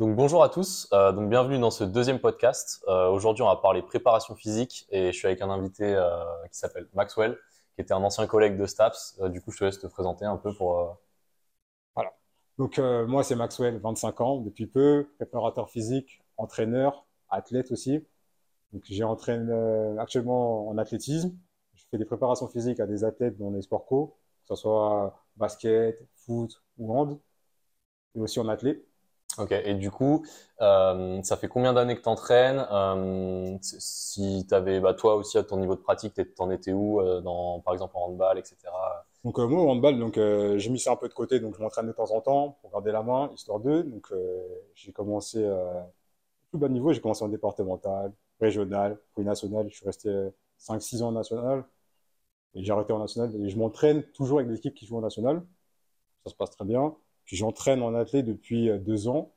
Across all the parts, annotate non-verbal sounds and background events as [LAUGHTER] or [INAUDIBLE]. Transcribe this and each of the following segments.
Donc bonjour à tous, euh, donc bienvenue dans ce deuxième podcast. Euh, Aujourd'hui, on va parler préparation physique et je suis avec un invité euh, qui s'appelle Maxwell, qui était un ancien collègue de Staps. Du coup, je te laisse te présenter un peu pour. Voilà. Donc, moi, c'est Maxwell, 25 ans, depuis peu, préparateur physique, entraîneur, athlète aussi. Donc, j'ai entraîne actuellement en athlétisme. Je fais des préparations physiques à des athlètes dans les sports co, que ce soit basket, foot ou hand, et aussi en athlète. Ok. Et du coup, euh, ça fait combien d'années que t'entraînes euh, Si t'avais, bah toi aussi à ton niveau de pratique, t'en étais où euh, dans, par exemple en handball, etc. Donc, moi, au handball, donc, j'ai mis ça un peu de côté, donc je m'entraîne de temps en temps pour garder la main, histoire d'eux. Donc, j'ai commencé au plus bas niveau, j'ai commencé en départemental, régional, puis national. Je suis resté 5-6 ans en national. Et j'ai arrêté en national. Et je m'entraîne toujours avec des équipes qui jouent en national. Ça se passe très bien. J'entraîne en athlète depuis euh, deux ans.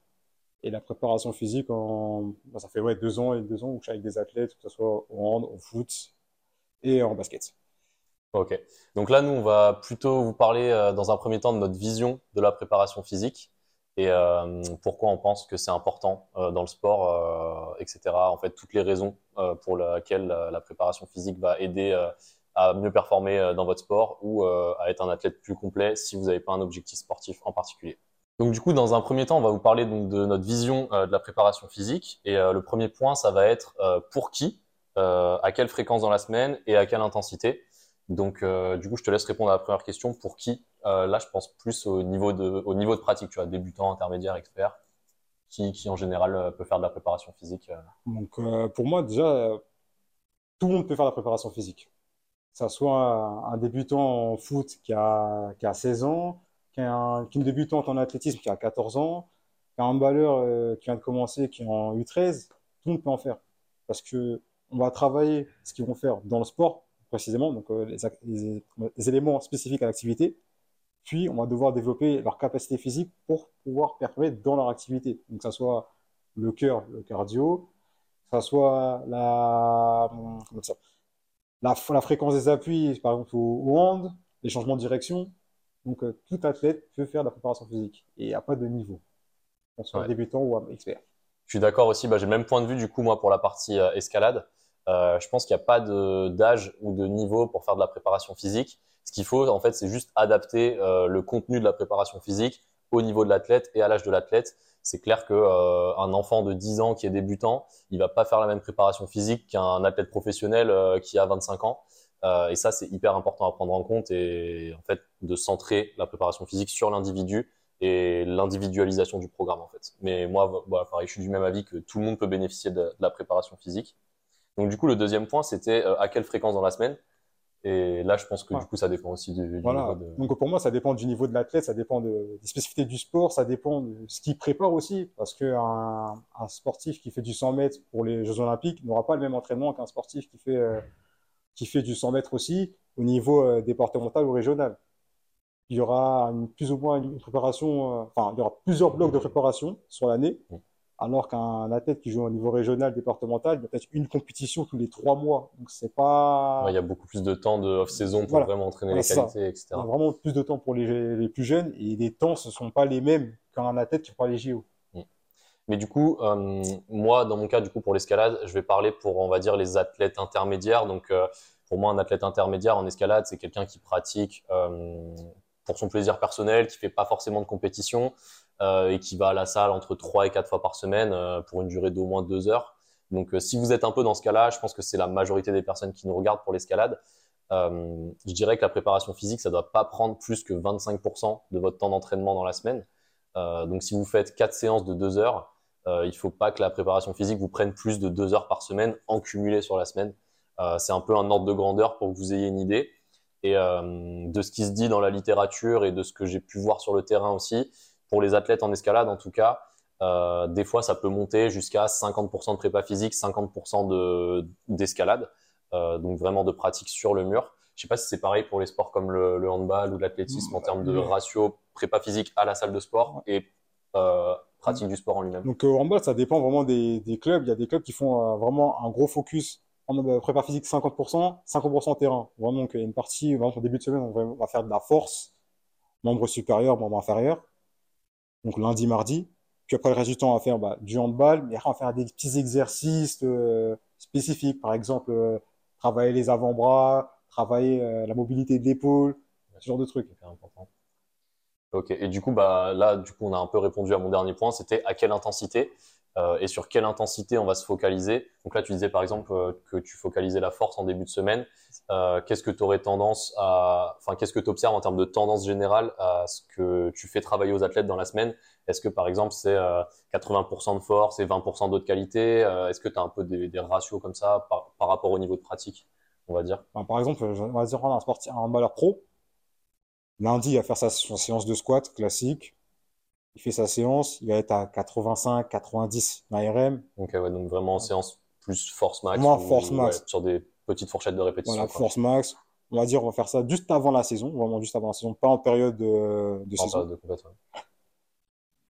Et la préparation physique, en... bah, ça fait ouais, deux ans et deux ans où je suis avec des athlètes, que ce soit au hand, au foot et en basket. Ok. Donc là, nous, on va plutôt vous parler euh, dans un premier temps de notre vision de la préparation physique et euh, pourquoi on pense que c'est important dans le sport, etc. En fait, toutes les raisons pour lesquelles la, préparation physique va aider à mieux performer euh, dans votre sport ou euh, à être un athlète plus complet si vous n'avez pas un objectif sportif en particulier. Donc du coup, dans un premier temps, on va vous parler de notre vision euh, de la préparation physique et le premier point, ça va être pour qui, à quelle fréquence dans la semaine et à quelle intensité. Donc, du coup, je te laisse répondre à la première question. Pour qui Là, je pense plus au niveau de, au niveau de pratique, tu vois, débutant, intermédiaire, expert, qui, qui en général peut faire de la préparation physique. Donc, pour moi, déjà, tout le monde peut faire la préparation physique. Ça soit un, débutant en foot qui a, qui a 16 ans, qu'un, qu'une débutante en athlétisme qui a 14 ans, qu'un handballeur euh, qui vient de commencer qui est en U13, tout le monde peut en faire. Parce que on va travailler ce qu'ils vont faire dans le sport, précisément, donc euh, les, éléments spécifiques à l'activité. Puis, on va devoir développer leur capacité physique pour pouvoir performer dans leur activité. Donc, que ça soit le cœur, le cardio, que ça soit la, comment ça, la, la fréquence des appuis, par exemple au, au hand, les changements de direction. Donc, euh, tout athlète peut faire de la préparation physique. Et il n'y a pas de niveau, qu'on soit Ouais. débutant ou expert. Je suis d'accord aussi. Bah, j'ai le même point de vue du coup moi pour la partie euh, escalade. Euh, je pense qu'il n'y a pas d'âge ou de niveau pour faire de la préparation physique. Ce qu'il faut en fait, c'est juste adapter le contenu de la préparation physique au niveau de l'athlète et à l'âge de l'athlète. C'est clair que euh, un enfant de 10 ans qui est débutant, il va pas faire la même préparation physique qu'un athlète professionnel euh, qui a 25 ans. Euh, et ça, c'est hyper important à prendre en compte et en fait de centrer la préparation physique sur l'individu et l'individualisation du programme en fait. Mais moi, voilà, pareil, je suis du même avis que tout le monde peut bénéficier de, de la préparation physique. Donc du coup, le deuxième point, c'était euh, à quelle fréquence dans la semaine? Et là, je pense que Ouais. du coup, ça dépend aussi du, du Voilà. niveau de. Donc pour moi, ça dépend du niveau de l'athlète, ça dépend de- des spécificités du sport, ça dépend de ce qu'il prépare aussi. Parce qu'un un sportif qui fait du 100 mètres pour les Jeux Olympiques n'aura pas le même entraînement qu'un sportif qui fait, euh, qui fait du 100 mètres aussi au niveau euh, départemental ou régional. Il y aura une- plus ou moins une préparation, euh, enfin, il y aura plusieurs blocs de préparation sur l'année, Mm. Alors qu'un athlète qui joue au niveau régional, départemental, il a peut-être une compétition tous les trois mois. Donc c'est pas. Ouais, il y a beaucoup plus de temps de off-saison pour Voilà. vraiment entraîner les ça. qualités, etc. On a vraiment plus de temps pour les, les plus jeunes et les temps ne sont pas les mêmes qu'un athlète qui prend les JO. Mais du coup, euh, moi, dans mon cas, du coup, pour l'escalade, je vais parler pour, on va dire, les athlètes intermédiaires. Donc, euh, pour moi, un athlète intermédiaire en escalade, c'est quelqu'un qui pratique euh, pour son plaisir personnel, qui fait pas forcément de compétition et qui va à la salle entre 3 et 4 fois par semaine euh, pour une durée d'au moins 2 heures. Donc, euh, si vous êtes un peu dans ce cas-là, je pense que c'est la majorité des personnes qui nous regardent pour l'escalade. Euh, je dirais que la préparation physique, ça doit pas prendre plus que 25% de votre temps d'entraînement dans la semaine. Euh, donc, si vous faites 4 séances de 2 heures, euh, il faut pas que la préparation physique vous prenne plus de deux heures par semaine en cumulé sur la semaine. Euh, c'est un peu un ordre de grandeur pour que vous ayez une idée. Et euh, de ce qui se dit dans la littérature et de ce que j'ai pu voir sur le terrain aussi, pour les athlètes en escalade en tout cas, euh, des fois ça peut monter jusqu'à 50% de prépa physique, 50% de d'escalade, euh, donc vraiment de pratique sur le mur. Je sais pas si c'est pareil pour les sports comme le, le handball ou l'athlétisme en termes de Oui. ratio prépa physique à la salle de sport et euh, pratique du sport en lui-même. Donc au handball, ça dépend vraiment des, des clubs. Il y a des clubs qui font vraiment un gros focus en prépa physique 50%, 50% terrain. Vraiment, donc, il y a une partie, vraiment, au début de semaine, on va, on va faire de la force, membre supérieur, membre inférieur. Donc lundi, mardi. Puis après, le reste du temps, on va faire bah, du handball, mais après, on va faire des petits exercices euh, spécifiques. Par exemple, euh, travailler les avant-bras, travailler euh, la mobilité de l'épaule, ce genre de trucs. Important. Ok, et du coup, bah, là, du coup, on a un peu répondu à mon dernier point, c'était à quelle intensité et sur quelle intensité on va se focaliser? Donc là, tu disais par exemple que tu focalisais la force en début de semaine. Euh, qu'est-ce que tu aurais tendance à, enfin, qu'est-ce que tu observes en termes de tendance générale à ce que tu fais travailler aux athlètes dans la semaine? Est-ce que par exemple c'est 80% de force et 20% d'autres qualités? Est-ce que tu as un peu des, des ratios comme ça par, par, rapport au niveau de pratique, on va dire? Par exemple, on va dire un sportif, un balleur pro. Lundi, il va faire sa, sa séance de squat classique il fait sa séance, il va être à 85, 90 RM. Ok, ouais, donc vraiment en séance plus force max. Moins force max. Ouais, sur des petites fourchettes de répétition. Voilà, force max. On va dire, on va faire ça juste avant la saison, vraiment juste avant la saison, pas en période de, de saison. De compète, ouais.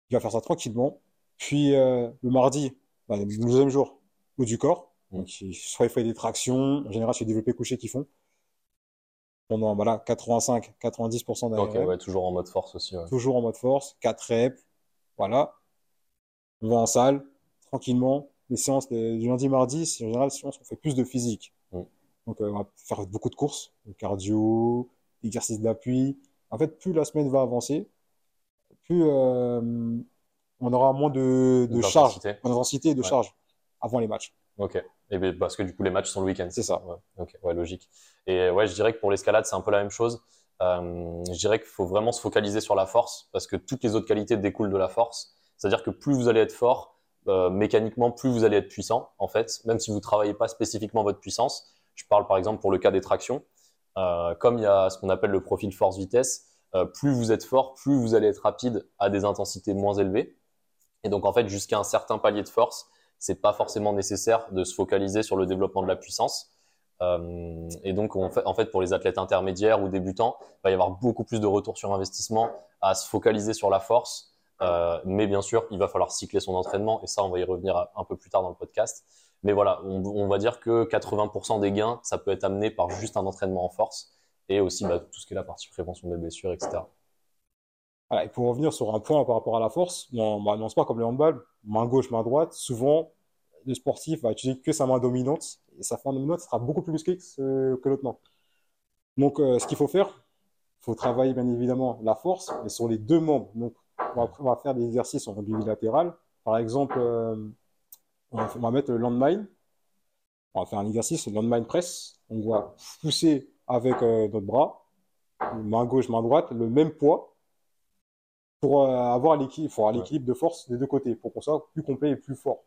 Il va faire ça tranquillement. Puis euh, le mardi, bah, le deuxième jour, haut du corps. Mm. Donc, soit il fait des tractions, en général, c'est développé couché qu'ils font pendant voilà, 85-90% d'ARM. Ok, ouais, toujours en mode force aussi. Ouais. Toujours en mode force, 4 reps. Voilà. On va en salle, tranquillement. Les séances du lundi, mardi, c'est en général les séances où on fait plus de physique. Donc, euh, on va faire beaucoup de courses, de cardio, exercices d'appui. En fait, plus la semaine va avancer, plus euh, on aura moins de, de charge, d'intensité et de ouais. charge avant les matchs. Ok. Et bien, parce que du coup, les matchs sont le week-end. C'est ça. Ouais. Ok, ouais, logique. Et ouais, je dirais que pour l'escalade, c'est un peu la même chose. Euh, je dirais qu'il faut vraiment se focaliser sur la force parce que toutes les autres qualités découlent de la force. C'est-à-dire que plus vous allez être fort, euh, mécaniquement, plus vous allez être puissant, en fait, même si vous travaillez pas spécifiquement votre puissance. Je parle par exemple pour le cas des tractions. Euh, comme il y a ce qu'on appelle le profil force-vitesse, euh, plus vous êtes fort, plus vous allez être rapide à des intensités moins élevées. Et donc, en fait, jusqu'à un certain palier de force, c'est pas forcément nécessaire de se focaliser sur le développement de la puissance. Euh, et donc, en fait, pour les athlètes intermédiaires ou débutants, il va y avoir beaucoup plus de retour sur investissement à se focaliser sur la force. Mais bien sûr, il va falloir cycler son entraînement. Et ça, on va y revenir un peu plus tard dans le podcast. Mais voilà, on, va dire que 80% des gains, ça peut être amené par juste un entraînement en force. Et aussi bah, tout ce qui est la partie prévention des blessures, etc. Voilà, et pour revenir sur un point par rapport à la force, dans, dans un sport comme le handball, main gauche, main droite, souvent, le sportif va utiliser que sa main dominante, et sa main dominante sera beaucoup plus musclée que, l'autre main. Donc, euh, ce qu'il faut faire, il faut travailler bien évidemment la force, mais sur les deux membres. Donc, on va, on va faire des exercices en bilatéral. Par exemple, euh, on, va, on, va, mettre le landmine. On va faire un exercice, le landmine press. On va pousser avec euh, notre bras, main gauche, main droite, le même poids, pour euh, avoir l'équilibre, de force des deux côtés, pour qu'on soit plus complet et plus fort.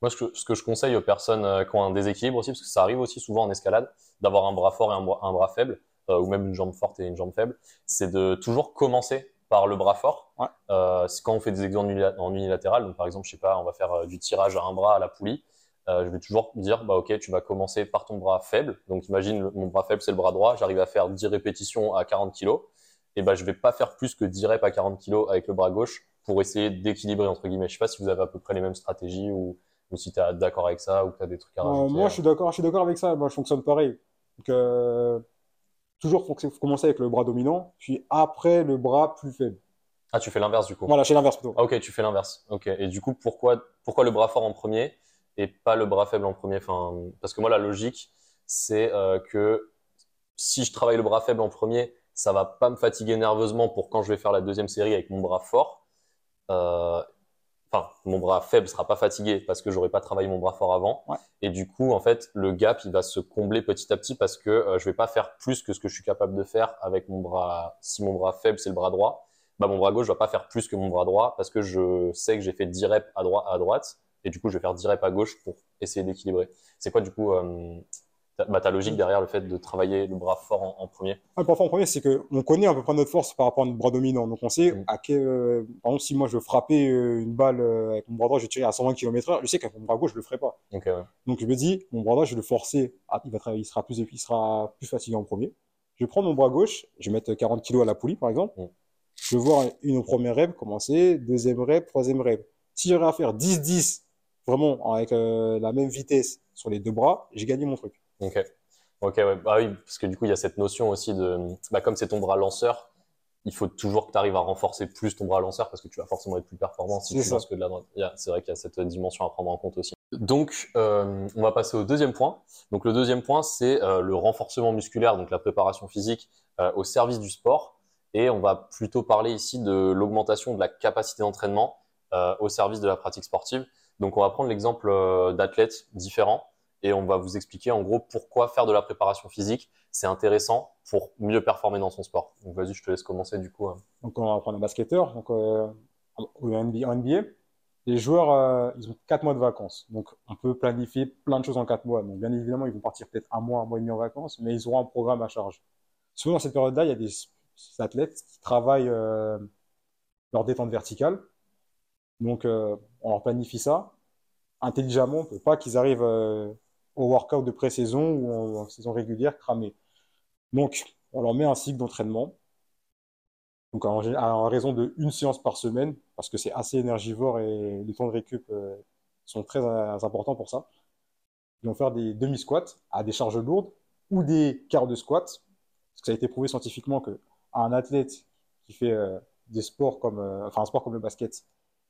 Moi, ce que, ce que je conseille aux personnes euh, qui ont un déséquilibre aussi, parce que ça arrive aussi souvent en escalade, d'avoir un bras fort et un bras, un bras faible, euh, ou même une jambe forte et une jambe faible, c'est de toujours commencer par le bras fort. Ouais. Euh, quand on fait des exemples en unilatéral, donc par exemple, je sais pas, on va faire du tirage à un bras à la poulie, euh, je vais toujours dire, bah ok, tu vas commencer par ton bras faible. Donc imagine, le, mon bras faible, c'est le bras droit, j'arrive à faire 10 répétitions à 40 kilos et ben je vais pas faire plus que 10 reps à 40 kg avec le bras gauche pour essayer d'équilibrer entre guillemets. Je sais pas si vous avez à peu près les mêmes stratégies ou, ou si tu es d'accord avec ça ou que tu as des trucs à rajouter. Euh, moi, je suis d'accord, je suis d'accord avec ça. Moi, je fonctionne pareil. Donc, euh, toujours faut, commencer avec le bras dominant, puis après le bras plus faible. Ah, tu fais l'inverse du coup. Voilà, je fais l'inverse plutôt. Ah, ok, tu fais l'inverse. Ok. Et du coup, pourquoi pourquoi le bras fort en premier et pas le bras faible en premier? Enfin, parce que moi, la logique, c'est euh, que si je travaille le bras faible en premier, ça va pas me fatiguer nerveusement pour quand je vais faire la deuxième série avec mon bras fort. Euh, enfin, mon bras faible sera pas fatigué parce que j'aurais pas travaillé mon bras fort avant. Ouais. Et du coup, en fait, le gap, il va se combler petit à petit parce que euh, je vais pas faire plus que ce que je suis capable de faire avec mon bras. Si mon bras faible, c'est le bras droit, bah, mon bras gauche va pas faire plus que mon bras droit parce que je sais que j'ai fait 10 reps à droite, à droite. Et du coup, je vais faire 10 reps à gauche pour essayer d'équilibrer. C'est quoi, du coup, euh, bah, ta logique derrière le fait de travailler le bras fort en, en premier Le bras fort en premier, c'est qu'on connaît à peu près notre force par rapport à notre bras dominant. Donc on sait mmh. à quel. Euh, par exemple, si moi je veux frapper une balle avec mon bras droit, je vais tirer à 120 km/h, je sais qu'avec mon bras gauche, je le ferai pas. Okay, ouais. Donc je me dis, mon bras droit, je vais le forcer. À, il, va travailler, il, sera plus, il sera plus fatigué en premier. Je vais prendre mon bras gauche, je vais mettre 40 kg à la poulie par exemple. Mmh. Je vais voir une première rep commencer, deuxième rep, troisième rep. Si j'aurais à faire 10-10, vraiment avec euh, la même vitesse sur les deux bras, j'ai gagné mon truc. Ok. Ok, ouais. Bah oui, parce que du coup, il y a cette notion aussi de, bah, comme c'est ton bras lanceur, il faut toujours que tu arrives à renforcer plus ton bras lanceur parce que tu vas forcément être plus performant si tu lances que de la droite. C'est vrai qu'il y a cette dimension à prendre en compte aussi. Donc, euh, on va passer au deuxième point. Donc, le deuxième point, c'est euh, le renforcement musculaire, donc la préparation physique euh, au service du sport. Et on va plutôt parler ici de l'augmentation de la capacité d'entraînement au service de la pratique sportive. Donc, on va prendre l'exemple d'athlètes différents et on va vous expliquer en gros pourquoi faire de la préparation physique c'est intéressant pour mieux performer dans son sport. Donc vas-y, je te laisse commencer du coup. Hein. Donc on va prendre un basketteur. Donc euh, NBA, les joueurs, euh, ils ont 4 mois de vacances. Donc on peut planifier plein de choses en 4 mois. Donc bien évidemment, ils vont partir peut-être un mois, un mois et demi en vacances, mais ils auront un programme à charge. Souvent dans cette période-là, il y a des athlètes qui travaillent euh, leur détente verticale. Donc on leur planifie ça intelligemment, peut pas qu'ils arrivent au workout de pré-saison ou en, saison régulière cramé. Donc, on leur met un cycle d'entraînement. Donc, en, raison de une séance par semaine, parce que c'est assez énergivore et les temps de récup euh, sont très euh, importants pour ça. Ils vont faire des demi-squats à des charges lourdes ou des quarts de squat. Parce que ça a été prouvé scientifiquement que un athlète qui fait euh, des sports comme, enfin, un sport comme le basket,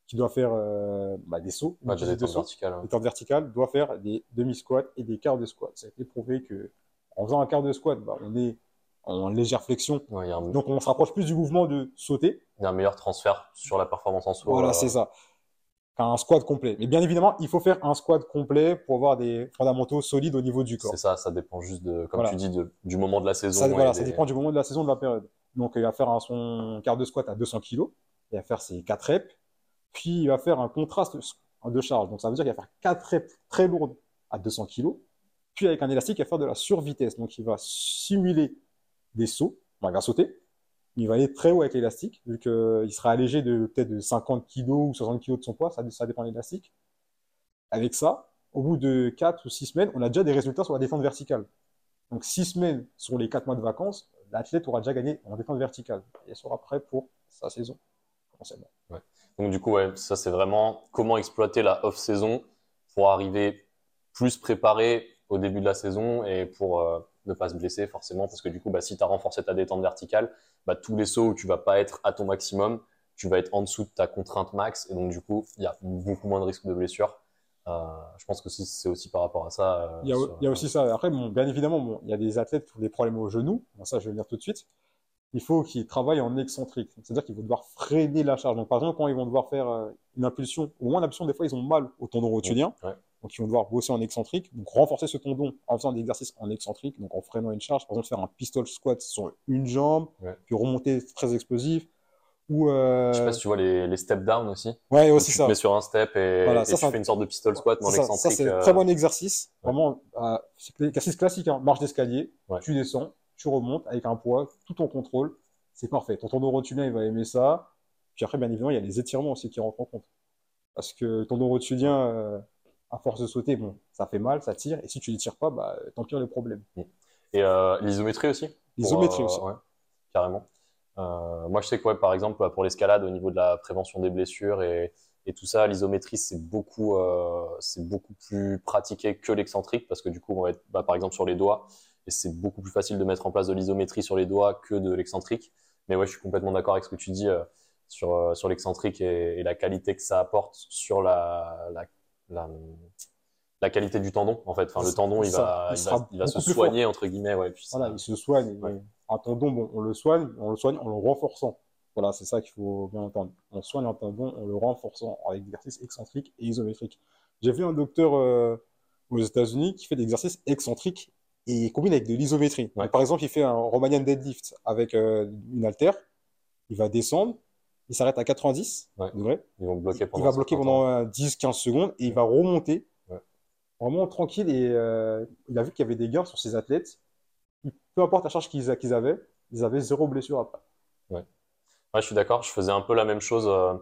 qui doit faire euh, bah, des sauts, des, des, verticales, des tentes verticales, doit faire des demi-squats et des quarts de squat. Ça a été prouvé que en faisant un quart de squat, bah, on est en légère flexion. Donc on se rapproche plus du mouvement de sauter. Il y a un meilleur transfert sur la performance en saut. Voilà, euh, c'est ça. Qu'un squat complet. Mais bien évidemment, il faut faire un squat complet pour avoir des fondamentaux solides au niveau du corps. C'est ça, ça dépend juste de, comme tu dis, du moment de la saison. Ça, voilà, ça dépend du moment de la saison, de la période. Donc il va faire un, son quart de squat à 200 kg, il va faire ses 4 reps, puis il va faire un contraste de charge. Donc ça veut dire qu'il va faire 4 reps très lourdes à 200 kg, puis avec un élastique, il va faire de la survitesse. Donc il va simuler des sauts, il va sauter, il va aller très haut avec l'élastique, vu qu'il sera allégé de peut-être de 50 kg ou 60 kg de son poids, ça, ça dépend de l'élastique. Avec ça, au bout de 4 ou 6 semaines, on a déjà des résultats sur la défense verticale. Donc 6 semaines sur les 4 mois de vacances, l'athlète aura déjà gagné en défense verticale et sera prêt pour sa saison, potentiellement. Ouais. Donc du coup, ouais, ça c'est vraiment comment exploiter la off-saison pour arriver plus préparé au début de la saison et pour euh, ne pas se blesser forcément parce que du coup, bah, si tu as renforcé ta détente verticale, bah, tous les sauts où tu vas pas être à ton maximum, tu vas être en dessous de ta contrainte max et donc du coup, il y a beaucoup moins de risques de blessure. Euh, je pense que c'est aussi par rapport à ça. Euh, il, y a, aussi ça. Après, bon, bien évidemment, bon, il y a des athlètes qui ont des problèmes au genou. ça, je vais venir tout de suite il faut qu'ils travaillent en excentrique. C'est-à-dire qu'ils vont devoir freiner la charge. Donc, par exemple, quand ils vont devoir faire euh, une impulsion, au moins l'impulsion, des fois, ils ont mal au tendon rotulien. Donc, ils vont devoir bosser en excentrique. Donc, renforcer ce tendon en faisant des exercices en excentrique, donc en freinant une charge. Par exemple, faire un pistol squat sur une jambe, puis remonter très explosif. Ou euh... Je sais pas si tu vois les, les step down aussi. Ouais, aussi tu ça. Tu mets sur un step et, tu fais une sorte de pistol squat dans l'excentrique. Ça, c'est un euh, très bon exercice. Vraiment, euh, c'est l'exercice classique. Hein. Marche d'escalier, tu descends, tu remontes avec un poids, tout en contrôle c'est parfait. Ton tendon rotulien, il va aimer ça. Puis après, bien évidemment, il y a les étirements aussi qui rentrent en compte. Parce que ton tendon rotulien, euh, à force de sauter, bon, ça fait mal, ça tire. Et si tu ne tires pas, bah, t'empires le problème. Mm. Et euh, l'isométrie aussi? L'isométrie aussi. Euh, carrément. moi, je sais que, par exemple, pour l'escalade, au niveau de la prévention des blessures et, tout ça, l'isométrie, c'est beaucoup, c'est beaucoup plus pratiqué que l'excentrique parce que du coup, on va être, bah, par exemple, sur les doigts. Et c'est beaucoup plus facile de mettre en place de l'isométrie sur les doigts que de l'excentrique. Mais ouais, je suis complètement d'accord avec ce que tu dis euh, sur, euh, sur l'excentrique et, la qualité que ça apporte sur la, la, la, qualité du tendon, en fait. Enfin, le tendon, il, va, il, va, se soigner, entre guillemets. Ouais, puis voilà, il se soigne. Un tendon, bon, on le soigne, on le soigne en le renforçant. Voilà, c'est ça qu'il faut bien entendre. On soigne un tendon en le renforçant avec des exercices excentriques et isométriques. J'ai vu un docteur euh, aux États-Unis qui fait des exercices excentriques et il combine avec de l'isométrie. Par exemple, il fait un Romanian deadlift avec euh, une haltère, il va descendre, il s'arrête à 90 degrés. il va bloquer pendant 10-15 secondes et il va remonter vraiment tranquille. Et euh, il a vu qu'il y avait des gains sur ses athlètes. Peu importe la charge qu'ils avaient, ils avaient zéro blessure après. Ouais. je suis d'accord. Je faisais un peu la même chose euh,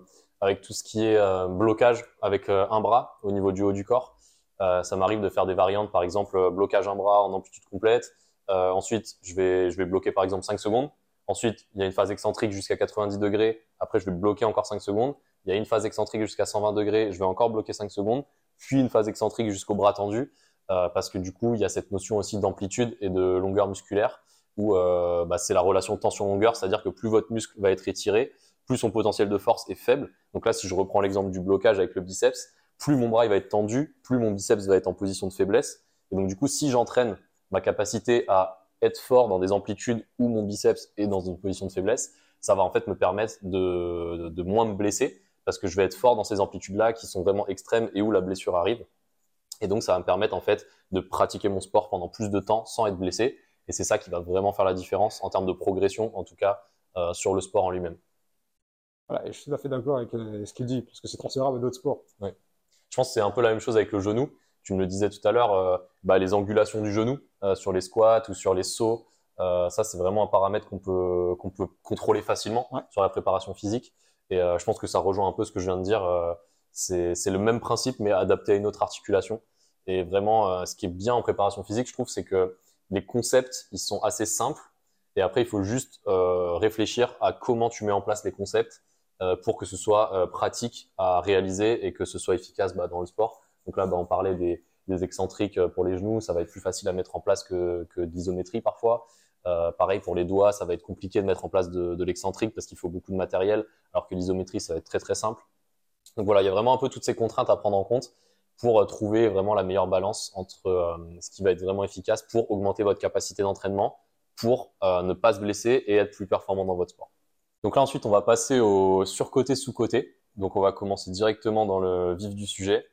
avec tout ce qui est blocage avec un bras au niveau du haut du corps. Euh, ça m'arrive de faire des variantes, par exemple euh, blocage un bras en amplitude complète. Euh, ensuite, je vais, je vais bloquer par exemple 5 secondes. Ensuite, il y a une phase excentrique jusqu'à 90 degrés. Après, je vais bloquer encore 5 secondes. Il y a une phase excentrique jusqu'à 120 degrés. Je vais encore bloquer 5 secondes. Puis une phase excentrique jusqu'au bras tendu. Euh, parce que du coup, il y a cette notion aussi d'amplitude et de longueur musculaire. où bah, c'est la relation tension-longueur, c'est-à-dire que plus votre muscle va être étiré, plus son potentiel de force est faible. Donc là, si je reprends l'exemple du blocage avec le biceps, plus mon bras va être tendu, plus mon biceps va être en position de faiblesse. Et donc du coup, si j'entraîne ma capacité à être fort dans des amplitudes où mon biceps est dans une position de faiblesse, ça va en fait me permettre de, de moins me blesser parce que je vais être fort dans ces amplitudes-là qui sont vraiment extrêmes et où la blessure arrive. Et donc, ça va me permettre en fait de pratiquer mon sport pendant plus de temps sans être blessé. Et c'est ça qui va vraiment faire la différence en termes de progression, en tout cas euh, sur le sport en lui-même. Voilà, et je suis tout à fait d'accord avec euh, ce qu'il dit, parce que c'est transférable à d'autres sports. Oui. Je pense que c'est un peu la même chose avec le genou. Tu me le disais tout à l'heure, euh, bah, les angulations du genou sur les squats ou sur les sauts, ça c'est vraiment un paramètre qu'on peut, qu'on peut contrôler facilement sur la préparation physique. Et je pense que ça rejoint un peu ce que je viens de dire c'est le même principe, mais adapté à une autre articulation. Et vraiment, euh, ce qui est bien en préparation physique, je trouve, c'est que les concepts, ils sont assez simples. Et après, il faut juste euh, réfléchir à comment tu mets en place les concepts euh, pour que ce soit pratique à réaliser et que ce soit efficace bah, dans le sport. Donc là, bah, on parlait des, des, excentriques pour les genoux, ça va être plus facile à mettre en place que, que parfois. pareil pour les doigts, ça va être compliqué de mettre en place de, de l'excentrique parce qu'il faut beaucoup de matériel, alors que l'isométrie, ça va être très très simple. Donc voilà, il y a vraiment un peu toutes ces contraintes à prendre en compte pour euh, trouver vraiment la meilleure balance entre euh, ce qui va être vraiment efficace pour augmenter votre capacité d'entraînement, pour euh, ne pas se blesser et être plus performant dans votre sport. Donc là ensuite, on va passer au surcoté sous-côté. Donc on va commencer directement dans le vif du sujet.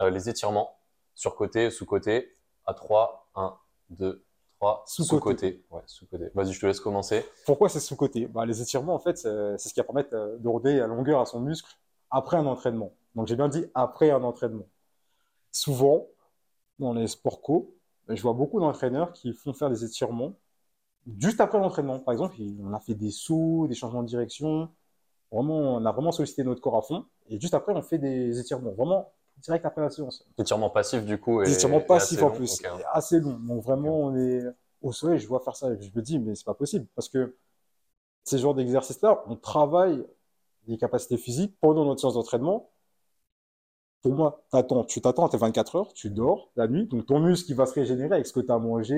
les étirements, surcoté, sous-côté, à 3, 1, 2, 3, sous-côté. ouais, sous-côté. Vas-y, je te laisse commencer. Pourquoi c'est sous-côté bah, Les étirements, en fait, c'est ce qui va permettre de redonner la longueur à son muscle après un entraînement. Donc j'ai bien dit après un entraînement. Souvent, dans les sports co, je vois beaucoup d'entraîneurs qui font faire des étirements juste après l'entraînement. Par exemple, on a fait des sauts, des changements de direction. Vraiment, on a vraiment sollicité notre corps à fond. Et juste après, on fait des étirements. Vraiment, direct après la séance. Étirements passifs, du coup. Des étirements passifs en plus. Assez long. Donc vraiment, on est au soleil, je vois faire ça. Je me dis, mais c'est pas possible. Parce que ces genres d'exercices-là, on travaille des capacités physiques pendant notre séance d'entraînement. Pour moi, attends, tu t'attends à tes 24 heures, tu dors la nuit, donc ton muscle qui va se régénérer avec ce que tu as mangé,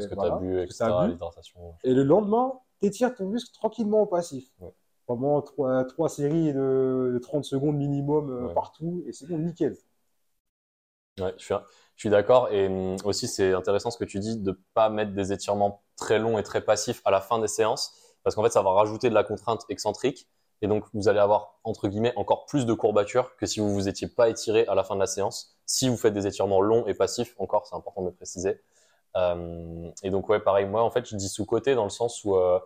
ce que tu as bu, etc., l'hydratation. Et le lendemain, tu étires ton muscle tranquillement au passif. Pendant trois, séries de, 30 secondes minimum euh, partout, et c'est bon, nickel. Ouais, je suis, je suis d'accord. Et hum, aussi, c'est intéressant ce que tu dis de ne pas mettre des étirements très longs et très passifs à la fin des séances, parce qu'en fait, ça va rajouter de la contrainte excentrique. Et donc, vous allez avoir, entre guillemets, encore plus de courbatures que si vous vous étiez pas étiré à la fin de la séance. Si vous faites des étirements longs et passifs, encore, c'est important de le préciser. Euh, et donc, ouais, pareil, moi, en fait, je dis sous-côté dans le sens où euh,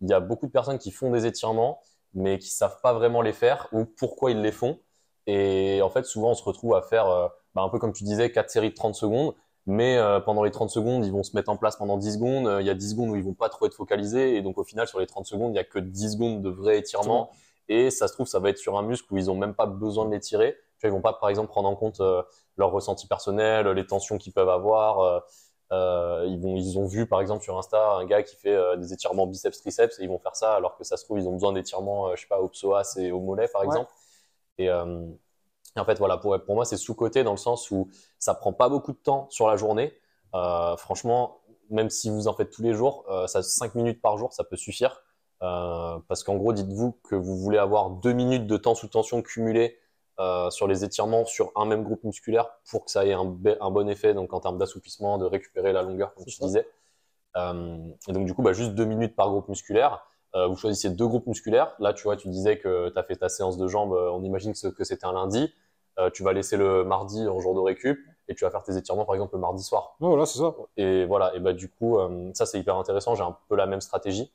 il y a beaucoup de personnes qui font des étirements, mais qui savent pas vraiment les faire ou pourquoi ils les font. Et en fait, souvent, on se retrouve à faire, euh, bah, un peu comme tu disais, quatre séries de 30 secondes. Mais euh, pendant les 30 secondes, ils vont se mettre en place pendant 10 secondes. Euh, il y a 10 secondes où ils vont pas trop être focalisés. Et donc, au final, sur les 30 secondes, il y a que 10 secondes de vrai étirement. Et ça se trouve, ça va être sur un muscle où ils ont même pas besoin de l'étirer. Tu vois, ils vont pas, par exemple, prendre en compte euh, leur ressenti personnel, les tensions qu'ils peuvent avoir. ils, vont, ils ont vu, par exemple, sur Insta, un gars qui fait des étirements biceps-triceps et ils vont faire ça alors que ça se trouve, ils ont besoin d'étirements, je sais pas, au psoas et au mollet, par exemple. Et, en fait, voilà, pour, pour moi, c'est sous-côté dans le sens où ça prend pas beaucoup de temps sur la journée. Euh, franchement, même si vous en faites tous les jours, euh, ça 5 minutes par jour, ça peut suffire. Euh, parce qu'en gros, dites-vous que vous voulez avoir 2 minutes de temps sous tension cumulé sur les étirements sur un même groupe musculaire pour que ça ait un, un bon effet donc en termes d'assouplissement, de récupérer la longueur, comme tu disais. Et donc, du coup, bah, juste 2 minutes par groupe musculaire. Vous choisissez deux groupes musculaires. Là, tu vois, tu disais que tu as fait ta séance de jambes, on imagine que, c'était un lundi. Euh, tu vas laisser le mardi en jour de récup et tu vas faire tes étirements par exemple le mardi soir. voilà, c'est ça. Et voilà, et bah du coup, euh, ça c'est hyper intéressant. J'ai un peu la même stratégie.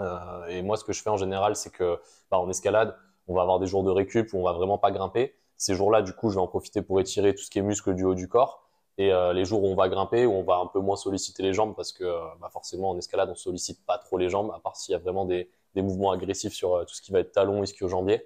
Euh, et moi, ce que je fais en général, c'est que bah, en escalade, on va avoir des jours de récup où on va vraiment pas grimper. Ces jours-là, du coup, je vais en profiter pour étirer tout ce qui est muscle du haut du corps. Et les jours où on va grimper, où on va un peu moins solliciter les jambes, parce que bah, forcément en escalade, on sollicite pas trop les jambes, à part s'il y a vraiment des, des mouvements agressifs sur tout ce qui va être talon, ischio-jambier.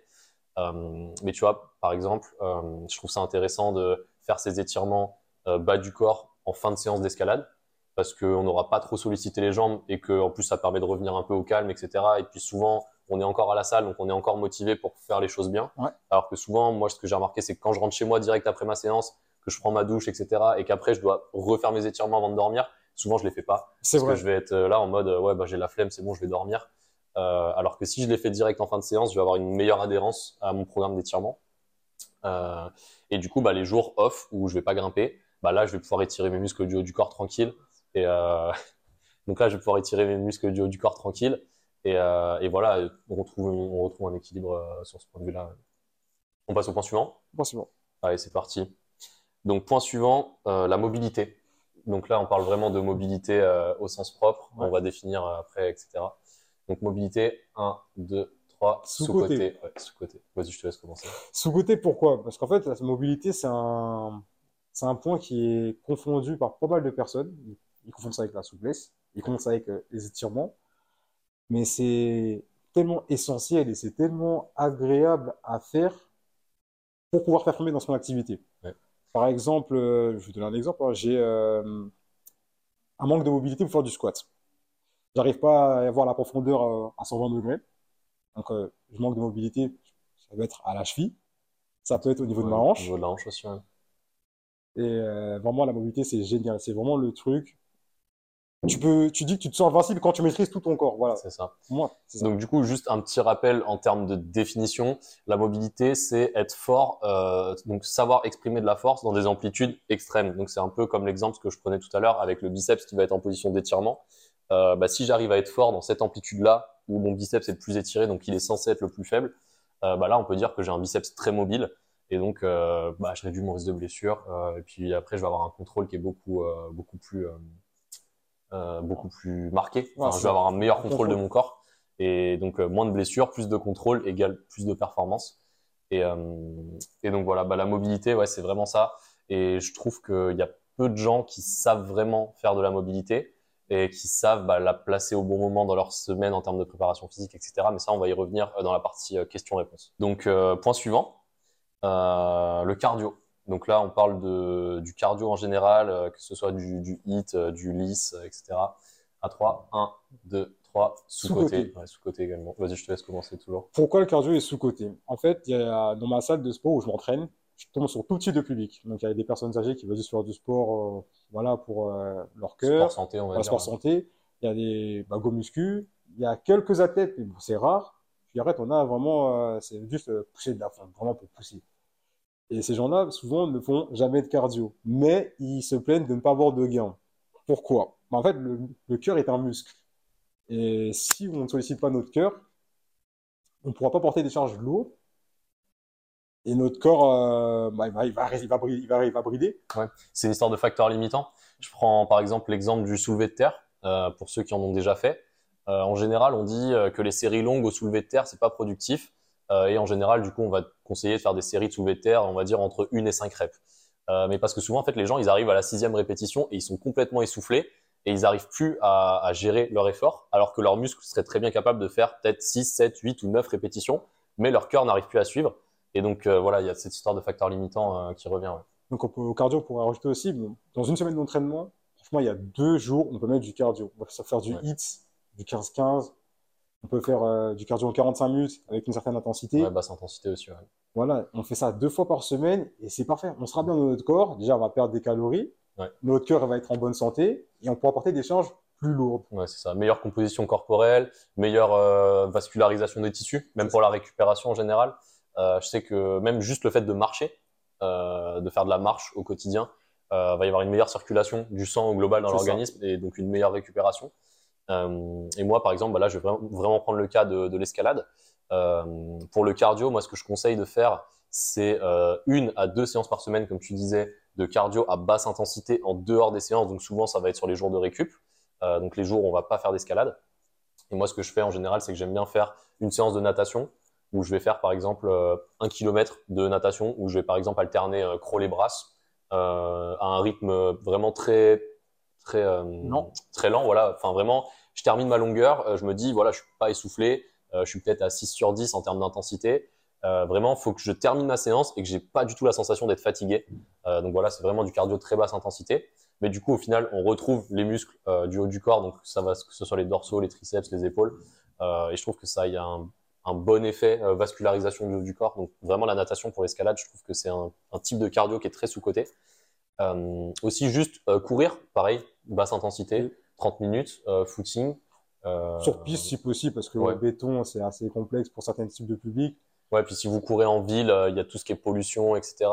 Euh, mais tu vois, par exemple, euh, je trouve ça intéressant de faire ces étirements euh, bas du corps en fin de séance d'escalade parce qu'on n'aura pas trop sollicité les jambes et que en plus ça permet de revenir un peu au calme, etc. Et puis souvent, on est encore à la salle, donc on est encore motivé pour faire les choses bien. Alors que souvent, moi, ce que j'ai remarqué, c'est que quand je rentre chez moi direct après ma séance, que je prends ma douche, etc., et qu'après je dois refaire mes étirements avant de dormir, souvent je les fais pas. C'est vrai. que je vais être là en mode, ouais, bah, j'ai la flemme, c'est bon, je vais dormir. Euh, alors que si je les fais direct en fin de séance, je vais avoir une meilleure adhérence à mon programme d'étirement. Euh, et du coup, bah, les jours off où je vais pas grimper, bah, là, je vais pouvoir étirer mes muscles du haut du corps tranquille. Et euh, [LAUGHS] donc là, je vais pouvoir étirer mes muscles du haut du corps tranquille. Et, euh, et voilà, on retrouve, on retrouve un équilibre euh, sur ce point de vue-là. On passe au point suivant? C'est bon. Allez, c'est parti. Donc, point suivant, euh, la mobilité. Donc là, on parle vraiment de mobilité euh, au sens propre. Ouais. On va définir euh, après, etc. Donc, mobilité, 1, 2, 3, Sous-côté. sous-côté. Ouais, sous-côté. Vas-y, je te laisse commencer. Sous-côté, pourquoi? Parce qu'en fait, la mobilité, c'est un, c'est un point qui est confondu par pas mal de personnes. Ils, ils confondent ça avec la souplesse, ils confondent ça avec euh, les étirements. Mais c'est tellement essentiel et c'est tellement agréable à faire pour pouvoir performer dans son activité. Par exemple, euh, je vais vous donner un exemple. hein. J'ai euh, un manque de mobilité pour faire du squat. J'arrive pas à avoir la profondeur euh, à 120 degrés. Donc, euh, je manque de mobilité. Ça peut être à la cheville. Ça peut être au niveau de ma Ouais, Au hanche. niveau de la hanche aussi. ouais. Et euh, vraiment, la mobilité, c'est génial. C'est vraiment le truc. Tu peux, tu dis que tu te sens invincible quand tu maîtrises tout ton corps. Voilà. C'est ça. Moi, ça. Donc, du coup, juste un petit rappel en termes de définition. La mobilité, c'est être fort, euh, donc savoir exprimer de la force dans des amplitudes extrêmes. Donc, c'est un peu comme l'exemple que je prenais tout à l'heure avec le biceps qui va être en position d'étirement. Euh, bah, si j'arrive à être fort dans cette amplitude-là, où mon biceps est le plus étiré, donc il est censé être le plus faible, euh, bah, là, on peut dire que j'ai un biceps très mobile. Et donc, bah, je réduis mon risque de blessure. Et puis après, je vais avoir un contrôle qui est beaucoup, beaucoup plus, euh, beaucoup plus marqué. Enfin, je vais avoir un meilleur contrôle de mon corps. Et donc, euh, moins de blessures, plus de contrôle égale plus de performance. Et, euh, et donc, voilà, bah, la mobilité, ouais, c'est vraiment ça. Et je trouve qu'il y a peu de gens qui savent vraiment faire de la mobilité et qui savent bah, la placer au bon moment dans leur semaine en termes de préparation physique, etc. Mais ça, on va y revenir dans la partie questions-réponses. Donc, euh, point suivant, euh, le cardio. Donc là, on parle de, du cardio en général, euh, que ce soit du, du HIIT, euh, du LIS, euh, etc. À 3, 1, 2, 3, sous-côté. Sous-côté. Ouais, sous-côté également. Vas-y, je te laisse commencer toujours. Pourquoi le cardio est sous-coté? En fait, y a, dans ma salle de sport où je m'entraîne, je tombe sur tout type de public. Donc, il y a des personnes âgées qui veulent juste faire du sport, euh, voilà, pour euh, leur cœur, Sport santé, on va dire. sport santé. Il y a des go muscu. Il y a quelques athlètes, mais bon, c'est rare. Puis arrête, on a vraiment, euh, c'est juste pousser de la faim, vraiment pour pousser. Et ces gens-là, souvent, ne font jamais de cardio. Mais ils se plaignent de ne pas avoir de gains. Pourquoi? Bah, en fait, le, cœur est un muscle. Et si on ne sollicite pas notre cœur, on ne pourra pas porter des charges lourdes. Et notre corps, il va, brider. C'est une histoire de facteurs limitants. Je prends par exemple l'exemple du soulevé de terre, euh, pour ceux qui en ont déjà fait. Euh, en général, on dit euh, que les séries longues au soulevé de terre, c'est pas productif. Euh, et en général, du coup, on va conseiller de faire des séries de soulevé de terre, on va dire entre 1 et 5 reps. Euh, mais parce que souvent, en fait, les gens, ils arrivent à la sixième répétition et ils sont complètement essoufflés et ils n'arrivent plus à, à gérer leur effort, alors que leurs muscles seraient très bien capables de faire peut-être 6, 7, 8 ou 9 répétitions, mais leur cœur n'arrive plus à suivre. Et donc, euh, voilà, il y a cette histoire de facteurs limitants euh, qui revient. ouais. Donc on peut- au cardio, on pourrait rajouter aussi, bon, dans une semaine d'entraînement, franchement, il y a deux jours, on peut mettre du cardio. On peut faire du Ouais. HIIT, du 15-15. On peut faire euh, du cardio en 45 minutes avec une certaine intensité. Ouais, basse intensité aussi. ouais. Voilà, on fait ça deux fois par semaine et c'est parfait. On sera bien dans notre corps. Déjà, on va perdre des calories. Ouais. Notre cœur va être en bonne santé et on pourra porter des charges plus lourdes. Ouais, c'est ça. Meilleure composition corporelle, meilleure euh, vascularisation des tissus, même pour la récupération en général. Euh, je sais que même juste le fait de marcher, de faire de la marche au quotidien, va y avoir une meilleure circulation du sang au global dans l'organisme et donc une meilleure récupération. Euh, et moi, par exemple, bah là, je vais vraiment, vraiment prendre le cas de, de l'escalade. Euh, pour le cardio, moi, ce que je conseille de faire, c'est euh, une à deux séances par semaine, comme tu disais, de cardio à basse intensité en dehors des séances. Donc souvent, ça va être sur les jours de récup. Euh, donc les jours où on va pas faire d'escalade. Et moi, ce que je fais en général, c'est que j'aime bien faire une séance de natation où je vais faire par exemple euh, un kilomètre de natation où je vais par exemple alterner euh, crawl et brasse à un rythme vraiment très très très lent. Voilà, enfin vraiment, je termine ma longueur, euh, je me dis voilà, je suis pas essoufflé, euh, je suis peut-être à 6 sur 10 en termes d'intensité. Euh, vraiment, faut que je termine ma séance et que j'ai pas du tout la sensation d'être fatigué. Donc voilà, c'est vraiment du cardio très basse intensité. Mais du coup, au final, on retrouve les muscles du haut du corps, donc ça va que ce soit les dorsaux, les triceps, les épaules. Et je trouve que ça, il y a un, bon effet vascularisation du haut du corps. Donc vraiment, la natation pour l'escalade, je trouve que c'est un, un type de cardio qui est très sous-coté. Aussi juste courir, pareil, basse intensité, 30 minutes, euh, footing. Sur piste si possible, parce que ouais. le béton, c'est assez complexe pour certains types de publics. Ouais, puis si vous courez en ville, il y a tout ce qui est pollution, etc.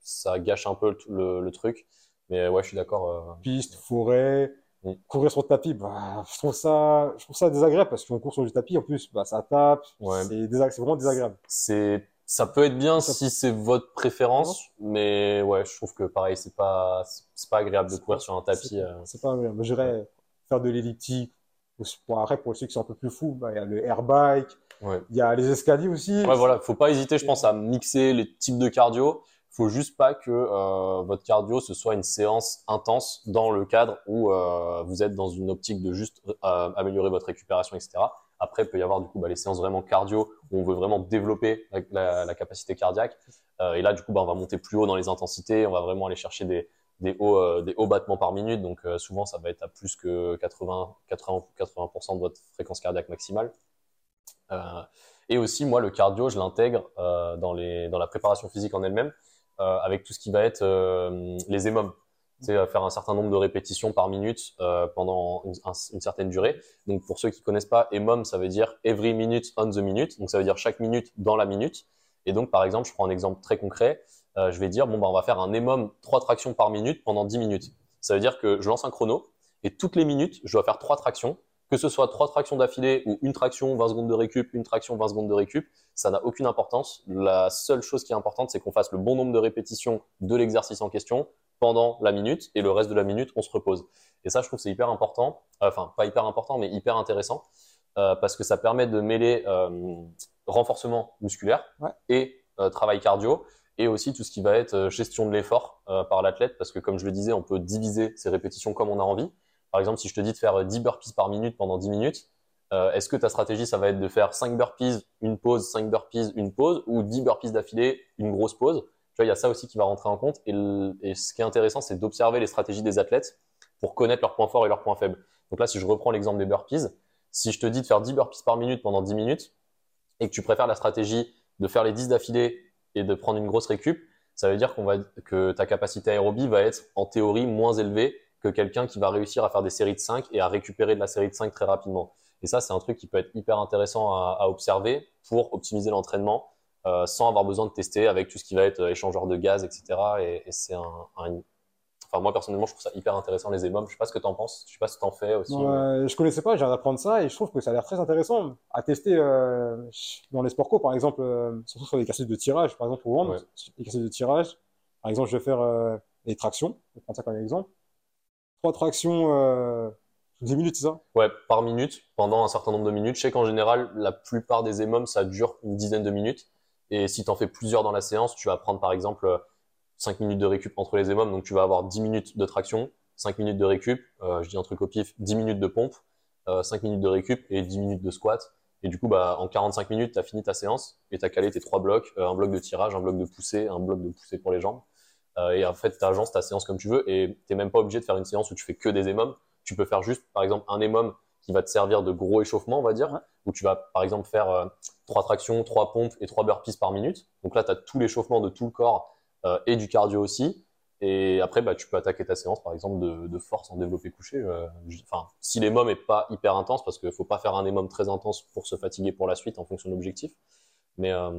Ça gâche un peu le, le truc. Mais ouais, je suis d'accord. Piste, forêt, mm. courir sur le tapis, bah, je trouve ça, je trouve ça désagréable parce qu'on court sur du tapis, en plus, bah, ça tape, ouais. c'est vraiment désagréable. C'est ça peut être bien si c'est votre préférence, mais ouais, je trouve que pareil, c'est pas, c'est pas agréable de courir sur un tapis. C'est pas agréable. J'irais faire de l'elliptique. Pour après, pour ceux qui sont un peu plus fous, bah, il y a le air bike, ouais. il y a les escaliers aussi. Ouais, voilà, faut pas hésiter, je pense, à mixer les types de cardio. Faut juste pas que euh, votre cardio ce soit une séance intense dans le cadre où euh, vous êtes dans une optique de juste euh, améliorer votre récupération, etc. Après, il peut y avoir du coup bah, les séances vraiment cardio où on veut vraiment développer la, la, la capacité cardiaque. Et là, du coup, bah, on va monter plus haut dans les intensités. On va vraiment aller chercher des, des, hauts, euh, des hauts battements par minute. Donc, euh, souvent, ça va être à plus que 80, 80, 80% de votre fréquence cardiaque maximale. Euh, et aussi, moi, le cardio, je l'intègre dans, dans la préparation physique en elle-même avec tout ce qui va être les émums c'est faire un certain nombre de répétitions par minute pendant une, un, une, certaine durée. Donc pour ceux qui connaissent pas, EMOM, ça veut dire every minute on the minute. Donc ça veut dire chaque minute dans la minute. Et donc par exemple, je prends un exemple très concret. Euh, je vais dire bon bah on va faire un EMOM 3 tractions par minute pendant 10 minutes. Ça veut dire que je lance un chrono et toutes les minutes, je dois faire 3 tractions. Que ce soit 3 tractions d'affilée ou une traction, 20 secondes de récup, une traction, 20 secondes de récup, ça n'a aucune importance. La seule chose qui est importante, c'est qu'on fasse le bon nombre de répétitions de l'exercice en question pendant la minute et le reste de la minute, on se repose. Et ça, je trouve c'est hyper important. Enfin, pas hyper important, mais hyper intéressant euh, parce que ça permet de mêler euh, renforcement musculaire ouais. et euh, travail cardio et aussi tout ce qui va être gestion de l'effort par l'athlète parce que comme je le disais, on peut diviser ses répétitions comme on a envie. Par exemple, si je te dis de faire 10 burpees par minute pendant 10 minutes, euh, est-ce que ta stratégie, ça va être de faire 5 burpees, une pause, 5 burpees, une pause, ou 10 burpees d'affilée, une grosse pause? Tu vois, il y a ça aussi qui va rentrer en compte. Et, et ce qui est intéressant, c'est d'observer les stratégies des athlètes pour connaître leurs points forts et leurs points faibles. Donc là, si je reprends l'exemple des burpees, si je te dis de faire 10 burpees par minute pendant 10 minutes, et que tu préfères la stratégie de faire les 10 d'affilée de prendre une grosse récup, ça veut dire qu'on va, que ta capacité aérobie va être en théorie moins élevée que quelqu'un qui va réussir à faire des séries de 5 et à récupérer de la série de 5 très rapidement. Et ça, c'est un truc qui peut être hyper intéressant à, observer pour optimiser l'entraînement euh, sans avoir besoin de tester avec tout ce qui va être échangeur de gaz, etc. Et, c'est un, Enfin, moi, personnellement, je trouve ça hyper intéressant, les EMOM. Je sais pas ce que tu en penses. Je sais pas si tu en fais aussi. Euh, je connaissais pas, j'ai viens d'apprendre ça et je trouve que ça a l'air très intéressant à tester euh, dans les sports co, par exemple, euh, surtout sur les exercices de tirage, par exemple, au ventre, Ouais. les exercices de tirage. Par exemple, je vais faire euh, les tractions, je vais prendre ça comme exemple. Trois tractions, euh, 10 minutes, c'est ça? Ouais, par minute, pendant un certain nombre de minutes. Je sais qu'en général, la plupart des EMOM, ça dure une dizaine de minutes. Et si tu en fais plusieurs dans la séance, tu vas prendre par exemple 5 minutes de récup entre les EMOM. Donc tu vas avoir 10 minutes de traction, 5 minutes de récup, euh, je dis un truc au pif, 10 minutes de pompe, euh, 5 minutes de récup et 10 minutes de squat. Et du coup, bah, en 45 minutes, tu as fini ta séance et tu as calé tes trois blocs, euh, un bloc de tirage, un bloc de poussée, un bloc de poussée pour les jambes. Euh, et en fait, tu agences ta séance comme tu veux et tu même pas obligé de faire une séance où tu fais que des EMOM. Tu peux faire juste, par exemple, un EMOM qui va te servir de gros échauffement, on va dire, où tu vas, par exemple, faire trois tractions, trois pompes et trois burpees par minute. Donc là, tu as tout l'échauffement de tout le corps euh, et du cardio aussi. Et après, bah, tu peux attaquer ta séance, par exemple, de, force en développé couché. Euh, Enfin, si l'EMOM est pas hyper intense, parce qu'il faut pas faire un EMOM très intense pour se fatiguer pour la suite en fonction de l'objectif. Mais, euh,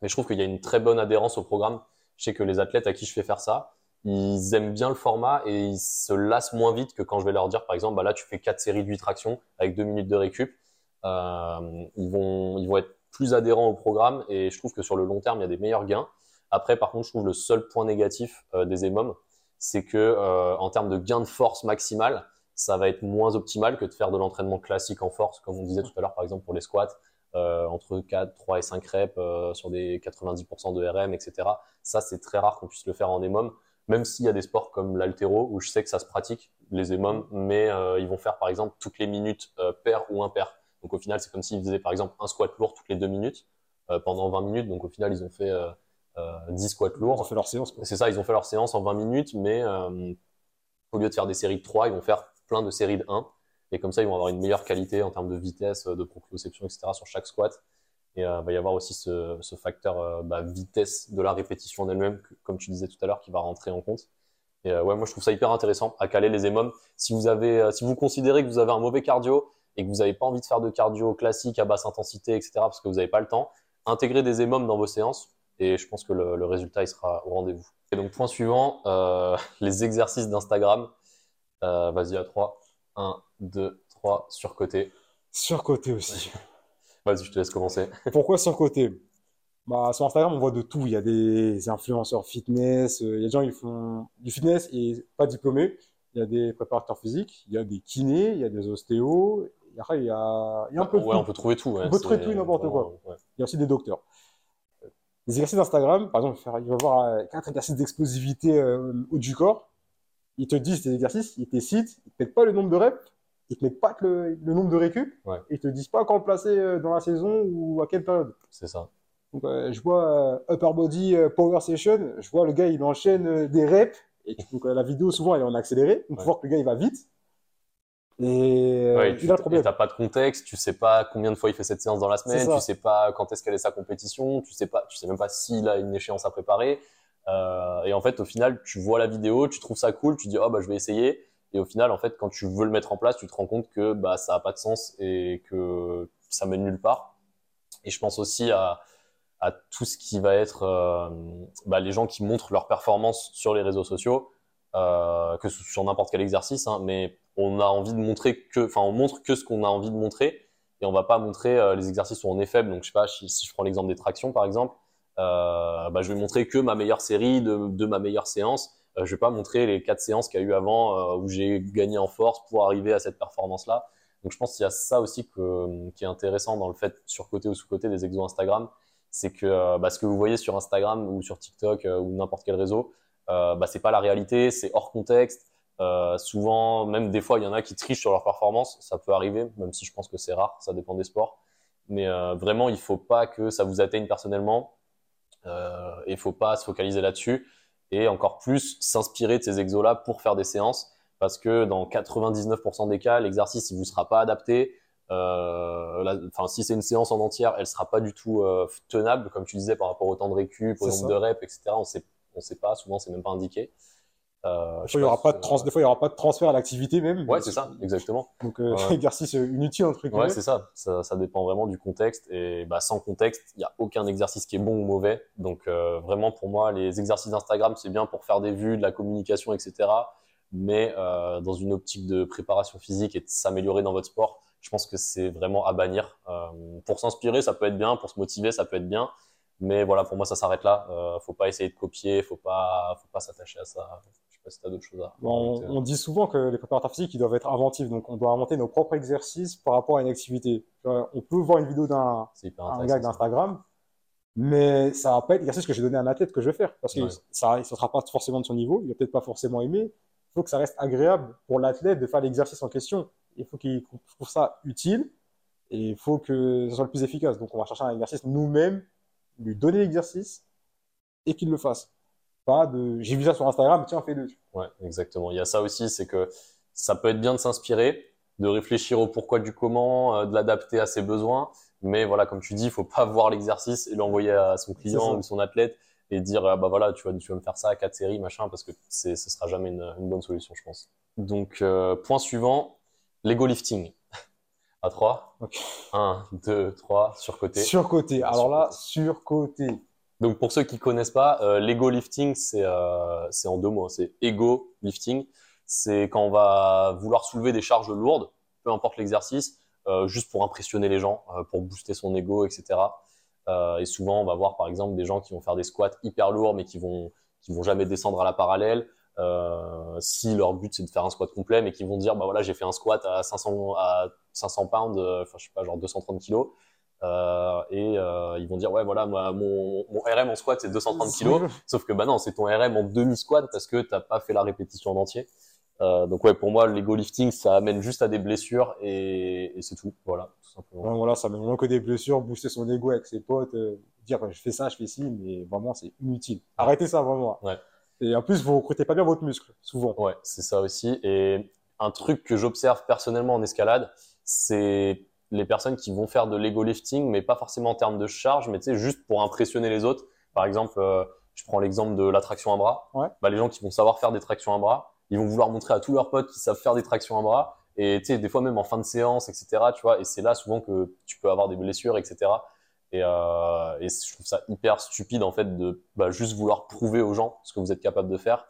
mais je trouve qu'il y a une très bonne adhérence au programme. Je sais que les athlètes à qui je fais faire ça, ils aiment bien le format et ils se lassent moins vite que quand je vais leur dire, par exemple, bah là, tu fais quatre séries de 8 tractions avec deux minutes de récup. Ils, vont, ils vont être plus adhérents au programme et je trouve que sur le long terme, il y a des meilleurs gains. Après, par contre, je trouve le seul point négatif euh, des EMOM, c'est que euh, en termes de gain de force maximale, ça va être moins optimal que de faire de l'entraînement classique en force, comme on disait tout à l'heure, par exemple pour les squats, euh, entre 4, 3 et 5 reps sur des 90% de RM, etc. Ça, c'est très rare qu'on puisse le faire en EMOM, même s'il y a des sports comme l'altéro où je sais que ça se pratique, les EMOM, mais ils vont faire par exemple toutes les minutes euh, pair ou impair. Donc au final, c'est comme s'ils faisaient par exemple un squat lourd toutes les deux minutes pendant 20 minutes. Donc au final, ils ont fait 10 squats Ils ont lourds. fait leur séance. C'est ça, ils ont fait leur séance en 20 minutes, mais euh, au lieu de faire des séries de 3, ils vont faire plein de séries de 1. Et comme ça, ils vont avoir une meilleure qualité en termes de vitesse, de proprioception, etc. sur chaque squat. Et euh, va y avoir aussi ce, ce facteur euh, bah, vitesse de la répétition en elle-même, comme tu disais tout à l'heure, qui va rentrer en compte. Et euh, ouais, moi je trouve ça hyper intéressant à caler les EMOM. Si vous avez, euh, si vous considérez que vous avez un mauvais cardio et que vous n'avez pas envie de faire de cardio classique à basse intensité, etc., parce que vous n'avez pas le temps, intégrez des EMOM dans vos séances et je pense que le, le résultat il sera au rendez-vous. Et donc point suivant, euh, [LAUGHS] les exercices d'Instagram. Euh, Vas-y à 3. 1, 2, 3, surcoté. Surcoté aussi. [LAUGHS] Vas-y, je te laisse commencer. [LAUGHS] Pourquoi surcoté? Bah, sur Instagram, on voit de tout. Il y a des influenceurs fitness, euh, il y a des gens qui font du fitness et pas diplômés. Il y a des préparateurs physiques, il y a des kinés, il y a des ostéos. Il y a, il y a un peu de ouais, tout. on peut trouver tout. ouais, On peut trouver tout et n'importe quoi. ouais. Il y a aussi des docteurs. Les exercices d'Instagram, par exemple, il va y avoir euh, quatre exercices d'explosivité euh, haut du corps. Ils te disent tes exercices, ils te citent, ils te mettent pas le nombre de reps, ils te mettent pas le, le nombre de récup, Ouais. et ils te disent pas quand placer euh, dans la saison ou à quelle période. C'est ça. Donc, euh, je vois euh, Upper Body euh, Power Session, je vois le gars, il enchaîne des reps, et donc la vidéo, souvent, elle est en accéléré, donc Ouais. faut voir que le gars, il va vite. Et euh, Ouais, tu n'as pas de contexte, tu sais pas combien de fois il fait cette séance dans la semaine, tu sais pas quand est-ce qu'elle est sa compétition, tu sais pas, tu sais même pas s'il a une échéance à préparer. Euh, et en fait, au final, tu vois la vidéo, tu trouves ça cool, tu dis oh bah je vais essayer. Et au final, en fait, quand tu veux le mettre en place, tu te rends compte que bah ça a pas de sens et que ça mène nulle part. Et je pense aussi à à tout ce qui va être euh, bah, les gens qui montrent leur performance sur les réseaux sociaux, euh, que sur n'importe quel exercice, hein, mais on a envie de montrer que, enfin, on montre que ce qu'on a envie de montrer et on va pas montrer euh, les exercices où on est faible. Donc, je sais pas, si, si je prends l'exemple des tractions par exemple, euh, bah, je vais montrer que ma meilleure série de, de ma meilleure séance. Euh, je vais pas montrer les quatre séances qu'il y a eu avant euh, où j'ai gagné en force pour arriver à cette performance-là. Donc, je pense qu'il y a ça aussi que, qui est intéressant dans le fait sur côté ou sous côté des exos Instagram, c'est que euh, bah, ce que vous voyez sur Instagram ou sur TikTok euh, ou n'importe quel réseau, bah, c'est pas la réalité, c'est hors contexte. Euh, souvent, même des fois, il y en a qui trichent sur leur performance, ça peut arriver, même si je pense que c'est rare, ça dépend des sports. Mais euh, vraiment, il faut pas que ça vous atteigne personnellement. Euh, et il faut pas se focaliser là-dessus. Et encore plus, s'inspirer de ces exos-là pour faire des séances. Parce que dans 99% des cas, l'exercice, il vous sera pas adapté. Euh, la- enfin, si c'est une séance en entière, elle sera pas du tout tenable, comme tu disais, par rapport au temps de récup, au nombre ça. de reps, etc. On sait, on sait pas. Souvent, c'est même pas indiqué. Euh, Des je fois, il y aura sais pas de trans, des fois, il y aura pas de transfert à l'activité même. Ouais, c'est ça, exactement. Donc, euh, Ouais. [LAUGHS] exercice inutile, entre guillemets. Ouais, c'est ça. ça. Ça dépend vraiment du contexte. Et bah, sans contexte, il n'y a aucun exercice qui est bon ou mauvais. Donc, euh, vraiment, pour moi, les exercices d'Instagram, c'est bien pour faire des vues, de la communication, etc. Mais euh, dans une optique de préparation physique et de s'améliorer dans votre sport, je pense que c'est vraiment à bannir. Euh, pour s'inspirer, ça peut être bien. Pour se motiver, ça peut être bien. Mais voilà, pour moi, ça s'arrête là. Euh, faut pas essayer de copier. Faut pas, faut pas s'attacher à ça. Je sais pas si t'as d'autres choses à Bon, on, dit souvent que les préparateurs physiques, ils doivent être inventifs. Donc, on doit inventer nos propres exercices par rapport à une activité. On peut voir une vidéo d'un un gars d'Instagram, mais ça va pas être l'exercice que j'ai donné à un athlète que je vais faire. Parce que Ouais. ça, il sera pas forcément de son niveau. Il va peut-être pas forcément aimer. Il faut que ça reste agréable pour l'athlète de faire l'exercice en question. Il faut qu'il trouve ça utile et il faut que ce soit le plus efficace. Donc, on va chercher un exercice nous-mêmes, lui donner l'exercice et qu'il le fasse. Pas de, j'ai vu ça sur Instagram, tiens, fais-le. Ouais, exactement. Il y a ça aussi, c'est que ça peut être bien de s'inspirer, de réfléchir au pourquoi du comment, euh, de l'adapter à ses besoins. Mais voilà, comme tu dis, il faut pas voir l'exercice et l'envoyer à son client ou son athlète et dire ah bah voilà, tu vas, tu vas me faire ça à quatre séries, machin, parce que c'est, ce sera jamais une, une bonne solution, je pense. Donc, euh, point suivant, l'ego lifting. À 3. Ok. 1, 2, 3, surcoté. Surcoté. Alors là, surcoté. Donc pour ceux qui connaissent pas, euh, l'ego lifting, c'est euh, en deux mots. C'est ego lifting. C'est quand on va vouloir soulever des charges lourdes, peu importe l'exercice, euh, juste pour impressionner les gens, euh, pour booster son ego, etc. Et souvent, on va voir par exemple des gens qui vont faire des squats hyper lourds, mais qui vont qui vont jamais descendre à la parallèle. Si leur but c'est de faire un squat complet, mais qui vont dire bah voilà j'ai fait un squat à 500 à 500 pounds, enfin je sais pas genre 230 kilos. Euh, et euh, ils vont dire ouais voilà moi mon, mon RM en squat c'est 230 kilos sauf que bah non c'est ton RM en demi squat parce que t'as pas fait la répétition en entier euh, donc ouais pour moi l'ego lifting ça amène juste à des blessures et, et c'est tout voilà tout simplement Ouais, voilà, ça met vraiment que des blessures, booster son ego avec ses potes, dire je fais ça, je fais ci, mais vraiment c'est inutile. Arrêtez ça vraiment. Ouais. Et en plus, vous recrutez pas bien votre muscle, souvent. Ouais, c'est ça aussi. Et un truc que j'observe personnellement en escalade, c'est les personnes qui vont faire de l'ego lifting, mais pas forcément en termes de charge, mais tu sais, juste pour impressionner les autres. Par exemple, euh, je prends l'exemple de la traction à bras. Ouais. Bah, les gens qui vont savoir faire des tractions à bras, ils vont vouloir montrer à tous leurs potes qui savent faire des tractions à bras. Et tu sais, des fois même en fin de séance, etc. Tu vois, et c'est là souvent que tu peux avoir des blessures, etc. Et, euh, et je trouve ça hyper stupide en fait de bah, juste vouloir prouver aux gens ce que vous êtes capable de faire.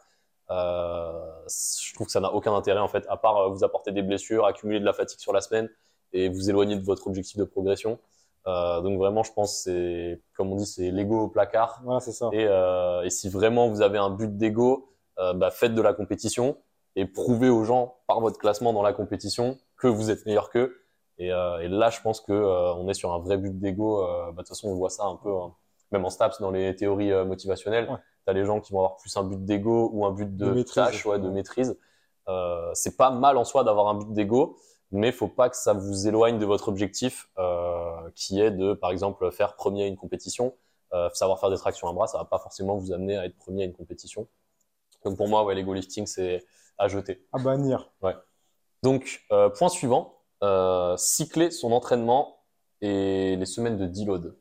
Euh, je trouve que ça n'a aucun intérêt en fait, à part vous apporter des blessures, accumuler de la fatigue sur la semaine et vous éloigner de votre objectif de progression. Euh, donc vraiment, je pense c'est comme on dit, c'est l'ego au placard. Voilà, c'est ça. Et, euh, et si vraiment vous avez un but d'ego, euh, bah, faites de la compétition et prouvez aux gens par votre classement dans la compétition que vous êtes meilleur qu'eux. Et, et là, je pense que on est sur un vrai but d'ego. Bah, de toute façon, on voit ça un peu, hein, même en STAPS, dans les théories motivationnelles. Ouais. Tu as les gens qui vont avoir plus un but d'ego ou un but de, De maîtrise. tâche, ouais, de Ouais. maîtrise. C'est pas mal en soi d'avoir un but d'ego, mais faut pas que ça vous éloigne de votre objectif, euh, qui est de, par exemple, faire premier à une compétition. Euh, savoir faire des tractions à bras, ça va pas forcément vous amener à être premier à une compétition. Donc pour moi, ouais, l'ego lifting, c'est à jeter. À bannir. Donc, euh, point suivant, cycler son entraînement et les semaines de deload.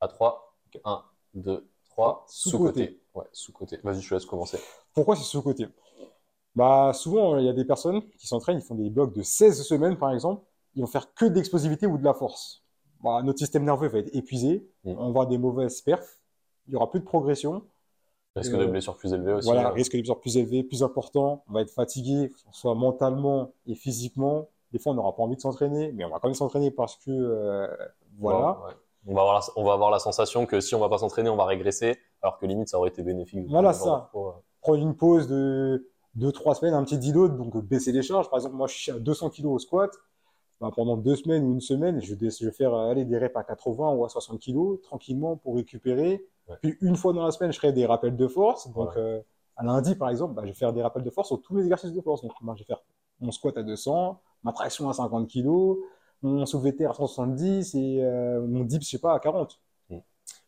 À 3, 1, 2, 3, Sous-côté. sous-côté. Ouais, sous-côté. Vas-y, je te laisse commencer. Pourquoi c'est sous-côté? Bah, souvent, il y a des personnes qui s'entraînent, ils font des blocs de 16 semaines, par exemple, ils vont faire que de l'explosivité ou de la force. Bah, notre système nerveux va être épuisé, Mm. on va avoir des mauvaises perfs, il y aura plus de progression, Risque Euh, de blessure plus élevé aussi. voilà, hein. risque de blessure plus élevé, plus important, on va être fatigué, soit mentalement et physiquement. Des fois, on n'aura pas envie de s'entraîner, mais on va quand même s'entraîner parce que, euh, voilà. Ouais, ouais. On va, avoir la, on va avoir la sensation que si on va pas s'entraîner, on va régresser, alors que limite, ça aurait été bénéfique. Voilà ça. euh. Prendre une pause de 2-3 semaines, un petit deload, donc baisser les charges. Par exemple, moi, je suis à 200 kg au squat. Bah, pendant deux semaines ou une semaine, je vais, je vais faire euh, aller des reps à 80 ou à 60 kg tranquillement pour récupérer. Ouais. Puis une fois dans la semaine, je ferai des rappels de force. Donc Ouais. euh, à lundi, par exemple, bah, je vais faire des rappels de force sur tous les exercices de force. Donc moi, je vais faire mon squat à 200, ma traction à 50 kg, mon soulevé terre à 170 et euh, mon dips, je sais pas, à 40.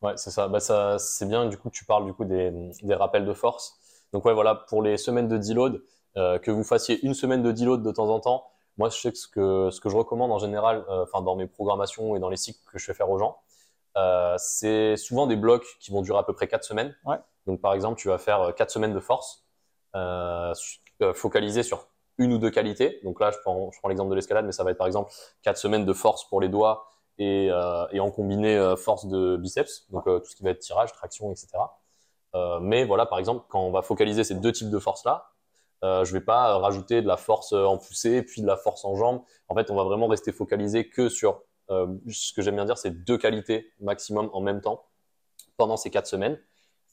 Ouais, c'est ça. Bah, ça, c'est bien du coup tu parles du coup des, des rappels de force. Donc ouais, voilà, pour les semaines de deload, euh, que vous fassiez une semaine de deload de temps en temps, moi je sais que ce que, ce que je recommande en général, euh, enfin dans mes programmations et dans les cycles que je fais faire aux gens, euh, c'est souvent des blocs qui vont durer à peu près 4 semaines. Ouais. Donc par exemple, tu vas faire 4 semaines de force, euh, su- euh, focalisé sur une ou deux qualités. Donc là, je prends, je prends l'exemple de l'escalade, mais ça va être par exemple 4 semaines de force pour les doigts et, et en combiné force de biceps, donc tout ce qui va être tirage, traction, etc. Euh, mais voilà, par exemple, quand on va focaliser ces deux types de force-là, euh, je vais pas rajouter de la force euh, en poussée puis de la force en jambes. En fait, on va vraiment rester focalisé que sur euh, ce que j'aime bien dire, c'est deux qualités maximum en même temps pendant ces quatre semaines.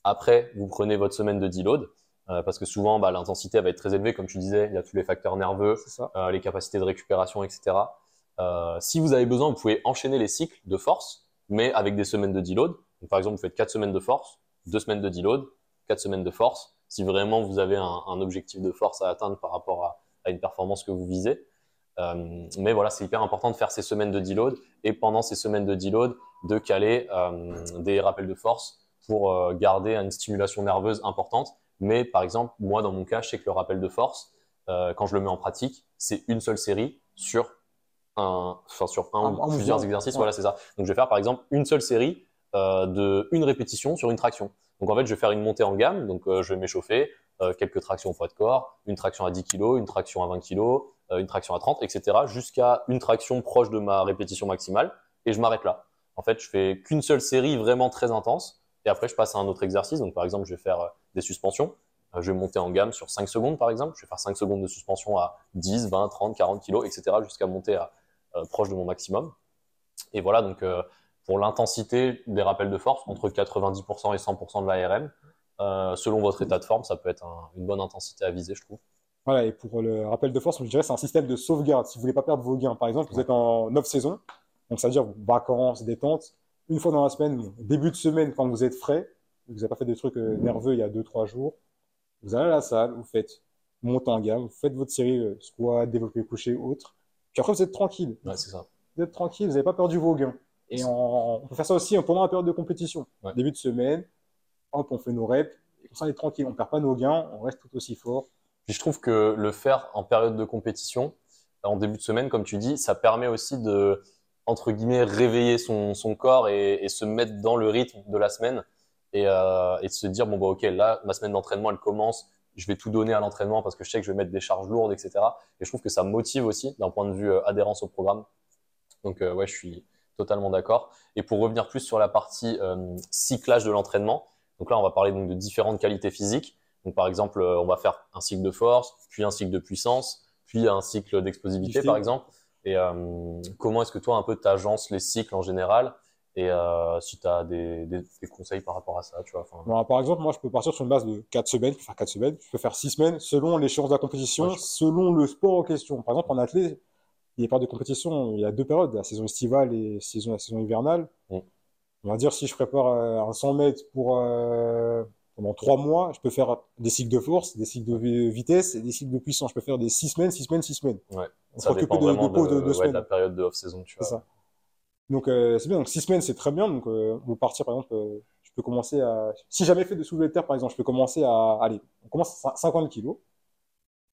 Après, vous prenez votre semaine de deload euh, parce que souvent, bah, l'intensité va être très élevée, comme tu disais. Il y a tous les facteurs nerveux, les capacités de récupération, etc. Si vous avez besoin, vous pouvez enchaîner les cycles de force, mais avec des semaines de deload. Donc, par exemple, vous faites quatre semaines de force, deux semaines de deload, quatre semaines de force. Si vraiment vous avez un, un objectif de force à atteindre par rapport à, à une performance que vous visez. Euh, mais voilà, c'est hyper important de faire ces semaines de deload et pendant ces semaines de deload, de caler euh, des rappels de force pour euh, garder une stimulation nerveuse importante. Mais par exemple, moi dans mon cas, je sais que le rappel de force, quand je le mets en pratique, c'est une seule série sur un, enfin sur un, ou plusieurs exercices. Ouais. Voilà, c'est ça. Donc je vais faire par exemple une seule série euh, de une répétition sur une traction. Donc en fait, je vais faire une montée en gamme. Donc euh, je vais m'échauffer, euh, quelques tractions au poids de corps, une traction à 10 kg, une traction à 20 kg, une traction à 30, etc. jusqu'à une traction proche de ma répétition maximale et je m'arrête là. En fait, je fais qu'une seule série vraiment très intense et après je passe à un autre exercice. Donc par exemple, je vais faire des suspensions. Je vais monter en gamme sur 5 secondes par exemple. Je vais faire 5 secondes de suspension à 10, 20, 30, 40 kg, etc. jusqu'à monter à proche de mon maximum. Et voilà, donc pour l'intensité des rappels de force, entre 90% et 100% de l'ARM, euh, selon votre état de forme, ça peut être un- une bonne intensité à viser, je trouve. Voilà, et pour le rappel de force, je dirais c'est un système de sauvegarde. Si vous voulez pas perdre vos gains, par exemple, vous êtes en off-saison, donc ça veut dire vacances, détente, une fois dans la semaine, début de semaine, quand vous êtes frais, vous n'avez pas fait des trucs euh, nerveux il y a 2-3 jours, vous allez à la salle, vous faites monter en gamme, vous faites votre série euh, squat, développé couché, autre, puis après vous êtes tranquille. Ouais, c'est ça. Vous êtes tranquille, vous n'avez pas perdu vos gains. Et on, on peut faire ça aussi pendant la période de compétition. Ouais. Début de semaine, hop, on fait nos reps, et comme ça on est tranquille, on perd pas nos gains, on reste tout aussi fort. Puis je trouve que le faire en période de compétition, en début de semaine, comme tu dis, ça permet aussi de, entre guillemets, réveiller son, son corps et, et se mettre dans le rythme de la semaine. et, euh, et de se dire bon bah ok là ma semaine d'entraînement elle commence je vais tout donner à l'entraînement parce que je sais que je vais mettre des charges lourdes etc et je trouve que ça motive aussi d'un point de vue euh, adhérence au programme donc euh, ouais je suis totalement d'accord. Et pour revenir plus sur la partie euh, cyclage de l'entraînement donc là on va parler donc de différentes qualités physiques. Donc par exemple euh, on va faire un cycle de force puis un cycle de puissance puis un cycle d'explosivité par exemple. Et euh, comment est-ce que toi un peu t'agences les cycles en général? Et euh, si tu as des, des, des conseils par rapport à ça, tu vois. Bon, par exemple, moi, je peux partir sur une base de 4 semaines, je peux faire 4 semaines, je peux faire 6 semaines, selon l'échéance de la compétition, Ouais, selon le sport en question. Par exemple, en athlète, il y a pas de compétition, il y a deux périodes, la saison estivale et saison, la saison hivernale. Mm. On va dire, si je prépare euh, un 100 mètres pour, euh, pendant 3 mois, je peux faire des cycles de force, des cycles de vi- vitesse et des cycles de puissance. Je peux faire des 6 semaines, 6 semaines, 6 semaines. Ouais, On ça dépend de, vraiment de ouais, la période de off-saison, tu vois. ça. Donc, euh, c'est bien. Donc, six semaines, c'est très bien. Donc, euh, on peut partir, par exemple, euh, je peux commencer à. Si j'avais fait de soulevé de terre, par exemple, je peux commencer à. Allez, on commence à 50 kilos.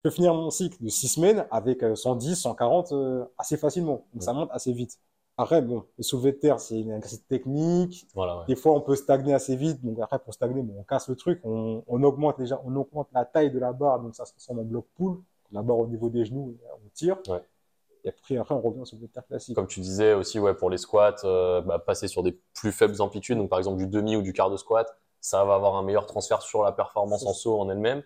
Je peux finir mon cycle de six semaines avec euh, 110, 140 euh, assez facilement. Donc, ça monte assez vite. Après, bon, le soulevé de terre, c'est une exercice technique. Voilà, ouais. Des fois, on peut stagner assez vite. Donc, après, pour stagner, bon, on casse le truc. On, on augmente déjà, on augmente la taille de la barre. Donc, ça se transforme en bloc pull. La barre au niveau des genoux, on tire. Ouais. Et après, après, on revient au soulevé de terre classique. Comme tu disais aussi, ouais, pour les squats, euh, bah, passer sur des plus faibles amplitudes, donc par exemple du demi ou du quart de squat, ça va avoir un meilleur transfert sur la performance en saut en elle-même.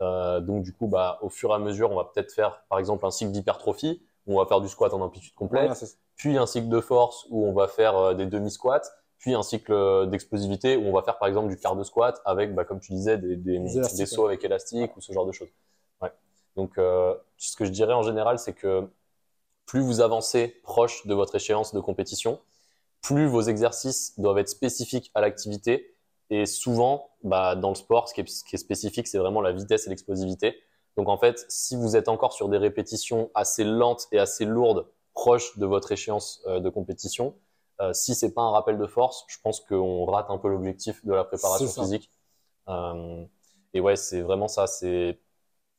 Euh, donc du coup, bah, au fur et à mesure, on va peut-être faire par exemple un cycle d'hypertrophie où on va faire du squat en amplitude complète, puis un cycle de force où on va faire euh, des demi-squats, puis un cycle euh, d'explosivité où on va faire par exemple du quart de squat avec, bah, comme tu disais, des, des, Des élastiques, des sauts avec élastique ou ce genre de choses. Ouais. Donc, euh, ce que je dirais en général, c'est que plus vous avancez proche de votre échéance de compétition, plus vos exercices doivent être spécifiques à l'activité. Et souvent, bah, dans le sport, ce qui est, ce qui est spécifique, c'est vraiment la vitesse et l'explosivité. Donc en fait, si vous êtes encore sur des répétitions assez lentes et assez lourdes, proches de votre échéance euh, de compétition, euh, si c'est pas un rappel de force, je pense qu'on rate un peu l'objectif de la préparation physique. Euh, et ouais, c'est vraiment ça. C'est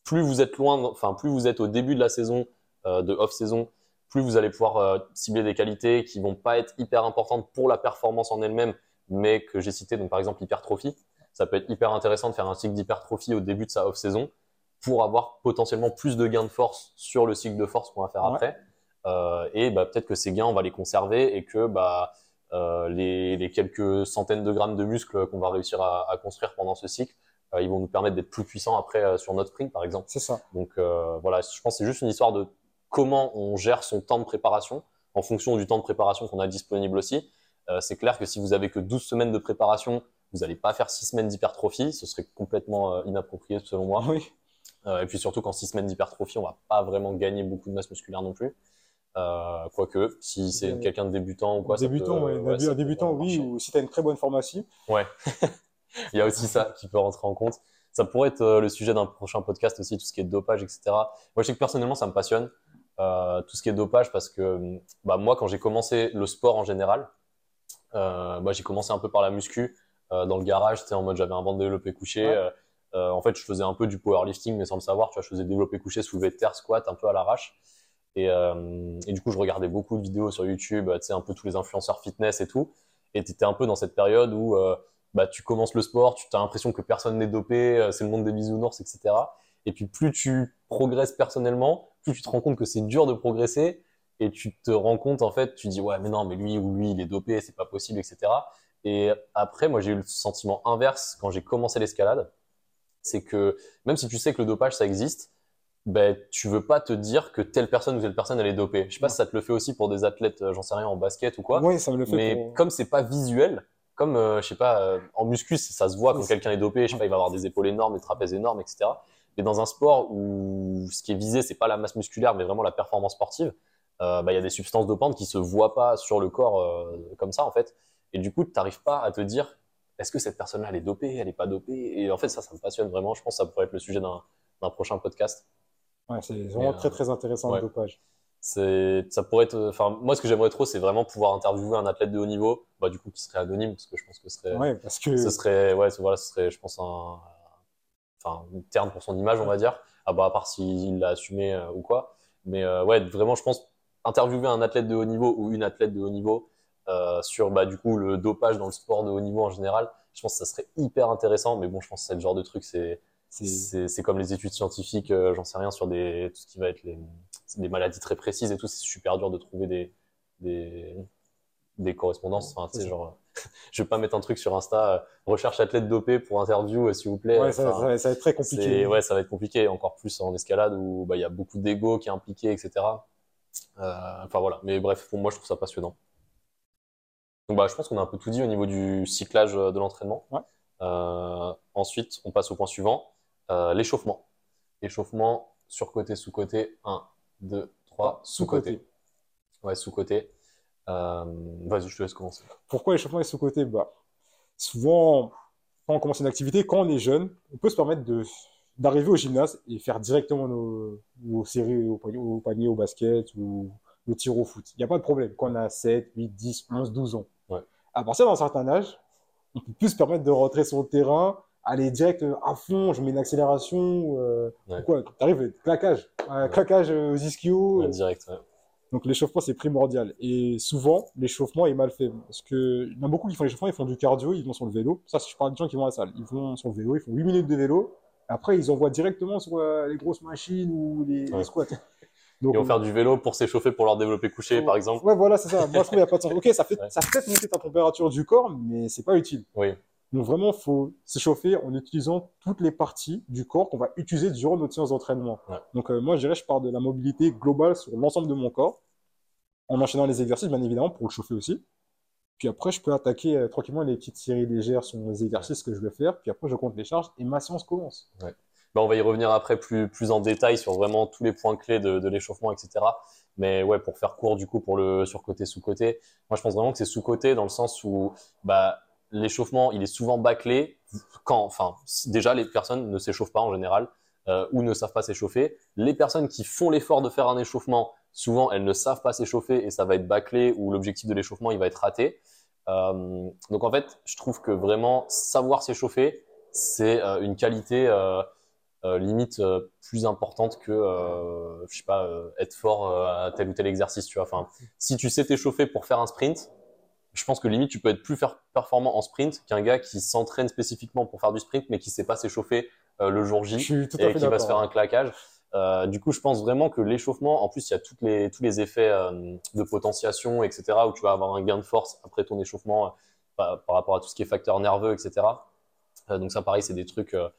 plus vous êtes loin, enfin plus vous êtes au début de la saison, euh, de off-saison, plus vous allez pouvoir cibler des qualités qui vont pas être hyper importantes pour la performance en elle-même, mais que j'ai cité. Donc par exemple l'hypertrophie, ça peut être hyper intéressant de faire un cycle d'hypertrophie au début de sa off-saison pour avoir potentiellement plus de gains de force sur le cycle de force qu'on va faire Ouais. après. Euh, et bah, peut-être que ces gains, on va les conserver et que bah, euh, les, les quelques centaines de grammes de muscles qu'on va réussir à, à construire pendant ce cycle, euh, ils vont nous permettre d'être plus puissants après sur notre sprint, par exemple. C'est ça. Donc voilà, je pense que c'est juste une histoire de comment on gère son temps de préparation en fonction du temps de préparation qu'on a disponible aussi. Euh, c'est clair que si vous avez que 12 semaines de préparation, vous n'allez pas faire 6 semaines d'hypertrophie, ce serait complètement euh, inapproprié selon moi. Oui. Euh, et puis surtout qu'en 6 semaines d'hypertrophie, on va pas vraiment gagner beaucoup de masse musculaire non plus. Euh, quoique, si c'est quelqu'un de débutant ou quoi, débutant, peut- ouais, ouais, débutant, oui, ou si tu as une très bonne pharmacie. Ouais, [LAUGHS] il y a aussi ça qui peut rentrer en compte. Ça pourrait être le sujet d'un prochain podcast aussi, tout ce qui est dopage, etc. Moi, je sais que personnellement, ça me passionne, euh, tout ce qui est dopage, parce que bah, moi, quand j'ai commencé le sport en général, euh, bah, j'ai commencé un peu par la muscu, euh, dans le garage, sais, en mode j'avais un banc de développé couché. Ouais. euh, euh, en fait, je faisais un peu du powerlifting, mais sans le savoir, tu vois, je faisais développé couché, soulevé de terre, squat, un peu à l'arrache. Et, et du coup, je regardais beaucoup de vidéos sur YouTube, tu sais, un peu tous les influenceurs fitness et tout. Et tu étais un peu dans cette période où bah, tu commences le sport, tu as l'impression que personne n'est dopé, c'est le monde des bisounours, etc. Et puis plus tu progresses personnellement, plus tu te rends compte que c'est dur de progresser et tu te rends compte en fait, tu dis ouais mais non mais lui ou lui il est dopé, c'est pas possible, etc. Et après moi j'ai eu le sentiment inverse quand j'ai commencé l'escalade, c'est que même si tu sais que le dopage ça existe, ben tu veux pas te dire que telle personne ou telle personne elle est dopée. Je sais pas Ouais. si ça te le fait aussi pour des athlètes, euh, j'en sais rien en basket ou quoi. Oui, ça me le fait Mais pour... comme c'est pas visuel, comme euh, je sais pas, euh, en muscu ça se voit quand quelqu'un est dopé, je sais pas, il va avoir des épaules énormes, des trapèzes énormes, etc. Mais dans un sport où ce qui est visé c'est pas la masse musculaire mais vraiment la performance sportive, euh, bah, il y a des substances dopantes qui se voient pas sur le corps euh, comme ça en fait. Et du coup tu n'arrives pas à te dire est-ce que cette personne-là elle est dopée, elle est pas dopée? Et en fait ça ça me passionne vraiment. Je pense que ça pourrait être le sujet d'un prochain podcast. Ouais, c'est vraiment très euh, très intéressant ouais. le dopage. Ça pourrait être, enfin, moi, ce que j'aimerais trop, c'est vraiment pouvoir interviewer un athlète de haut niveau, bah, du coup, qui serait anonyme, parce que je pense que ce serait, Ouais, parce que ce serait, ouais, voilà, ce serait, je pense, un, enfin, une terne pour son image, on va dire. Ah bah, à part s'il l'a assumé euh, ou quoi. Mais ouais, vraiment, je pense, interviewer un athlète de haut niveau ou une athlète de haut niveau euh, sur, bah, du coup, le dopage dans le sport de haut niveau en général, je pense que ça serait hyper intéressant. Mais bon, je pense que c'est le genre de truc, c'est c'est comme les études scientifiques, euh, j'en sais rien sur des, tout ce qui va être les, des maladies très précises et tout. C'est super dur de trouver des, des, des correspondances. Enfin, tu sais, genre, [LAUGHS] je vais pas mettre un truc sur Insta, euh, recherche athlète dopé pour interview, s'il vous plaît. Ouais, ça, ça, ça, va être très compliqué. Ouais, ça va être compliqué, encore plus en escalade où bah, il y a beaucoup d'ego qui est impliqué, etc. Euh, enfin voilà. Mais bref, pour moi, je trouve ça passionnant. Donc bah, je pense qu'on a un peu tout dit au niveau du cyclage de l'entraînement. Ouais. Euh, ensuite, on passe au point suivant, euh, l'échauffement. Échauffement sur côté, sous côté, 1, 2, 3, sous côté. Ouais, sous côté. Euh, Vas-y, je te laisse commencer. Pourquoi l'échauffement est sous côté? Bah, Souvent, quand on commence une activité, quand on est jeune, on peut se permettre de d'arriver au gymnase et faire directement nos, nos séries au panier, au panier, au basket ou nos tirs au foot. Il n'y a pas de problème. Quand on a 7, 8, 10, 11, 12 ans. Ouais. À partir d'un certain âge, on peut plus se permettre de rentrer sur le terrain, aller direct euh, à fond, je mets une accélération, euh, Ouais. quoi, t'arrives, claquage, euh, claquage euh, aux ischios. Ouais, direct, ouais. Donc l'échauffement c'est primordial. Et souvent l'échauffement est mal fait parce que il y en a beaucoup qui font l'échauffement, ils font du cardio, ils vont sur le vélo. Ça, je parle des gens qui vont à la salle, ils vont sur le vélo, ils font 8 minutes de vélo. Après ils envoient directement sur euh, les grosses machines ou les, Ouais. les squats. Donc, [LAUGHS] Ils vont faire du vélo pour s'échauffer pour leur développer couché, par exemple. Ouais, voilà, c'est ça. Moi, je trouve qu'il n'y a pas de sens. Ok, ça fait, Ouais. ça fait monter ta température du corps, mais c'est pas utile. Oui, Donc vraiment, faut s'échauffer en utilisant toutes les parties du corps qu'on va utiliser durant notre séance d'entraînement. Ouais. Donc euh, moi, je dirais, je pars de la mobilité globale sur l'ensemble de mon corps, en enchaînant les exercices, bien évidemment, pour le chauffer aussi. Puis après, je peux attaquer euh, tranquillement les petites séries légères sur les exercices que je vais faire. Puis après, je compte les charges et ma séance commence. Bah, on va y revenir après plus, plus en détail sur vraiment tous les points clés de, l'échauffement, etc. Mais ouais, pour faire court du coup pour le sur-côté, sous-côté, moi je pense vraiment que c'est sous-côté dans le sens où bah, l'échauffement il est souvent bâclé quand, enfin, déjà les personnes ne s'échauffent pas en général euh, ou ne savent pas s'échauffer. Les personnes qui font l'effort de faire un échauffement, souvent elles ne savent pas s'échauffer et ça va être bâclé ou l'objectif de l'échauffement il va être raté. Euh, donc en fait, je trouve que vraiment savoir s'échauffer, c'est euh, une qualité. euh, limite plus importante que je sais pas être fort à tel ou tel exercice tu vois enfin si tu sais t'échauffer pour faire un sprint je pense que limite tu peux être plus performant en sprint qu'un gars qui s'entraîne spécifiquement pour faire du sprint mais qui sait pas s'échauffer le jour J et qui va se faire un claquage Euh, du coup je pense vraiment que l'échauffement en plus il y a toutes les tous les effets euh, de potentiation etc où tu vas avoir un gain de force après ton échauffement euh, par, par rapport à tout ce qui est facteur nerveux etc Euh, donc ça pareil c'est des trucs euh,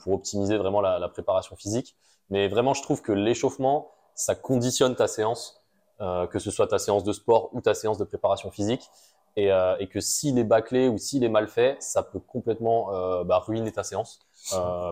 pour optimiser vraiment la, la préparation physique. Mais vraiment, je trouve que l'échauffement, ça conditionne ta séance, que ce soit ta séance de sport ou ta séance de préparation physique. Et, et que s'il est bâclé ou s'il est mal fait, ça peut complètement bah, ruiner ta séance.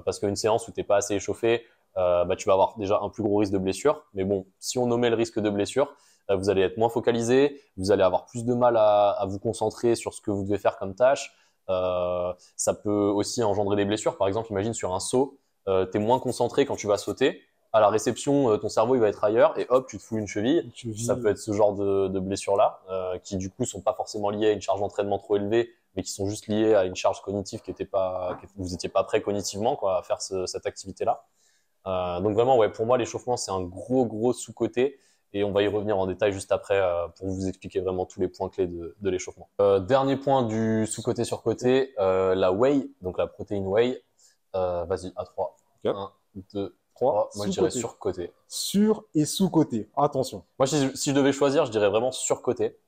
Parce qu'une séance où t'es pas assez échauffé, euh, bah, tu vas avoir déjà un plus gros risque de blessure. Mais bon, si on nommait le risque de blessure, euh, vous allez être moins focalisé, vous allez avoir plus de mal à, à vous concentrer sur ce que vous devez faire comme tâche. Euh, ça peut aussi engendrer des blessures. Par exemple, imagine sur un saut, euh, tu es moins concentré quand tu vas sauter. À la réception, euh, ton cerveau il va être ailleurs et hop, tu te fous une cheville. Ça peut être ce genre de, de blessures-là, euh, qui du coup sont pas forcément liées à une charge d'entraînement trop élevée, mais qui sont juste liées à une charge cognitive qui était pas, que vous étiez pas prêt cognitivement quoi, à faire ce- cette activité-là. Euh, donc vraiment, ouais, pour moi, l'échauffement c'est un gros gros sous-côté. Et on va y revenir en détail juste après euh, pour vous expliquer vraiment tous les points clés de, de l'échauffement. Euh, dernier point du sous-côté sur côté, la whey, donc la protéine whey. Vas-y, à 3. Ok. 1, 2, Trois, 3. Moi, je dirais sous-côté. sur et sous-côté. Attention. Moi, si, si je devais choisir, je dirais vraiment sur côté.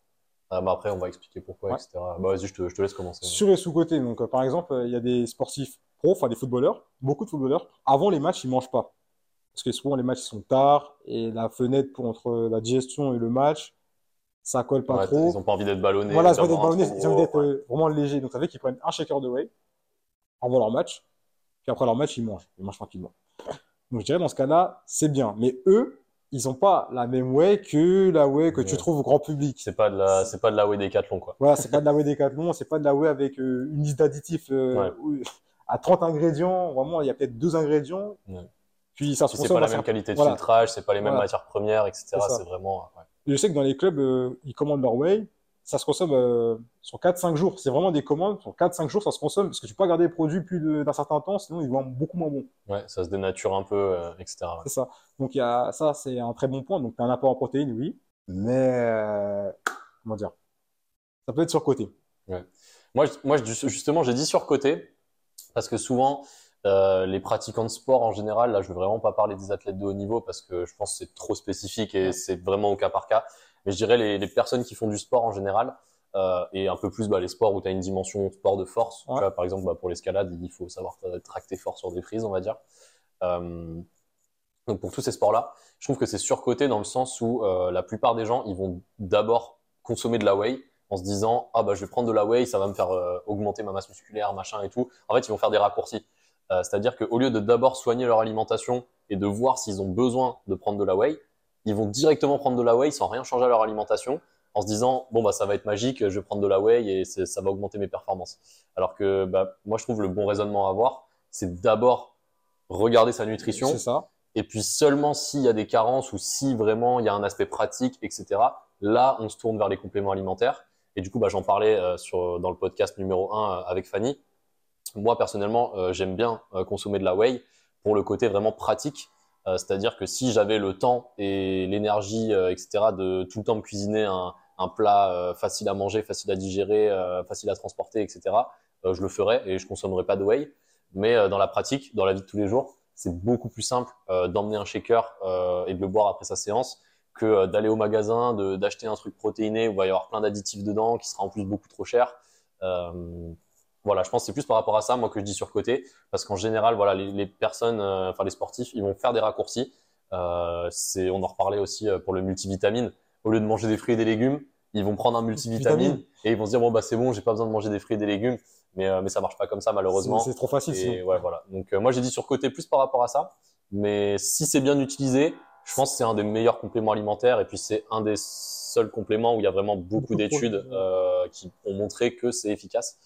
Mais après, on va expliquer pourquoi, Ouais. etc. Bah, vas-y, je te, je te laisse commencer. Sur et sous-côté. Donc, par exemple, il y a des sportifs enfin des footballeurs, beaucoup de footballeurs. Avant les matchs, ils mangent pas. Parce que souvent, les matchs sont tard et la fenêtre pour, entre la digestion et le match, ça colle pas Ouais, trop. Ils ont pas envie d'être ballonnés. Voilà, ils ont envie d'être ils ont envie d'être ouais. euh, vraiment légers. Donc, ça fait qu'ils prennent un shaker de whey avant leur match. Puis après leur match, ils mangent. Ils mangent tranquillement. Donc, je dirais, dans ce cas-là, c'est bien. Mais eux, ils ont pas la même whey que la whey que tu trouves au grand public. C'est pas de la, c'est pas de la whey décathlon, quoi. Voilà, c'est pas de la whey Decathlon, c'est pas de la whey avec euh, une liste d'additifs euh, Ouais. À 30 ingrédients. Vraiment, il y a peut-être deux ingrédients. Ouais. Puis ça se c'est pas la même qualité de voilà. filtrage, c'est pas les mêmes Voilà. matières premières, etc. C'est vraiment, ouais. Je sais que dans les clubs, euh, ils commandent leur whey. Ça se consomme euh, sur 4-5 jours. C'est vraiment des commandes. Sur 4-5 jours, ça se consomme. Parce que tu peux pas garder les produits plus d'un certain temps, sinon ils vont beaucoup moins bons. Ouais, ça se dénature un peu, euh, etc. ouais. C'est ça. Donc y a, ça, c'est un très bon point. Donc tu as un apport en protéines, oui. Mais, comment dire? Ça peut être surcoté. Moi, Moi, moi justement, j'ai dit surcoté parce que souvent, euh, les pratiquants de sport en général, là, je veux vraiment pas parler des athlètes de haut niveau parce que je pense que c'est trop spécifique et c'est vraiment au cas par cas. Mais je dirais les, les personnes qui font du sport en général euh, et un peu plus bah, les sports où tu as une dimension sport de force. Tu vois, par exemple, bah, pour l'escalade, il faut savoir tracter fort sur des frises, on va dire. Euh, donc pour tous ces sports-là, je trouve que c'est surcoté dans le sens où la plupart des gens, ils vont d'abord consommer de la whey en se disant ah bah je vais prendre de la whey, ça va me faire euh, augmenter ma masse musculaire, machin et tout. En fait, ils vont faire des raccourcis. Euh, C'est-à-dire qu'au lieu de d'abord soigner leur alimentation et de voir s'ils ont besoin de prendre de la whey, ils vont directement prendre de la whey sans rien changer à leur alimentation en se disant bon bah ça va être magique, je vais prendre de la whey et ça va augmenter mes performances. Alors que bah, moi je trouve le bon raisonnement à avoir, c'est d'abord regarder sa nutrition. C'est ça. Et puis seulement s'il y a des carences ou si vraiment il y a un aspect pratique, etc. Là, on se tourne vers les compléments alimentaires. Et du coup, bah, j'en parlais euh, sur, dans le podcast numéro 1 euh, avec Fanny. Moi, personnellement, euh, j'aime bien consommer de la whey pour le côté vraiment pratique. C'est-à-dire que si j'avais le temps et l'énergie, etc., de tout le temps me cuisiner un, un plat facile à manger, facile à digérer, facile à transporter, etc., je le ferais et je consommerais pas de whey. Mais dans la pratique, dans la vie de tous les jours, c'est beaucoup plus simple d'emmener un shaker et de le boire après sa séance que euh, d'aller au magasin, d'acheter un truc protéiné où il va y avoir plein d'additifs dedans, qui sera en plus beaucoup trop cher. Euh, voilà, je pense que c'est plus par rapport à ça, moi, que je dis surcoté, parce qu'en général, voilà, les, personnes, euh, enfin les sportifs, ils vont faire des raccourcis. c'est, on en reparlait aussi pour le multivitamine. Au lieu de manger des fruits et des légumes, ils vont prendre un multivitamine et ils vont se dire bon bah c'est bon, j'ai pas besoin de manger des fruits et des légumes, mais mais ça marche pas comme ça malheureusement. C'est trop facile. Et ouais, voilà. Donc moi j'ai dit surcoté plus par rapport à ça, mais si c'est bien utilisé, je pense que c'est un des meilleurs compléments alimentaires et puis c'est un des seuls compléments où il y a vraiment beaucoup d'études euh, qui ont montré que c'est efficace.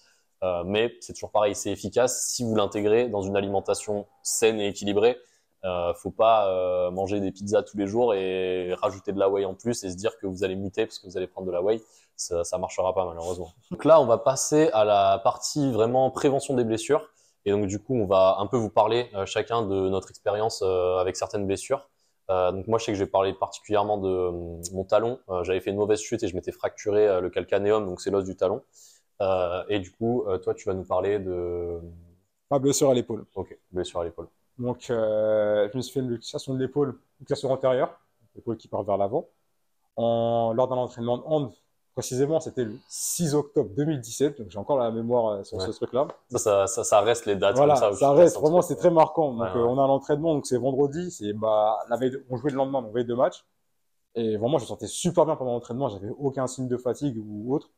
Euh, mais c'est toujours pareil, c'est efficace si vous l'intégrez dans une alimentation saine et équilibrée. Euh, faut pas euh, manger des pizzas tous les jours et rajouter de la whey en plus et se dire que vous allez muter parce que vous allez prendre de la whey. Ça, ça marchera pas malheureusement. Donc là, on va passer à la partie vraiment prévention des blessures. Et donc du coup, on va un peu vous parler euh, chacun de notre expérience avec certaines blessures. Euh, donc moi, je sais que j'ai parlé particulièrement de euh, mon talon. Euh, j'avais fait une mauvaise chute et je m'étais fracturé le calcanéum, donc c'est l'os du talon. et du coup, toi, tu vas nous parler de... Ma blessure à l'épaule. Ok, blessure à l'épaule. Donc, je me suis fait une luxation de l'épaule, luxation antérieure, l'épaule qui part vers l'avant. En... Lors d'un entraînement de hand, Précisément, c'était le 6 octobre 2017, donc j'ai encore la mémoire euh, sur ce truc-là. Ça, ça, ça, reste les dates voilà, comme ça. ça reste, vraiment, c'est très marquant. Donc, euh, on a l'entraînement, donc c'est vendredi, c'est bah, la veille on jouait le lendemain, donc veille de match. Et vraiment, je me sentais super bien pendant l'entraînement, j'avais aucun signe de fatigue ou autre.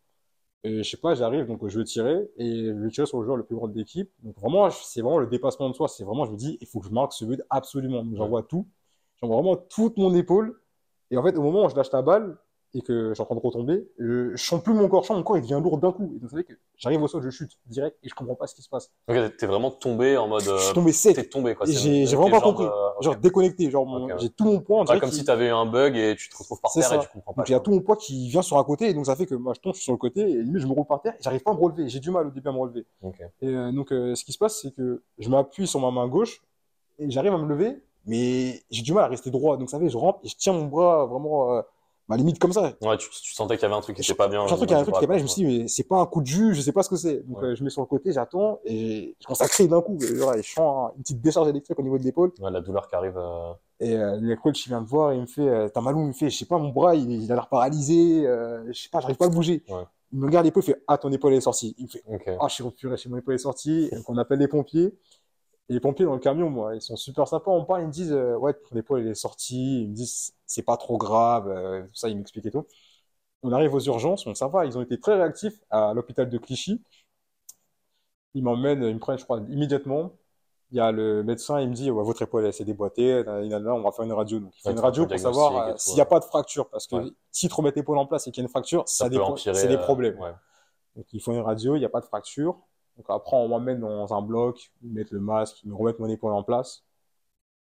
Et je sais pas, j'arrive, donc je veux tirer, et je veux tirer sur le joueur le plus grand de l'équipe. Donc vraiment, c'est vraiment le dépassement de soi, c'est vraiment, je me dis, il faut que je marque ce but absolument. Donc j'envoie tout, j'envoie vraiment toute mon épaule. Et en fait, au moment où je lâche la balle, et que je suis en train de retomber, je, sens plus mon corps, je sens mon corps il devient lourd d'un coup. Et donc, vous savez que j'arrive au sol, je chute direct et je comprends pas ce qui se passe. Ok, t'es vraiment tombé en mode. je suis tombé sec. T'es tombé quoi. J'ai vraiment pas compris. Euh, genre déconnecté, genre j'ai tout mon poids. Ouais, comme si t'avais eu un bug et tu te retrouves par terre et tu comprends pas. Donc il y a tout mon poids qui vient sur un côté et donc ça fait que moi je tombe sur le côté et limite je me roule par terre et j'arrive pas à me relever. J'ai du mal au début à me relever. Okay. Et euh, donc euh, ce qui se passe c'est que je m'appuie sur ma main gauche et j'arrive à me lever mais j'ai du mal à rester droit. Donc ça fait je rentre et je tiens mon bras vraiment ma limite comme ça. Ouais, tu, tu sentais qu'il y avait un truc qui était pas bien. J'ai un truc, il y a un truc qui était pas. Je me suis dit, mais c'est pas un coup de jus, je sais pas ce que c'est. Donc, euh, je mets sur le côté, j'attends et je commence à crier d'un coup. Et, je sens une petite décharge électrique au niveau de l'épaule. Ouais, la douleur qui arrive. Euh... Et euh, le coach, il vient me voir et il me fait, euh, t'as mal où? Il me fait, je sais pas, mon bras, il, il a l'air paralysé, je sais pas, j'arrive pas à le bouger. Ouais. Il me regarde l'épaule, il fait, ah, ton épaule est sortie. Il me fait, okay. ah, je suis repuré, mon épaule est sortie. Donc, on appelle les pompiers. Les pompiers dans le camion, moi, ils sont super sympas. On parle, ils me disent, euh, ouais, ton épaule elle est sortie. Ils me disent, c'est pas trop grave. Euh, tout ça, ils m'expliquaient tout. On arrive aux urgences, on ça va. Ils ont été très réactifs à l'hôpital de Clichy. Ils m'emmènent, ils me prennent, je crois, immédiatement. Il y a le médecin, il me dit, ouais, votre épaule elle s'est déboîtée. on va faire une radio. Donc, il fait une radio pour savoir euh, s'il n'y a pas de fracture, parce que ouais. s'ils te remettent l'épaule en place et qu'il y a une fracture, ça, ça c'est des problèmes. Ouais. Donc, il faut une radio, il n'y a pas de fracture. Donc après, on m'emmène dans un bloc, ils mettent le masque, ils me remettent mon épaule en place.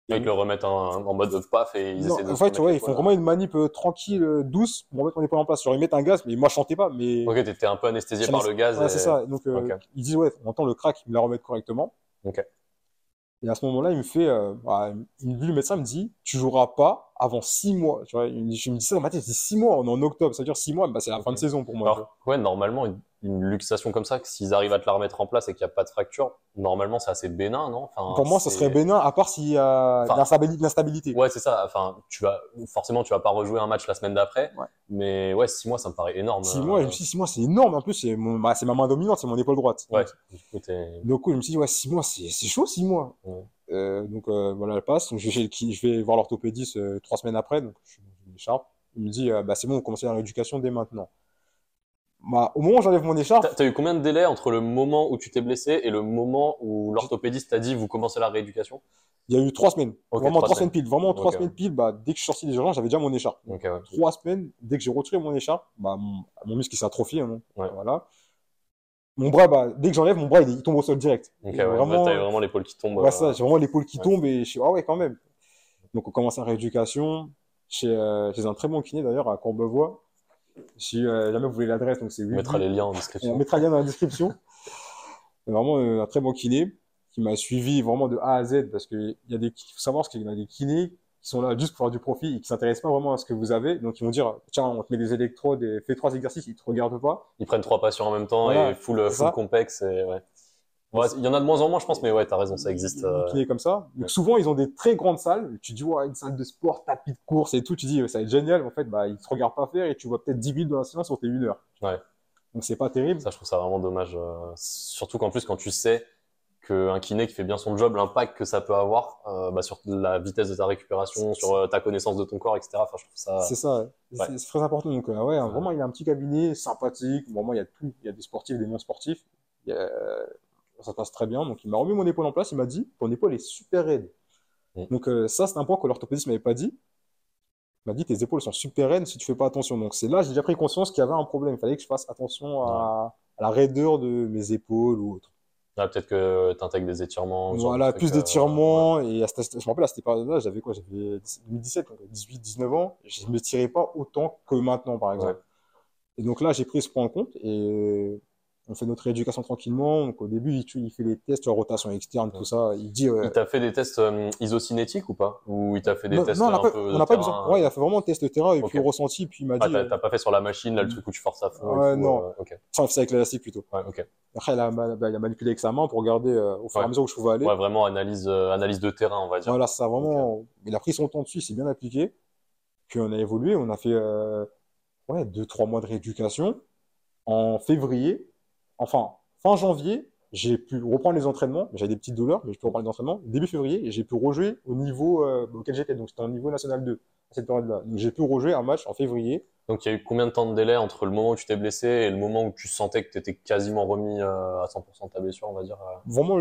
Et ils le remettent en, en mode paf et ils non, essaient de. En fait, ouais, ils font vraiment une manip euh, tranquille, euh, douce, pour remettre mon épaule en place. Genre, ils mettent un gaz, mais moi, je chantais pas. Mais... Ok, t'étais un peu anesthésié par le gaz. Ouais, et... c'est ça. Donc, euh, okay. ils disent, ouais, on entend le crack, ils me la remettent correctement. Ok. Et à ce moment-là, il me fait, bah, il, le médecin me dit, tu joueras pas avant six mois. Tu vois, je me dis ça dans ma tête, c'est six mois, on est en octobre, ça dure six mois, bah, c'est la okay. fin de saison pour moi. Alors, ouais, normalement, une luxation comme ça, que s'ils arrivent à te la remettre en place et qu'il n'y a pas de fracture, normalement c'est assez bénin, non? Enfin, Pour moi, c'est- serait bénin, à part s'il y a de l'instabili- de l'instabilité. Ouais, c'est ça. Enfin, tu vas forcément, tu vas pas rejouer un match la semaine d'après. Ouais. Mais ouais, six mois, ça me paraît énorme. Six Euh, mois, je me suis dit, six mois, c'est énorme. En plus, c'est mon- bah, c'est ma main dominante, c'est mon épaule droite. Ouais. Du coup, t'es- Donc, je me suis dit, ouais, six mois, c'est chaud, six mois. Ouais. Euh, donc, euh, voilà, elle passe. Donc, je, vais je voir l'orthopédiste euh, trois semaines après. Donc, je suis dans une écharpe. Il me dit, bah, c'est bon, on commence la rééducation dès maintenant. Bah, au moment où j'enlève mon écharpe, T'as t'as eu combien de délai entre le moment où tu t'es blessé et le moment où l'orthopédiste t'a dit vous commencez la rééducation? Il y a eu trois semaines. Vraiment trois trois semaines semaines. pile. Vraiment trois Ok. semaines pile. Bah, dès que je suis sorti des urgences, j'avais déjà mon écharpe. Ouais. Trois semaines, dès que j'ai retiré mon écharpe, bah, mon, mon muscle s'est atrophié. hein, Ouais. Voilà. Mon bras, bah, dès que j'enlève, mon bras il, il tombe au sol direct. Ouais. vraiment, T'as vraiment l'épaule qui tombe. Euh, ça, j'ai vraiment l'épaule qui tombe et je suis, ah ouais, quand même. Donc, on commence la rééducation chez, euh, chez un très bon kiné d'ailleurs à Courbevoie. Si euh, jamais vous voulez l'adresse, donc c'est On mettra les liens en On description. mettra le lien dans la description. Vraiment euh, un très bon kiné qui m'a suivi vraiment de A à Z parce que il y a des, il faut savoir qu'il y a des kinés qui sont là juste pour avoir du profit et qui s'intéressent pas vraiment à ce que vous avez. Donc, ils vont dire, tiens, on te met des électrodes et fais trois exercices, ils te regardent pas. Ils prennent trois patients en même temps Voilà, et full, full complexe. Et, ouais. Ouais, Il y en a de moins en moins, je pense, mais ouais, t'as raison, ça existe. Des euh, kinés comme ça. Donc ouais. souvent, ils ont des très grandes salles. Tu dis, ouais, une salle de sport, tapis de course et tout. Tu dis, ça va être génial. En fait, bah, ils te regardent pas faire et tu vois peut-être 10 minutes dans la séance sur tes une heure. Ouais. Donc c'est pas terrible. Ça, je trouve ça vraiment dommage. euh, surtout qu'en plus, quand tu sais qu'un kiné qui fait bien son job, l'impact que ça peut avoir euh, bah, sur la vitesse de ta récupération, sur euh, ta connaissance de ton corps, etc. Enfin, je trouve ça. C'est ça. Ouais. C'est très important. Donc, ouais, vraiment, il a un petit cabinet sympathique. Vraiment, il y a tout. Il y a des sportifs, des non-sportifs. Il y a- Ça se passe très bien. Donc, il m'a remis mon épaule en place. Il m'a dit, ton épaule est super raide. Donc, euh, ça, c'est un point que l'orthopédiste m'avait pas dit. Il m'a dit, tes épaules sont super raides si tu fais pas attention. Donc, c'est là, j'ai déjà pris conscience qu'il y avait un problème. Il fallait que je fasse attention à, à la raideur de mes épaules ou autre. Ah, Peut-être que tu intègres des étirements. de Voilà, trucs, plus euh, d'étirements. Et à cette- je me rappelle, à cette période-là, j'avais quoi? J'avais 2017, donc 18, 19 ans. Je ne me tirais pas autant que maintenant, par exemple. Ouais. Et donc là, j'ai pris ce point en compte et on fait notre rééducation tranquillement. Donc au début, il, il fait les tests, la rotation externe, tout ça. Il dit, euh, Il t'a fait des tests euh, isocinétiques ou pas? Ou il t'a fait des non, tests non, on n'a un pas, peu on n'a pas besoin. Ouais, il a fait vraiment le test de terrain et Ok. puis le ressenti. Puis il m'a Ah, dit, t'as euh, pas fait sur la machine, là, le truc où tu forces à fond Ouais, non. euh, ok. ça, c'est avec l'élastique plutôt. Ouais, ok. Après, il a, bah, il a manipulé avec sa main pour regarder euh, au fur et à mesure où je pouvais aller. Ouais, vraiment analyse, analyse de terrain, on va dire. Voilà, ça a vraiment. Il a pris son temps dessus, il s'est bien appliqué. Puis on a évolué, on a fait ouais, deux, trois mois de rééducation. En février, enfin, fin janvier, j'ai pu reprendre les entraînements. J'avais des petites douleurs, mais je peux reprendre les entraînements. Début février, j'ai pu rejouer au niveau euh, auquel j'étais. Donc c'était en niveau national 2 à cette période-là. Donc j'ai pu rejouer un match en février. Donc, il y a eu combien de temps de délai entre le moment où tu t'es blessé et le moment où tu sentais que tu étais quasiment remis euh, à 100% de ta blessure, on va dire euh, Vraiment,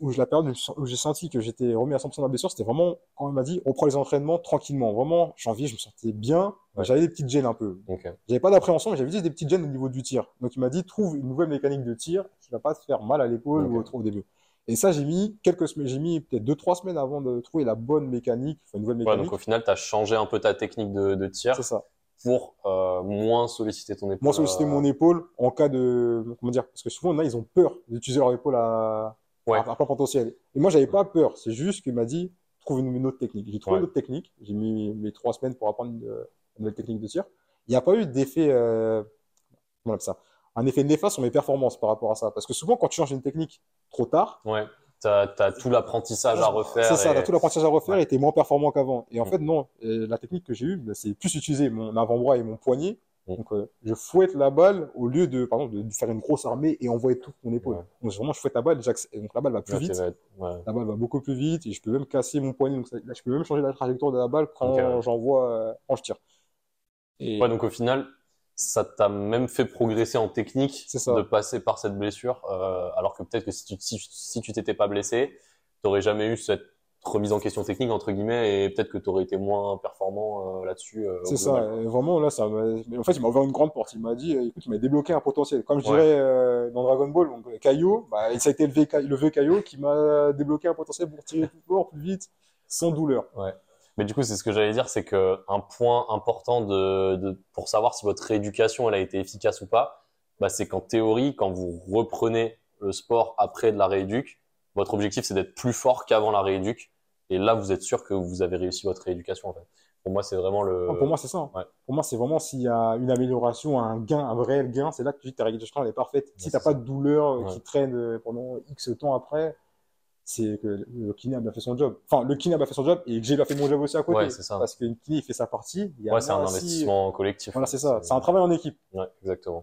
où je la période où j'ai senti que j'étais remis à 100% de la blessure, c'était vraiment quand il m'a dit reprends les entraînements tranquillement. Vraiment, janvier, je me sentais bien. Ouais. J'avais des petites gênes un peu. Ok. J'avais pas d'appréhension, mais j'avais juste des petites gênes au niveau du tir. Donc il m'a dit trouve une nouvelle mécanique de tir qui va pas te faire mal à l'épaule ou autre au début. Et ça, j'ai mis quelques semaines, j'ai mis peut-être deux, trois semaines avant de trouver la bonne mécanique, enfin, une nouvelle Ouais, mécanique. donc au final, tu as changé un peu ta technique de, de tir c'est ça. pour euh, moins solliciter ton épaule. Moi, solliciter euh, mon épaule en cas de, comment dire, parce que souvent, a, ils ont peur d'utiliser leur épaule à, Ouais. à, à plein potentiel. Et moi, j'avais pas peur. C'est juste qu'il m'a dit, trouve une, une autre technique. J'ai trouvé Ouais. une autre technique. J'ai mis mes trois semaines pour apprendre une, une nouvelle technique de tir. Il n'y a pas eu d'effet, euh, comment on appelle ça, un effet néfaste sur mes performances par rapport à ça. Parce que souvent, quand tu changes une technique trop tard, Ouais. T'as as tout l'apprentissage à refaire. c'est ça, et- t'as tout l'apprentissage à refaire Ouais. et t'es moins performant qu'avant. Et en Mm. fait, non. Et la technique que j'ai eue, bah, c'est plus utiliser mon avant-bras et mon poignet. Mm. Donc, euh, je fouette la balle au lieu de, par exemple, de faire une grosse armée et envoyer tout mon épaule. Ouais. Donc, vraiment, je fouette la balle, et donc la balle va plus vite. La balle va beaucoup plus vite et je peux même casser mon poignet. Donc, là, je peux même changer la trajectoire de la balle quand j'envoie, euh, quand je tire. Et Ouais, donc au final, ça t'a même fait progresser en technique de passer par cette blessure, euh, alors que peut-être que si tu si, si tu t'étais pas blessé, t'aurais jamais eu cette remise en question technique entre guillemets et peut-être que t'aurais été moins performant euh, là-dessus. euh, c'est ça. Et vraiment, là, ça en fait, il m'a ouvert une grande porte. Il m'a dit, écoute, il m'a débloqué un potentiel. Comme je Ouais. dirais euh, dans Dragon Ball, donc, Kaio, bah, ça a été le, le vieux Kaio qui m'a débloqué un potentiel pour tirer plus fort, plus vite, sans douleur. Mais du coup, c'est ce que j'allais dire, c'est que un point important de, de pour savoir si votre rééducation elle a été efficace ou pas, bah, c'est qu'en théorie, quand vous reprenez le sport après de la rééduque, votre objectif c'est d'être plus fort qu'avant la rééduque. Et là, vous êtes sûr que vous avez réussi votre rééducation en fait. Pour moi, c'est vraiment le. pour moi, c'est ça. Ouais. Pour moi, c'est vraiment s'il y a une amélioration, un gain, un réel gain, c'est là que tu dis que ta régulation elle est parfaite. Si tu n'as pas de douleur euh, Ouais. qui traîne euh, pendant X temps après, c'est que le kiné a bien fait son job. Enfin, le kiné a bien fait son job et que j'ai bien fait mon job aussi à côté. Ouais, c'est ça. Parce que le kiné, il fait sa partie. Il y a Ouais, c'est un aussi- investissement collectif. Voilà, c'est ça. C'est un travail en équipe. Ouais, exactement.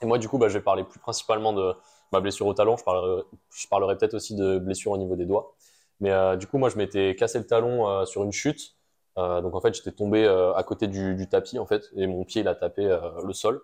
Et moi, du coup, bah, je vais parler plus principalement de ma blessure au talon. Je parlerai, je parlerai peut-être aussi de blessure au niveau des doigts. Mais euh, du coup, moi, je m'étais cassé le talon euh, sur une chute. Euh, donc, en fait, j'étais tombé à côté du, du tapis, en fait, et mon pied, il a tapé le sol.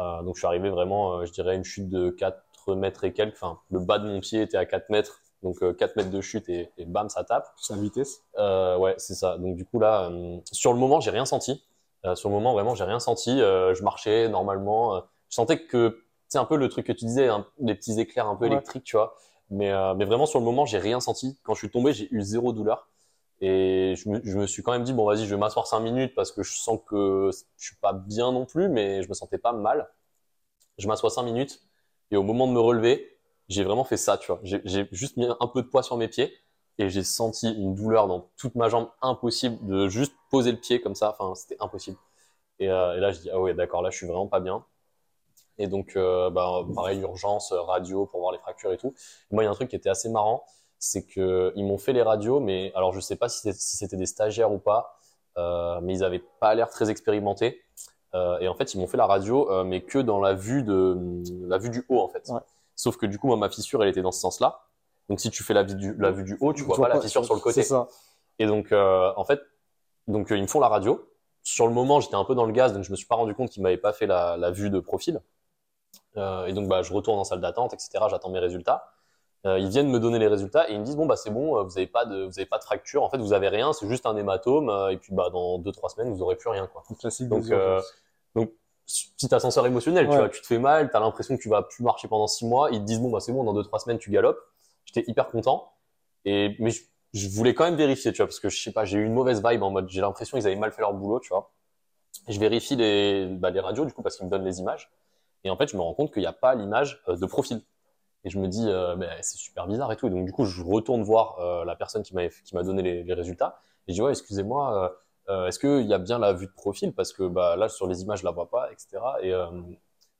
Donc, je suis arrivé vraiment, je dirais, à une chute de 4 mètres et quelques. Enfin, le bas de mon pied était à 4 mètres. Donc, euh, 4 mètres de chute et, et bam, ça tape. C'est la vitesse. Euh, ouais, c'est ça. Donc du coup là, euh, sur le moment, j'ai rien senti. Euh, sur le moment, vraiment, j'ai rien senti. Je marchais normalement. Je sentais que c'est un peu le truc que tu disais, hein, les petits éclairs un peu Ouais. électriques, tu vois. Mais, mais vraiment sur le moment, j'ai rien senti. Quand je suis tombé, j'ai eu zéro douleur. Et je me, je me suis quand même dit bon vas-y, je vais m'asseoir cinq minutes parce que je sens que je suis pas bien non plus, mais je me sentais pas mal. Je m'assois cinq minutes et au moment de me relever, j'ai vraiment fait ça, tu vois. J'ai juste mis un peu de poids sur mes pieds et j'ai senti une douleur dans toute ma jambe impossible de juste poser le pied comme ça. Enfin, c'était impossible. Et, euh, là, je dis ah ouais, d'accord, là, je suis vraiment pas bien. Et donc, euh, bah, pareil, urgence, euh, radio pour voir les fractures et tout. Moi, il y a un truc qui était assez marrant, c'est que ils m'ont fait les radios, mais alors je sais pas si c'était des stagiaires ou pas, mais ils avaient pas l'air très expérimentés. Et en fait, ils m'ont fait la radio, mais que dans la vue de la vue du haut, en fait. Ouais. Sauf que du coup, moi, ma fissure, elle était dans ce sens-là. Donc, si tu fais la vue du, la vue du haut, tu vois pas la fissure sur le côté. Ça. Et donc, euh, en fait, donc euh, ils me font la radio. Sur le moment, j'étais un peu dans le gaz, donc je me suis pas rendu compte qu'ils m'avaient pas fait la, la vue de profil. Euh, et donc, bah, je retourne en salle d'attente, etc. J'attends mes résultats. Ils viennent me donner les résultats et ils me disent bon bah c'est bon, vous avez pas de, vous avez pas de fracture. En fait, vous avez rien, c'est juste un hématome. et puis bah dans deux trois semaines, vous aurez plus rien quoi. Classique Donc, urgences. Petit ascenseur émotionnel, tu vois, tu te fais mal, t'as l'impression que tu vas plus marcher pendant six mois. Ils te disent bon bah c'est bon, dans deux trois semaines tu galopes. J'étais hyper content. Et mais je, je voulais quand même vérifier, tu vois, parce que je sais pas, j'ai eu une mauvaise vibe en mode j'ai l'impression qu'ils avaient mal fait leur boulot, tu vois. Et je vérifie les, bah, les radios du coup parce qu'ils me donnent les images. Et en fait, je me rends compte qu'il n'y a pas l'image euh, de profil. Et je me dis, euh, mais c'est super bizarre et tout. Et donc, du coup, je retourne voir euh, la personne qui m'a qui m'a donné les, les résultats. Et je dis, ouais, excusez-moi, euh, est-ce qu'il y a bien la vue de profil? Parce que bah, là, sur les images, je la vois pas, etc. Et, euh,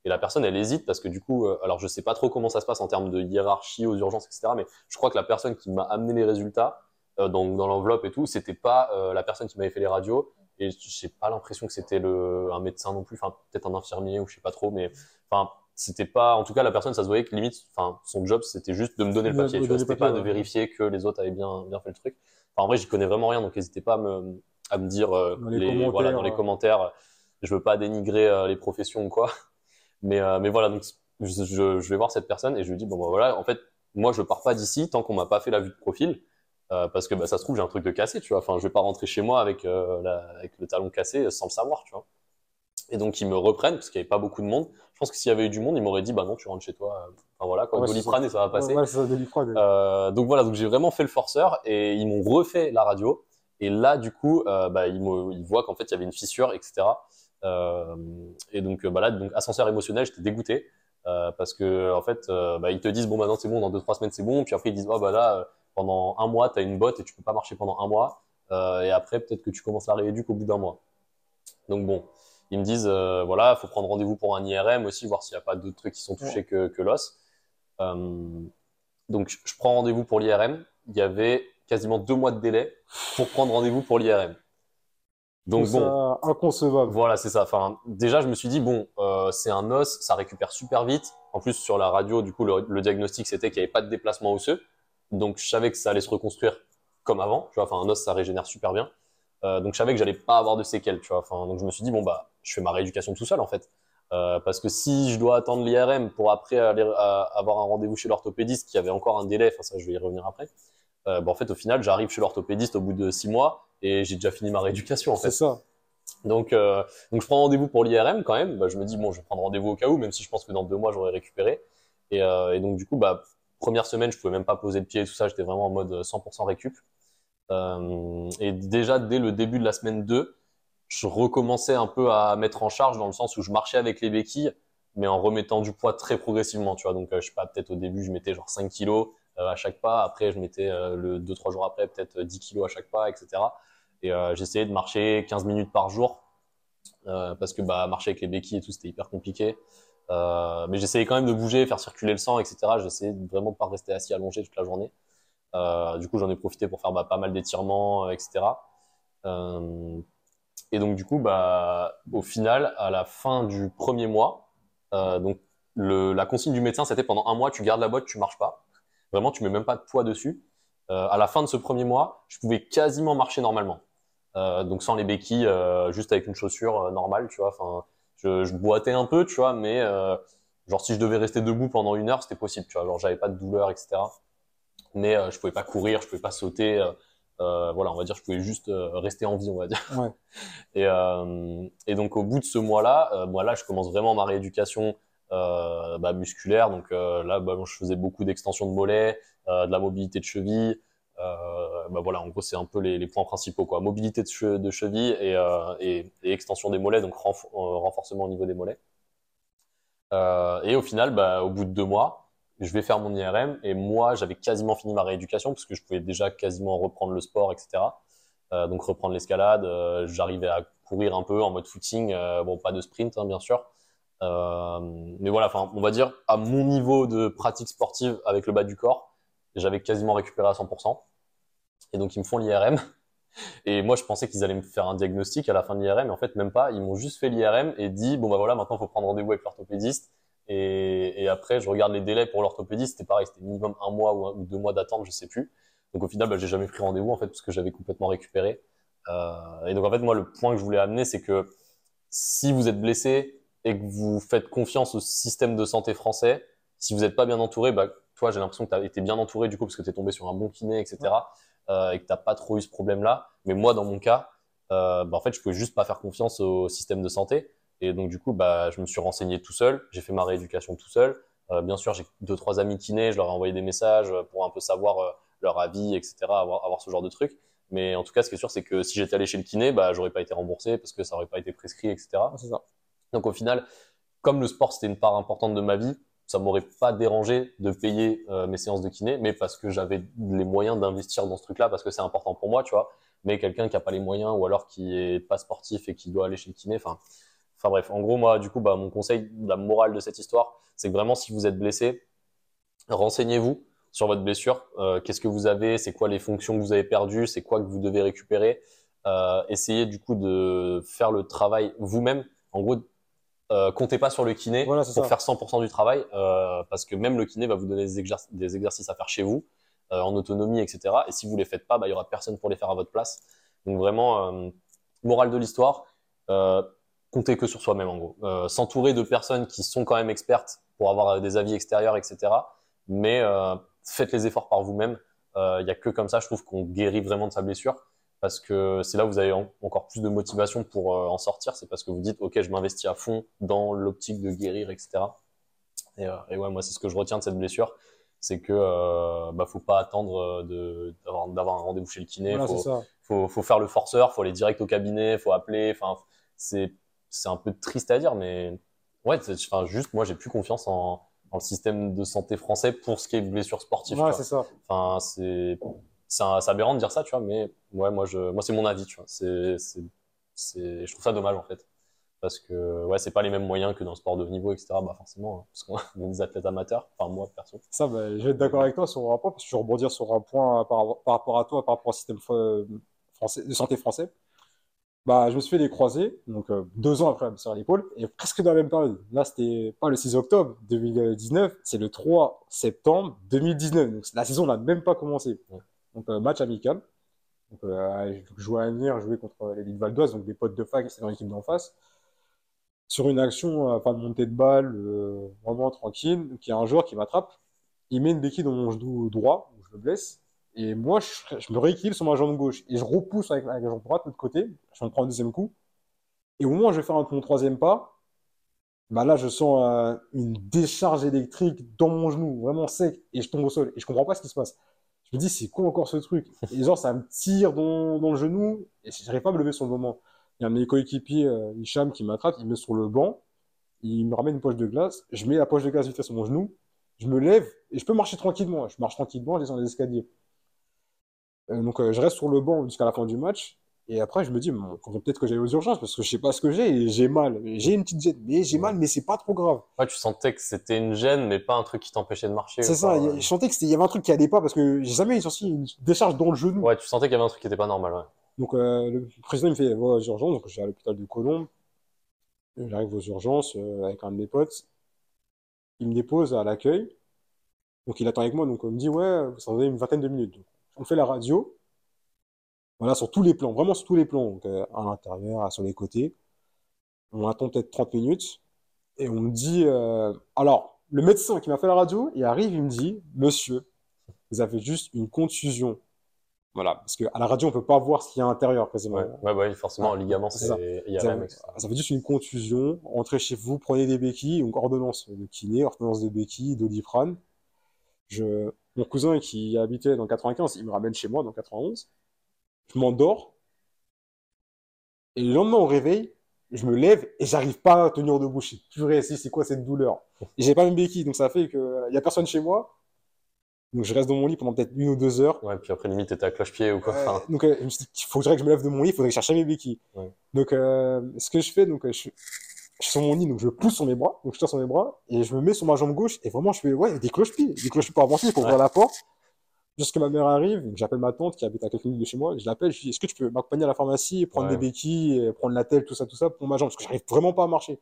et la personne, elle hésite parce que du coup, euh, alors je sais pas trop comment ça se passe en termes de hiérarchie aux urgences, etc. Mais je crois que la personne qui m'a amené les résultats euh, dans, l'enveloppe et tout, c'était pas la personne qui m'avait fait les radios. Et j'ai pas l'impression que c'était le un médecin non plus, enfin peut-être un infirmier ou je sais pas trop, mais enfin c'était pas, en tout cas la personne, ça se voyait que limite, enfin son job c'était juste de me donner le papier, tu vois, c'était pas de vérifier que les autres avaient bien bien fait le truc. Enfin, en vrai, j'y connais vraiment rien, donc n'hésitez pas à me à me dire euh, Dans les les- voilà dans les euh. commentaires. Je veux pas dénigrer euh, les professions ou quoi, [LAUGHS] mais euh, mais voilà donc je, je, je vais voir cette personne et je lui dis bon bah, voilà en fait moi je pars pas d'ici tant qu'on m'a pas fait la vue de profil euh, parce que bah, ça se trouve j'ai un truc de cassé tu vois enfin je vais pas rentrer chez moi avec euh, la- avec le talon cassé sans le savoir tu vois et donc ils me reprennent parce qu'il y avait pas beaucoup de monde je pense que s'il y avait eu du monde ils m'auraient dit bah non tu rentres chez toi enfin voilà quoi Ouais, doliprane ça. et ça va passer Ouais, ouais, ça, euh, donc voilà, donc j'ai vraiment fait le forceur et ils m'ont refait la radio. Et là, du coup, euh, bah, ils voient qu'en fait il y avait une fissure, etc. Euh, et donc, euh, bah, là, donc ascenseur émotionnel, j'étais dégoûté euh, parce que en fait, bah, ils te disent bon maintenant c'est bon, dans deux trois semaines c'est bon. Puis après ils disent oh bah là pendant un mois t'as une botte et tu peux pas marcher pendant un mois. Et après peut-être que tu commences la rééduque au bout d'un mois. Donc bon, ils me disent voilà, faut prendre rendez-vous pour un IRM aussi, voir s'il n'y a pas d'autres trucs qui sont touchés que, que l'os. Donc je prends rendez-vous pour l'IRM. Il y avait quasiment deux mois de délai pour prendre rendez-vous pour l'IRM. Donc bon, ça, inconcevable. voilà, c'est ça. Enfin, déjà, je me suis dit, bon, euh, c'est un os, ça récupère super vite. En plus, sur la radio, du coup, le, le diagnostic, c'était qu'il n'y avait pas de déplacement osseux. Donc, je savais que ça allait se reconstruire comme avant. Tu vois, enfin, un os, ça régénère super bien. Euh, donc, je savais que j'allais pas avoir de séquelles, tu vois. Enfin, donc, je me suis dit, bon, bah, je fais ma rééducation tout seul, en fait. Euh, parce que si je dois attendre l'IRM pour après aller à- avoir un rendez-vous chez l'orthopédiste, qui avait encore un délai, enfin, ça, je vais y revenir après. Euh, bah, en fait, au final, j'arrive chez l'orthopédiste au bout de six mois et j'ai déjà fini ma rééducation, en fait. C'est ça. Donc, euh, donc je prends rendez-vous pour l'IRM quand même. Bah, je me dis bon, je vais prendre rendez-vous au cas où, même si je pense que dans deux mois j'aurai récupéré. Et, euh, et donc du coup, bah, première semaine, je pouvais même pas poser le pied et tout ça. J'étais vraiment en mode 100% récup. Et déjà dès le début de la semaine 2, je recommençais un peu à mettre en charge dans le sens où je marchais avec les béquilles, mais en remettant du poids très progressivement. Tu vois, donc je sais pas, peut-être au début je mettais genre 5 kilos à chaque pas. Après je mettais euh, le 2-3 jours après peut-être 10 kilos à chaque pas, etc. Et j'essayais de marcher 15 minutes par jour parce que bah, marcher avec les béquilles et tout, c'était hyper compliqué. mais j'essayais quand même de bouger, faire circuler le sang, etc. J'essayais vraiment de pas rester assis allongé toute la journée. du coup, j'en ai profité pour faire bah, pas mal d'étirements, etc. et donc, du coup, bah, au final, à la fin du premier mois, donc la consigne du médecin, c'était pendant un mois, tu gardes la boîte, tu marches pas. Vraiment, tu mets même pas de poids dessus. Euh, à la fin de ce premier mois, je pouvais quasiment marcher normalement. Euh, donc sans les béquilles, euh, juste avec une chaussure euh, normale, tu vois. Enfin, je, je, boitais un peu, tu vois, mais genre si je devais rester debout pendant une heure, c'était possible, tu vois. Genre j'avais pas de douleur, etc. Mais je pouvais pas courir, je pouvais pas sauter. voilà, on va dire, je pouvais juste rester en vie, on va dire. Ouais. [LAUGHS] et, et donc au bout de ce mois-là, moi là, je commence vraiment ma rééducation euh, bah, musculaire. Donc euh, là, bah, je faisais beaucoup d'extensions de mollets, euh, de la mobilité de cheville. bah voilà, en gros, c'est un peu les, points principaux, quoi. Mobilité de, cheville et, extension des mollets, donc renforcement au niveau des mollets. et au final, au bout de deux mois, je vais faire mon IRM et moi j'avais quasiment fini ma rééducation parce que je pouvais déjà quasiment reprendre le sport etc donc reprendre l'escalade j'arrivais à courir un peu en mode footing bon pas de sprint hein, bien sûr mais voilà, enfin, on va dire à mon niveau de pratique sportive avec le bas du corps, j'avais quasiment récupéré à 100%. Et donc ils me font l'IRM. [LAUGHS] Et moi, je pensais qu'ils allaient me faire un diagnostic à la fin de l'IRM, mais en fait, même pas. Ils m'ont juste fait l'IRM et dit, bon, bah voilà, maintenant, il faut prendre rendez-vous avec l'orthopédiste. Et, après, je regarde les délais pour l'orthopédiste. C'était pareil, c'était minimum un mois ou deux mois d'attente, je sais plus. Donc au final, bah, j'ai jamais pris rendez-vous, en fait, parce que j'avais complètement récupéré. Euh, et donc, en fait, moi, le point que je voulais amener, c'est que si vous êtes blessé, et que vous faites confiance au système de santé français, si vous n'êtes pas bien entouré, bah, toi, j'ai l'impression que tu été bien entouré du coup parce que tu tombé sur un bon kiné, etc. Euh, et que tu pas trop eu ce problème-là. Mais moi, dans mon cas, euh, bah, en fait, je pouvais juste pas faire confiance au système de santé. Et donc, du coup, bah, je me suis renseigné tout seul. J'ai fait ma rééducation tout seul. Euh, bien sûr, j'ai deux, trois amis kinés. Je leur ai envoyé des messages pour un peu savoir euh, leur avis, etc. Avoir, avoir ce genre de trucs. Mais en tout cas, ce qui est sûr, c'est que si j'étais allé chez le kiné, bah, j'aurais pas été remboursé parce que ça aurait pas été prescrit, etc. C'est ça. Donc au final, comme le sport c'était une part importante de ma vie, ça m'aurait pas dérangé de payer euh, mes séances de kiné, mais parce que j'avais les moyens d'investir dans ce truc-là, parce que c'est important pour moi, tu vois. Mais quelqu'un qui a pas les moyens, ou alors qui est pas sportif et qui doit aller chez le kiné, enfin, enfin bref. En gros, moi, du coup, bah, mon conseil, la morale de cette histoire, c'est que vraiment, si vous êtes blessé, renseignez-vous sur votre blessure. Euh, Qu'est-ce que vous avez? C'est quoi les fonctions que vous avez perdues? C'est quoi que vous devez récupérer? Euh, Essayez du coup de faire le travail vous-même. En gros, euh, comptez pas sur le kiné voilà, pour ça. faire 100% du travail, euh, parce que même le kiné va vous donner des, exerc des exercices à faire chez vous, euh, en autonomie, etc. Et si vous les faites pas, bah, il y aura personne pour les faire à votre place. Donc vraiment, morale de l'histoire, comptez que sur soi-même en gros. S'entourer de personnes qui sont quand même expertes pour avoir des avis extérieurs, etc. Mais faites les efforts par vous-même. Il y a que comme ça, je trouve qu'on guérit vraiment de sa blessure parce que c'est là où vous avez en, encore plus de motivation pour euh, en sortir. C'est parce que vous dites, OK, je m'investis à fond dans l'optique de guérir, etc. Et, euh, et, ouais, moi, c'est ce que je retiens de cette blessure. C'est que euh, bah, faut pas attendre d'avoir un rendez-vous chez le kiné. Voilà, faut, faut, faut, faire le forceur, faut aller direct au cabinet, faut appeler. Enfin, c'est c'est un peu triste à dire, mais ouais, enfin, juste moi, j'ai plus confiance en, en, le système de santé français pour ce qui est blessure sportive. Ouais, c'est ça. Enfin, c'est c'est aberrant de dire ça, tu vois, mais ouais, moi, je, moi, c'est mon avis, tu vois. C'est, je trouve ça dommage, en fait. Parce que, ouais, c'est pas les mêmes moyens que dans le sport de haut niveau, etc. Bah, forcément, hein, parce qu'on [LAUGHS] est des athlètes amateurs. Enfin, moi, perso. Ça, bah, je vais être d'accord avec toi sur un point, parce que je vais rebondir sur un point par, par rapport à toi, par rapport au système français, de santé français. Bah, je me suis fait des croisés, donc euh, deux ans après la blessure à l'épaule, et presque dans la même période. Là, c'était pas le 6 octobre 2019, c'est le 3 septembre 2019. Donc la saison n'a même pas commencé. Ouais. Donc, euh, match amical. Donc, euh, jouais à venir, jouer contre l'élite valdoise, donc des potes de fac, c'est dans l'équipe d'en face. Sur une action, enfin, de montée de balle, euh, vraiment tranquille, donc, il y a un joueur qui m'attrape. Il met une béquille dans mon genou droit, où je le blesse. Et moi, je, me rééquilibre sur ma jambe gauche. Et je repousse avec, avec la jambe droite de l'autre côté. Je me prends un deuxième coup. Et au moment où je vais faire mon troisième pas, bah là, je sens euh, une décharge électrique dans mon genou, vraiment sec, et je tombe au sol. Et je comprends pas ce qui se passe. Je me dis, c'est quoi encore ce truc Et genre, ça me tire dans, le genou, et j'arrive pas à me lever sur le moment. Il y a mes coéquipiers, euh, Hicham, qui m'attrape, il me met sur le banc, il me ramène une poche de glace, je mets la poche de glace vite fait sur mon genou, je me lève, et je peux marcher tranquillement. Je marche tranquillement, je descends les escaliers. Euh, donc, euh, je reste sur le banc jusqu'à la fin du match, Et après, je me dis, bon, faudrait peut-être que j'aille aux urgences parce que je sais pas ce que j'ai et j'ai mal. J'ai une petite gêne, mais j'ai mal, mais c'est pas trop grave. Ouais, tu sentais que c'était une gêne, mais pas un truc qui t'empêchait de marcher. C'est ça, pas, ouais. je sentais que c'était- il y avait un truc qui allait pas parce que j'ai jamais senti une décharge dans le genou. Ouais, tu sentais qu'il y avait un truc qui était pas normal, ouais. Donc, euh, le président, il me fait, va aux urgences. Donc, je vais à l'hôpital de Colombes. Et J'arrive aux urgences euh, avec un de mes potes. Il me dépose à l'accueil. Donc, il attend avec moi. Donc, on me dit, ouais, ça va donner une vingtaine de minutes. Donc, on fait la radio. Voilà, sur tous les plans, vraiment sur tous les plans. Donc, euh, à l'intérieur, sur les côtés. On attend peut-être 30 minutes. Et on me dit, euh, alors, le médecin qui m'a fait la radio, il arrive, il me dit, monsieur, vous avez juste une contusion. Voilà, parce qu'à la radio, on peut pas voir ce qu'il y a à l'intérieur, quasiment. Ouais, ouais, ouais, forcément, Ah, un ligament, c'est ça. Ça, fait juste une contusion. Rentrez chez vous, prenez des béquilles, donc ordonnance de kiné, ordonnance de béquilles, doliprane. Je, mon cousin qui habitait dans le 95, il me ramène chez moi dans le 91. Je m'endors. Et le lendemain au réveil, je me lève et j'arrive pas à tenir debout. Je sais purée, si, c'est quoi cette douleur? Et j'ai pas mes béquilles, donc ça fait que euh, y a personne chez moi. Donc je reste dans mon lit pendant peut-être une ou deux heures. Ouais, puis après, limite, t'étais à cloche-pied ou quoi. Euh, Enfin, donc, euh, je me suis dit qu'il faudrait que je me lève de mon lit, il faudrait que je cherche mes béquilles. Ouais. Donc, euh, ce que je fais, donc, euh, je, suis- je suis sur mon lit, donc je pousse sur mes bras, donc je tire sur mes bras, et je me mets sur ma jambe gauche, et vraiment, je fais, ouais, des cloches-pieds, des cloches-pieds pour avancer, pour Ouais. ouvrir la porte. Jusqu'à ma mère arrive, donc j'appelle ma tante qui habite à quelques minutes de chez moi, je l'appelle, je lui dis, est-ce que tu peux m'accompagner à la pharmacie, prendre Ouais. des béquilles, prendre la telle, tout ça, tout ça, pour ma jambe, parce que j'arrive vraiment pas à marcher.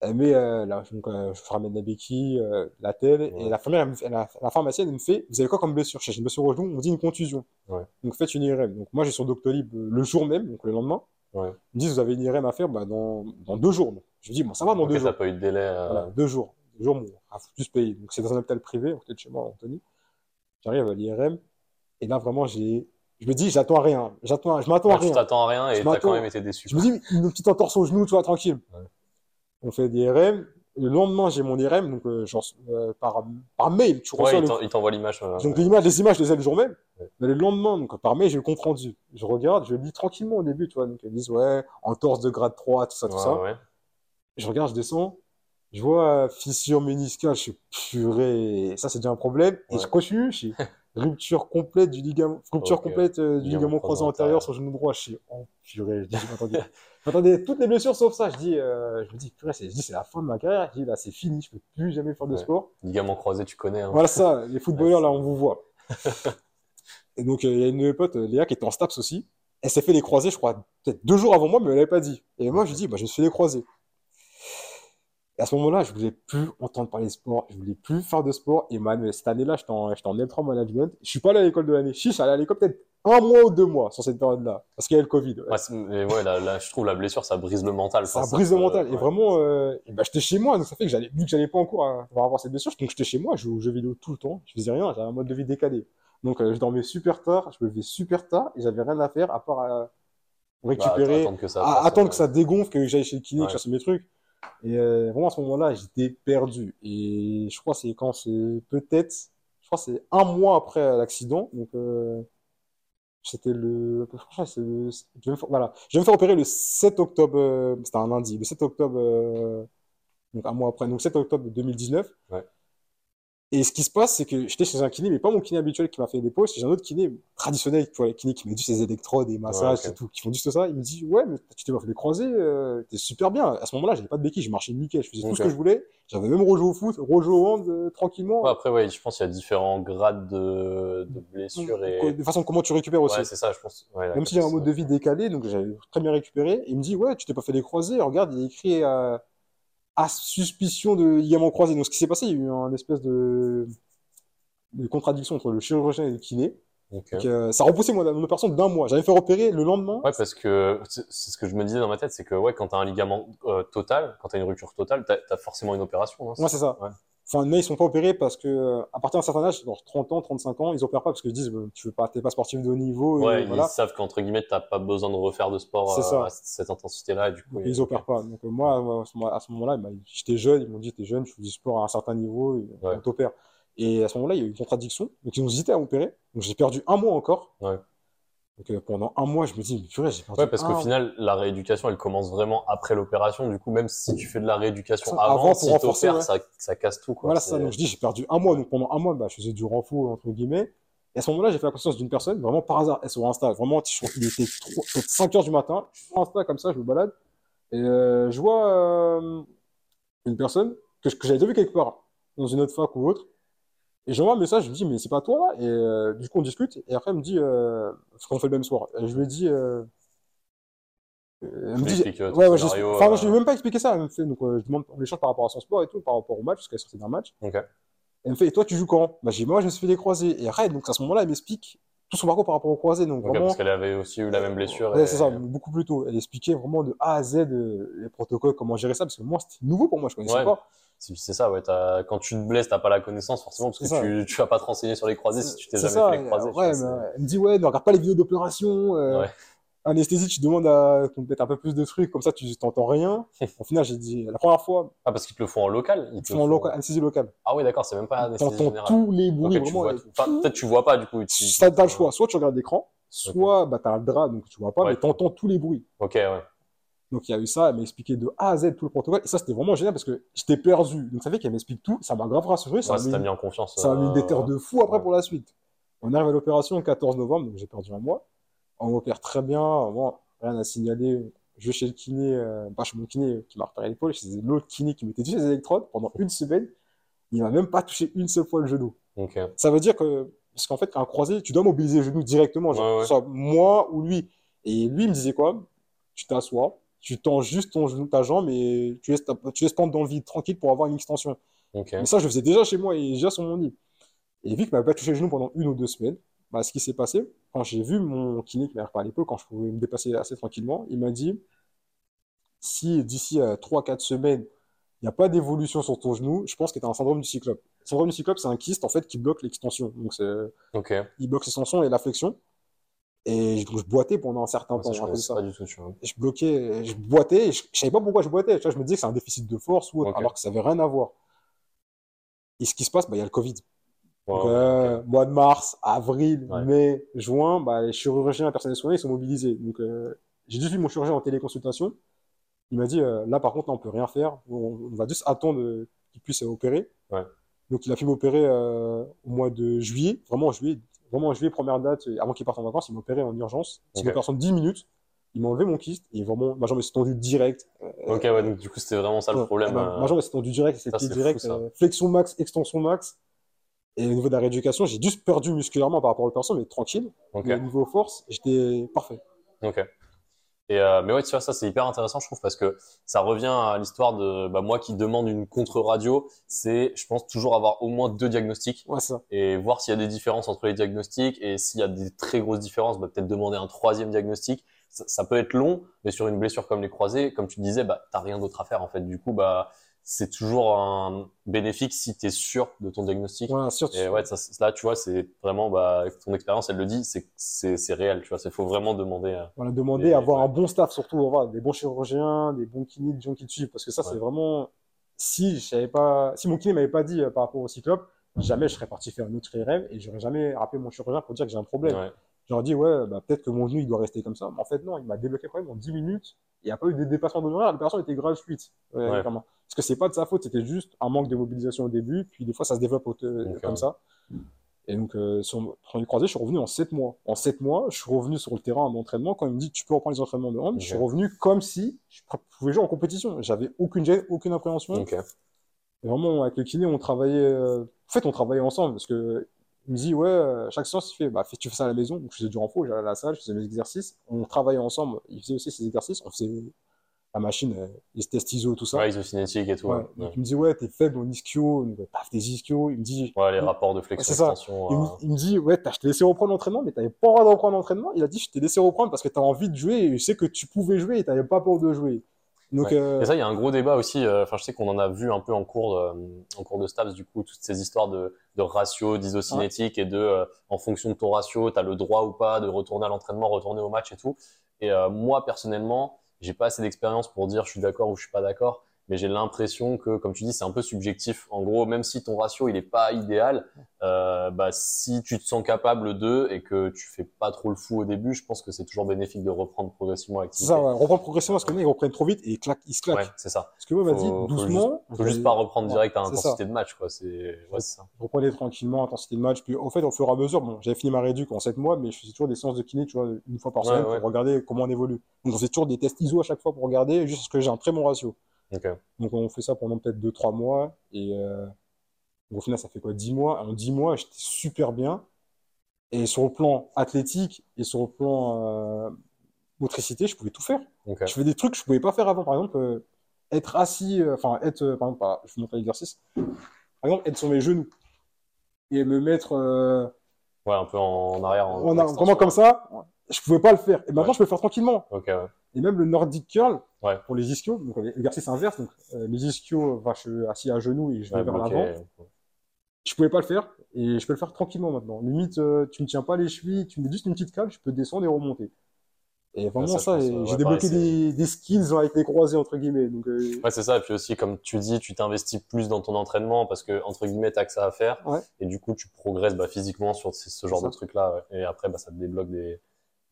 Elle met, euh, là, donc, euh, je ramène la béquille, euh, la telle, Ouais. et la, infirmière, elle me fait- la, la pharmacienne, elle me fait, vous avez quoi comme blessure? J'ai une blessure au genou, on dit une contusion. Ouais. Donc faites une IRM. Donc moi, j'ai sur Doctolib euh, le jour même, donc le lendemain. Ouais. Ils me disent, vous avez une IRM à faire bah, dans, dans deux jours. Donc, je dis, bon, ça va dans deux jours. pas eu de délai. euh, Voilà, deux jours. Deux jours, bon, on va plus payer. Donc c'est dans un hôpital privé, à côté de chez moi, Anthony. J'arrive à l'IRM, et là, vraiment, j'ai, je me dis, j'attends à rien. J'attends, je m'attends à ouais, tu rien. t'attends à rien et t'as quand même été déçu. Je me dis, une petite entorse au genou, tu vois, tranquille. Ouais. On fait des. Le lendemain, j'ai mon IRM, donc euh, genre, euh, par, par mail, tu Ouais, reçois il le t'envoie l'image. euh, donc les images, les images, je les ai le jour même. Mais le lendemain, donc par mail, j'ai le compte rendu. Je regarde, je lis tranquillement au début, tu vois. Donc ils disent, ouais, entorse de grade 3, tout ça, tout ça. Je regarde, je descends. Je vois fissure méniscale, je suis purée. Ça, c'est déjà un problème. Et Ouais. je continue, je suis [LAUGHS] rupture complète du ligament, rupture complète euh, du Ligament croisé antérieur sur le genou droit. Je suis, oh purée. Je dis, m'attendais. [LAUGHS] toutes les blessures sauf ça. Je dis, euh, je me dis, purée, c'est, je dis, c'est la fin de ma carrière. Je dis, là, c'est fini. Je peux plus jamais faire de Ouais. sport. Ligament croisé, tu connais. hein. Voilà ça, les [LAUGHS] footballeurs, là, on vous voit. Et donc, euh, il y a une euh, Léa, qui était en STAPS aussi. Elle s'est fait les croisés, je crois, peut-être deux jours avant moi, mais elle l'avait pas dit. Et moi, je lui dis, bah, je me suis fait les croisés. Et à ce moment-là, je voulais plus entendre parler de sport, je voulais plus faire de sport. Et man, cette année-là, j'étais en, j'étais en L3 management. Je suis pas allé à l'école de l'année. Suis allé à l'école peut-être un mois ou deux mois sur cette période-là. Parce qu'il y a le Covid. ouais. Ouais, là, là, je trouve la blessure, ça brise le mental. Ça brise le mental. Et ouais. vraiment, euh, et bah, j'étais chez moi, donc ça fait que j'allais, vu que j'allais pas en cours à, pour avoir cette blessure, donc j'étais chez moi, je jouais aux jeux vidéo tout le temps, je faisais rien, j'avais un mode de vie décalé. Donc euh, je dormais super tard, je me levais super tard, et j'avais rien à faire à part euh, Bah, récupérer, attendre que ça à- passe, attendre que ça dégonfle, que j'aille chez le kiné, que je fasse mes trucs. Et euh, vraiment à ce moment-là, j'étais perdu. Et je crois que c'est quand c'est peut-être, je crois que c'est un mois après l'accident, donc euh, c'était le, je vais me voilà, je vais me faire opérer le 7 octobre, euh, c'était un lundi, le 7 octobre, euh, donc un mois après, donc 7 octobre 2019. Ouais. Et ce qui se passe, c'est que j'étais chez un kiné, mais pas mon kiné habituel qui m'a fait des pauses, c'est un autre kiné traditionnel, tu vois, les kinés qui met juste ses électrodes, des massages, et tout, qui font juste ça. Il me dit, ouais, mais tu t'es pas fait les croisés, euh, t'es super bien. À ce moment-là, j'avais pas de béquilles, je marchais nickel, je faisais tout ce que je voulais. J'avais même rejoué au foot, rejoué au hand, euh, tranquillement. Ouais, après, ouais, je pense qu'il y a différents grades de, de blessures et. De façon, comment tu récupères aussi. Ouais, c'est ça, je pense. Ouais, Même si j'ai un mode de vie décalé, donc j'avais très bien récupéré. Il me dit, ouais, tu t'es pas fait les croisés. Regarde, il est écrit euh, à suspicion de ligament croisé. Donc, ce qui s'est passé, il y a eu un espèce de, de contradiction entre le chirurgien et le kiné. Ok. Donc, euh, ça a repoussé moi, mon opération d'un mois. J'avais fait repérer le lendemain. Ouais, parce que c'est ce que je me disais dans ma tête, c'est que ouais, quand t'as un ligament euh, total, quand t'as une rupture totale, t'as as forcément une opération. hein. Ouais, c'est ça. Ouais. Enfin, mais ils sont pas opérés parce que, euh, à partir d'un certain âge, genre 30 ans, 35 ans, ils opèrent pas parce qu'ils disent, euh, tu veux pas, t'es pas sportif de haut niveau. et Ouais, voilà. ils savent qu'entre guillemets, t'as pas besoin de refaire de sport euh, à cette intensité-là, du coup. Donc, il- ils opèrent pas. Donc, euh, moi, à ce moment-là, bah, j'étais jeune, ils m'ont dit, t'es jeune, tu fais du sport à un certain niveau, et Ouais. on t'opère. Et à ce moment-là, il y a eu une contradiction. Donc, ils ont hésité à m'opérer. Donc, j'ai perdu un mois encore. Ouais. Donc, euh, pendant un mois, je me dis, mais purée, j'ai perdu Ouais, parce qu'au final, la rééducation, elle commence vraiment après l'opération. Du coup, même si tu fais de la rééducation avant, si renforcer, ouais. ça, ça casse tout, quoi. Voilà, ça. Donc, je dis, j'ai perdu un mois. Donc, pendant un mois, bah, je faisais du renfort, entre guillemets. Et à ce moment-là, j'ai fait la connaissance d'une personne, vraiment par hasard, elle sur Insta. Vraiment, il était peut-être 5 heures du matin. Je suis sur Insta comme ça, je me balade. Et euh, je vois euh, une personne que, que j'avais déjà vu quelque part, dans une autre fac ou autre. Et j'envoie un message, je me dis, mais c'est pas toi là Et euh, du coup, on discute. Et après, elle me dit, euh, parce qu'on fait le même soir. Et je lui ai dit, euh, elle me dit, ouais, ouais, enfin, je lui ai même pas expliqué ça. Elle me fait, donc, je demande, on échange par rapport à son sport et tout, par rapport au match, parce qu'elle sortie d'un match. Okay. Elle me fait, et toi, tu joues quand? Bah, j'ai moi, je me suis fait des croisés. Et après, donc, à ce moment-là, elle m'explique tout son parcours par rapport aux croisés. Donc, okay, parce qu'elle avait aussi eu la même blessure. Ouais, c'est ça, beaucoup plus tôt. Elle expliquait vraiment de A à Z les protocoles, comment gérer ça, parce que moi, c'était nouveau pour moi, je connaissais pas. C'est ça, ouais. Quand tu te blesses, t'as pas la connaissance forcément parce que tu, tu vas pas te renseigner sur les croisés si tu t'es jamais ça, fait les croisés. Ouais, elle me dit ouais, ne regarde pas les vidéos d'opération. Euh, ouais. Anesthésie, tu demandes à mettre un peu plus de trucs, comme ça tu t'entends rien. [LAUGHS] Au final, j'ai dit la première fois. Ah, parce qu'ils te le font en local Ils te le font en local, anesthésie locale. Ah, oui, d'accord, c'est même pas anesthésie générale. tous les bruits, okay, vraiment. Peut-être tu vois pas du coup. Tu as le choix, soit tu regardes l'écran, soit okay. bah, tu as le drap, donc tu vois pas, ouais. mais tu entends tous les bruits. Ok, ouais. Donc il y a eu ça, elle m'a expliqué de A à Z tout le protocole. Et ça, c'était vraiment génial parce que j'étais perdu. Donc ça fait qu'elle m'explique tout. Ça m'a grave rassuré. Ça ouais, m'a mis, mis en confiance. Ça m'a mis des terres de fou après ouais. pour la suite. On arrive à l'opération le 14 novembre, donc j'ai perdu un mois. On m'opère très bien. Bon, rien à signaler. Je vais chez le kiné, euh, pas chez mon kiné qui m'a repéré l'épaule, chez l'autre kiné qui m'était dit les électrodes pendant une semaine. Il m'a même pas touché une seule fois le genou. Okay. Ça veut dire que, parce qu'en fait, quand un croisé, tu dois mobiliser le genou directement, genre, soit moi ou lui. Et lui, il me disait quoi? Tu t'assois, tu tends juste ton genou, ta jambe et tu laisses, ta, tu laisses pendre dans le vide tranquille pour avoir une extension. Okay. Mais ça, je le faisais déjà chez moi et déjà sur mon lit. Et vu qu'il m'avait pas touché le genou pendant une ou deux semaines, bah, ce qui s'est passé, quand j'ai vu mon kiné qui m'a reparlé peu, quand je pouvais me dépasser assez tranquillement, il m'a dit si d'ici euh, 3-4 semaines, il n'y a pas d'évolution sur ton genou, je pense que tu as un syndrome du cyclope. Le syndrome du cyclope, c'est un kyste en fait qui bloque l'extension. Donc, okay. il bloque l'extension et la flexion. Et donc, je boitais pendant un certain Ouais, temps. ça, je ça. pas du tout, tu vois. Et je bloquais, je boitais, je, je savais pas pourquoi je boitais. Tu vois, je me disais que c'est un déficit de force ou autre, alors que ça avait rien à voir. Et ce qui se passe, bah, il y a le Covid. Donc, euh, mois de mars, avril, Ouais. mai, juin, bah, les chirurgiens, personnels soignants, ils sont mobilisés. Donc, euh, j'ai juste vu mon chirurgien en téléconsultation. Il m'a dit, euh, là, par contre, là, on peut rien faire. On, on va juste attendre qu'il puisse opérer. Ouais. Donc, il a pu m'opérer au mois de juillet, vraiment en juillet, vraiment en juillet, première date, avant qu'il parte en vacances, il m'a opéré en urgence. C'est une Ok. opération de 10 minutes. Il m'a enlevé mon kyste et vraiment, ma jambe s'est tendue direct. Euh, Ok, ouais, donc du coup, c'était vraiment ça le problème. ma, euh, ma jambe s'est tendue direct, c'était direct. fou, euh, flexion max, extension max. Et au niveau de la rééducation, j'ai juste perdu musculairement par rapport à l'opération, mais tranquille. Mais au niveau force, j'étais parfait. Ok. Et euh, mais ouais, tu vois, ça c'est hyper intéressant, je trouve, parce que ça revient à l'histoire de bah, moi qui demande une contre-radio. C'est, je pense, toujours avoir au moins deux diagnostics Ouais, ça. et voir s'il y a des différences entre les diagnostics et s'il y a des très grosses différences, bah, peut-être demander un troisième diagnostic. Ça, ça peut être long, mais sur une blessure comme les croisés, comme tu disais, bah, t'as rien d'autre à faire en fait. Du coup, bah, c'est toujours un bénéfique si tu es sûr de ton diagnostic. Voilà, surtout. Et ouais, ça, là, tu vois, c'est vraiment, bah, ton expérience, elle le dit, c'est réel, tu vois. Il faut vraiment demander. euh, Voilà, demander Et- avoir ouais. un bon staff, surtout, avoir des bons chirurgiens, des bons kinés, des gens qui te suivent. Parce que ça, Ouais. c'est vraiment. Si je pas, si mon kiné m'avait pas dit euh, par rapport au cyclope, jamais je serais parti faire un autre IRM et j'aurais jamais rappelé mon chirurgien pour dire que j'ai un problème. ouais. J'aurais dit, ouais, bah, peut-être que mon genou, il doit rester comme ça. Mais en fait, non, il m'a débloqué le problème en 10 minutes. Il n'y a pas eu de dépassement d'honoraire. L'opération était gratuite. Ouais, Ouais. Parce que c'est pas de sa faute, c'était juste un manque de mobilisation au début. Puis des fois, ça se développe Ok. comme ça. Et donc, euh, sur premier croisé, je suis revenu en 7 mois. En 7 mois, je suis revenu sur le terrain d'entraînement. Quand il me dit, tu peux reprendre les entraînements de hand, je suis revenu comme si je pouvais jouer en compétition. J'avais aucune gêne, aucune appréhension. Ok. Et vraiment, avec le kiné, on travaillait. euh, En fait, on travaillait ensemble parce que il me dit, ouais, euh, chaque séance, il fait, bah, tu fais ça à la maison. Donc, je faisais du renfort, j'allais à la salle, je faisais mes exercices. On travaillait ensemble. Il faisait aussi ses exercices. On faisait la machine, euh, les tests ISO, tout ça. Ouais, isocinétique et tout. Ouais. Donc, il me dit, ouais, t'es faible en ischio. Paf, des ischios. Il me dit, Ouais, les rapports de il, me- euh, il me dit, ouais, t'as- je t'ai laissé reprendre l'entraînement, mais t'avais pas le droit de reprendre l'entraînement. Il a dit, je t'ai laissé reprendre parce que t'as envie de jouer et je sais que tu pouvais jouer et t'avais pas peur de jouer. Donc, Ouais. euh, Et ça, il y a un gros débat aussi. euh, Enfin, je sais qu'on en a vu un peu en cours, de, en cours de STAPS, du coup, toutes ces histoires de, de ratio, d'isocinétique et de, euh, en fonction de ton ratio, tu as le droit ou pas de retourner à l'entraînement, retourner au match et tout. Et euh, moi, personnellement, j'ai pas assez d'expérience pour dire je suis d'accord ou je suis pas d'accord. Mais j'ai l'impression que, comme tu dis, c'est un peu subjectif. En gros, même si ton ratio il est pas idéal, euh, bah, si tu te sens capable de et que tu fais pas trop le fou au début, je pense que c'est toujours bénéfique de reprendre progressivement C'est l'activité. ça, ouais. reprendre progressivement parce que les ils reprennent trop vite et ils, claquent, ils se claquent. Ouais, c'est ça. Parce que moi, m'a dit, Faut- faut doucement. Faut juste pas reprendre direct à intensité de match, quoi. C'est, ouais, c'est ça. Je reprenais tranquillement, intensité de match. Puis, au fait, au fur et à mesure, bon, j'avais fini ma réduc en 7 mois, mais je faisais toujours des séances de kiné, tu vois, une fois par semaine pour regarder comment on évolue. Donc, on faisait toujours des tests ISO à chaque fois pour regarder, juste parce que j'ai un très bon ratio. Ok. Donc, on fait ça pendant peut-être 2-3 mois. Et euh, au final, ça fait quoi 10 mois? En 10 mois, j'étais super bien. Et sur le plan athlétique et sur le plan euh, motricité, je pouvais tout faire. Ok. Je fais des trucs que je pouvais pas faire avant. Par exemple, euh, être assis, euh, enfin, être, euh, par exemple, je vous montre l'exercice. Par exemple, être sur mes genoux et me mettre euh, Ouais, un peu en arrière. En, en- en vraiment comme ça, je pouvais pas le faire. Et maintenant, Ouais. je peux le faire tranquillement. Ok, ouais. Et même le Nordic curl, Ouais. pour les ischios, donc euh, l'exercice inverse, donc euh, mes ischios, je suis assis à genoux et je vais Ouais, vers l'avant. Je pouvais pas le faire et je peux le faire tranquillement maintenant. Limite, euh, tu me tiens pas les chevilles, tu me mets juste une petite cale, je peux descendre et remonter. Et vraiment ça, euh, ouais, j'ai débloqué des, des skills avec les croisés entre guillemets. Donc euh, Ouais, c'est ça. Et puis aussi, comme tu dis, tu t'investis plus dans ton entraînement parce que, entre guillemets, t'as que ça à faire. Ouais. Et du coup, tu progresses bah, physiquement sur ce, ce genre de trucs-là. ouais. Et après, bah, ça te débloque des,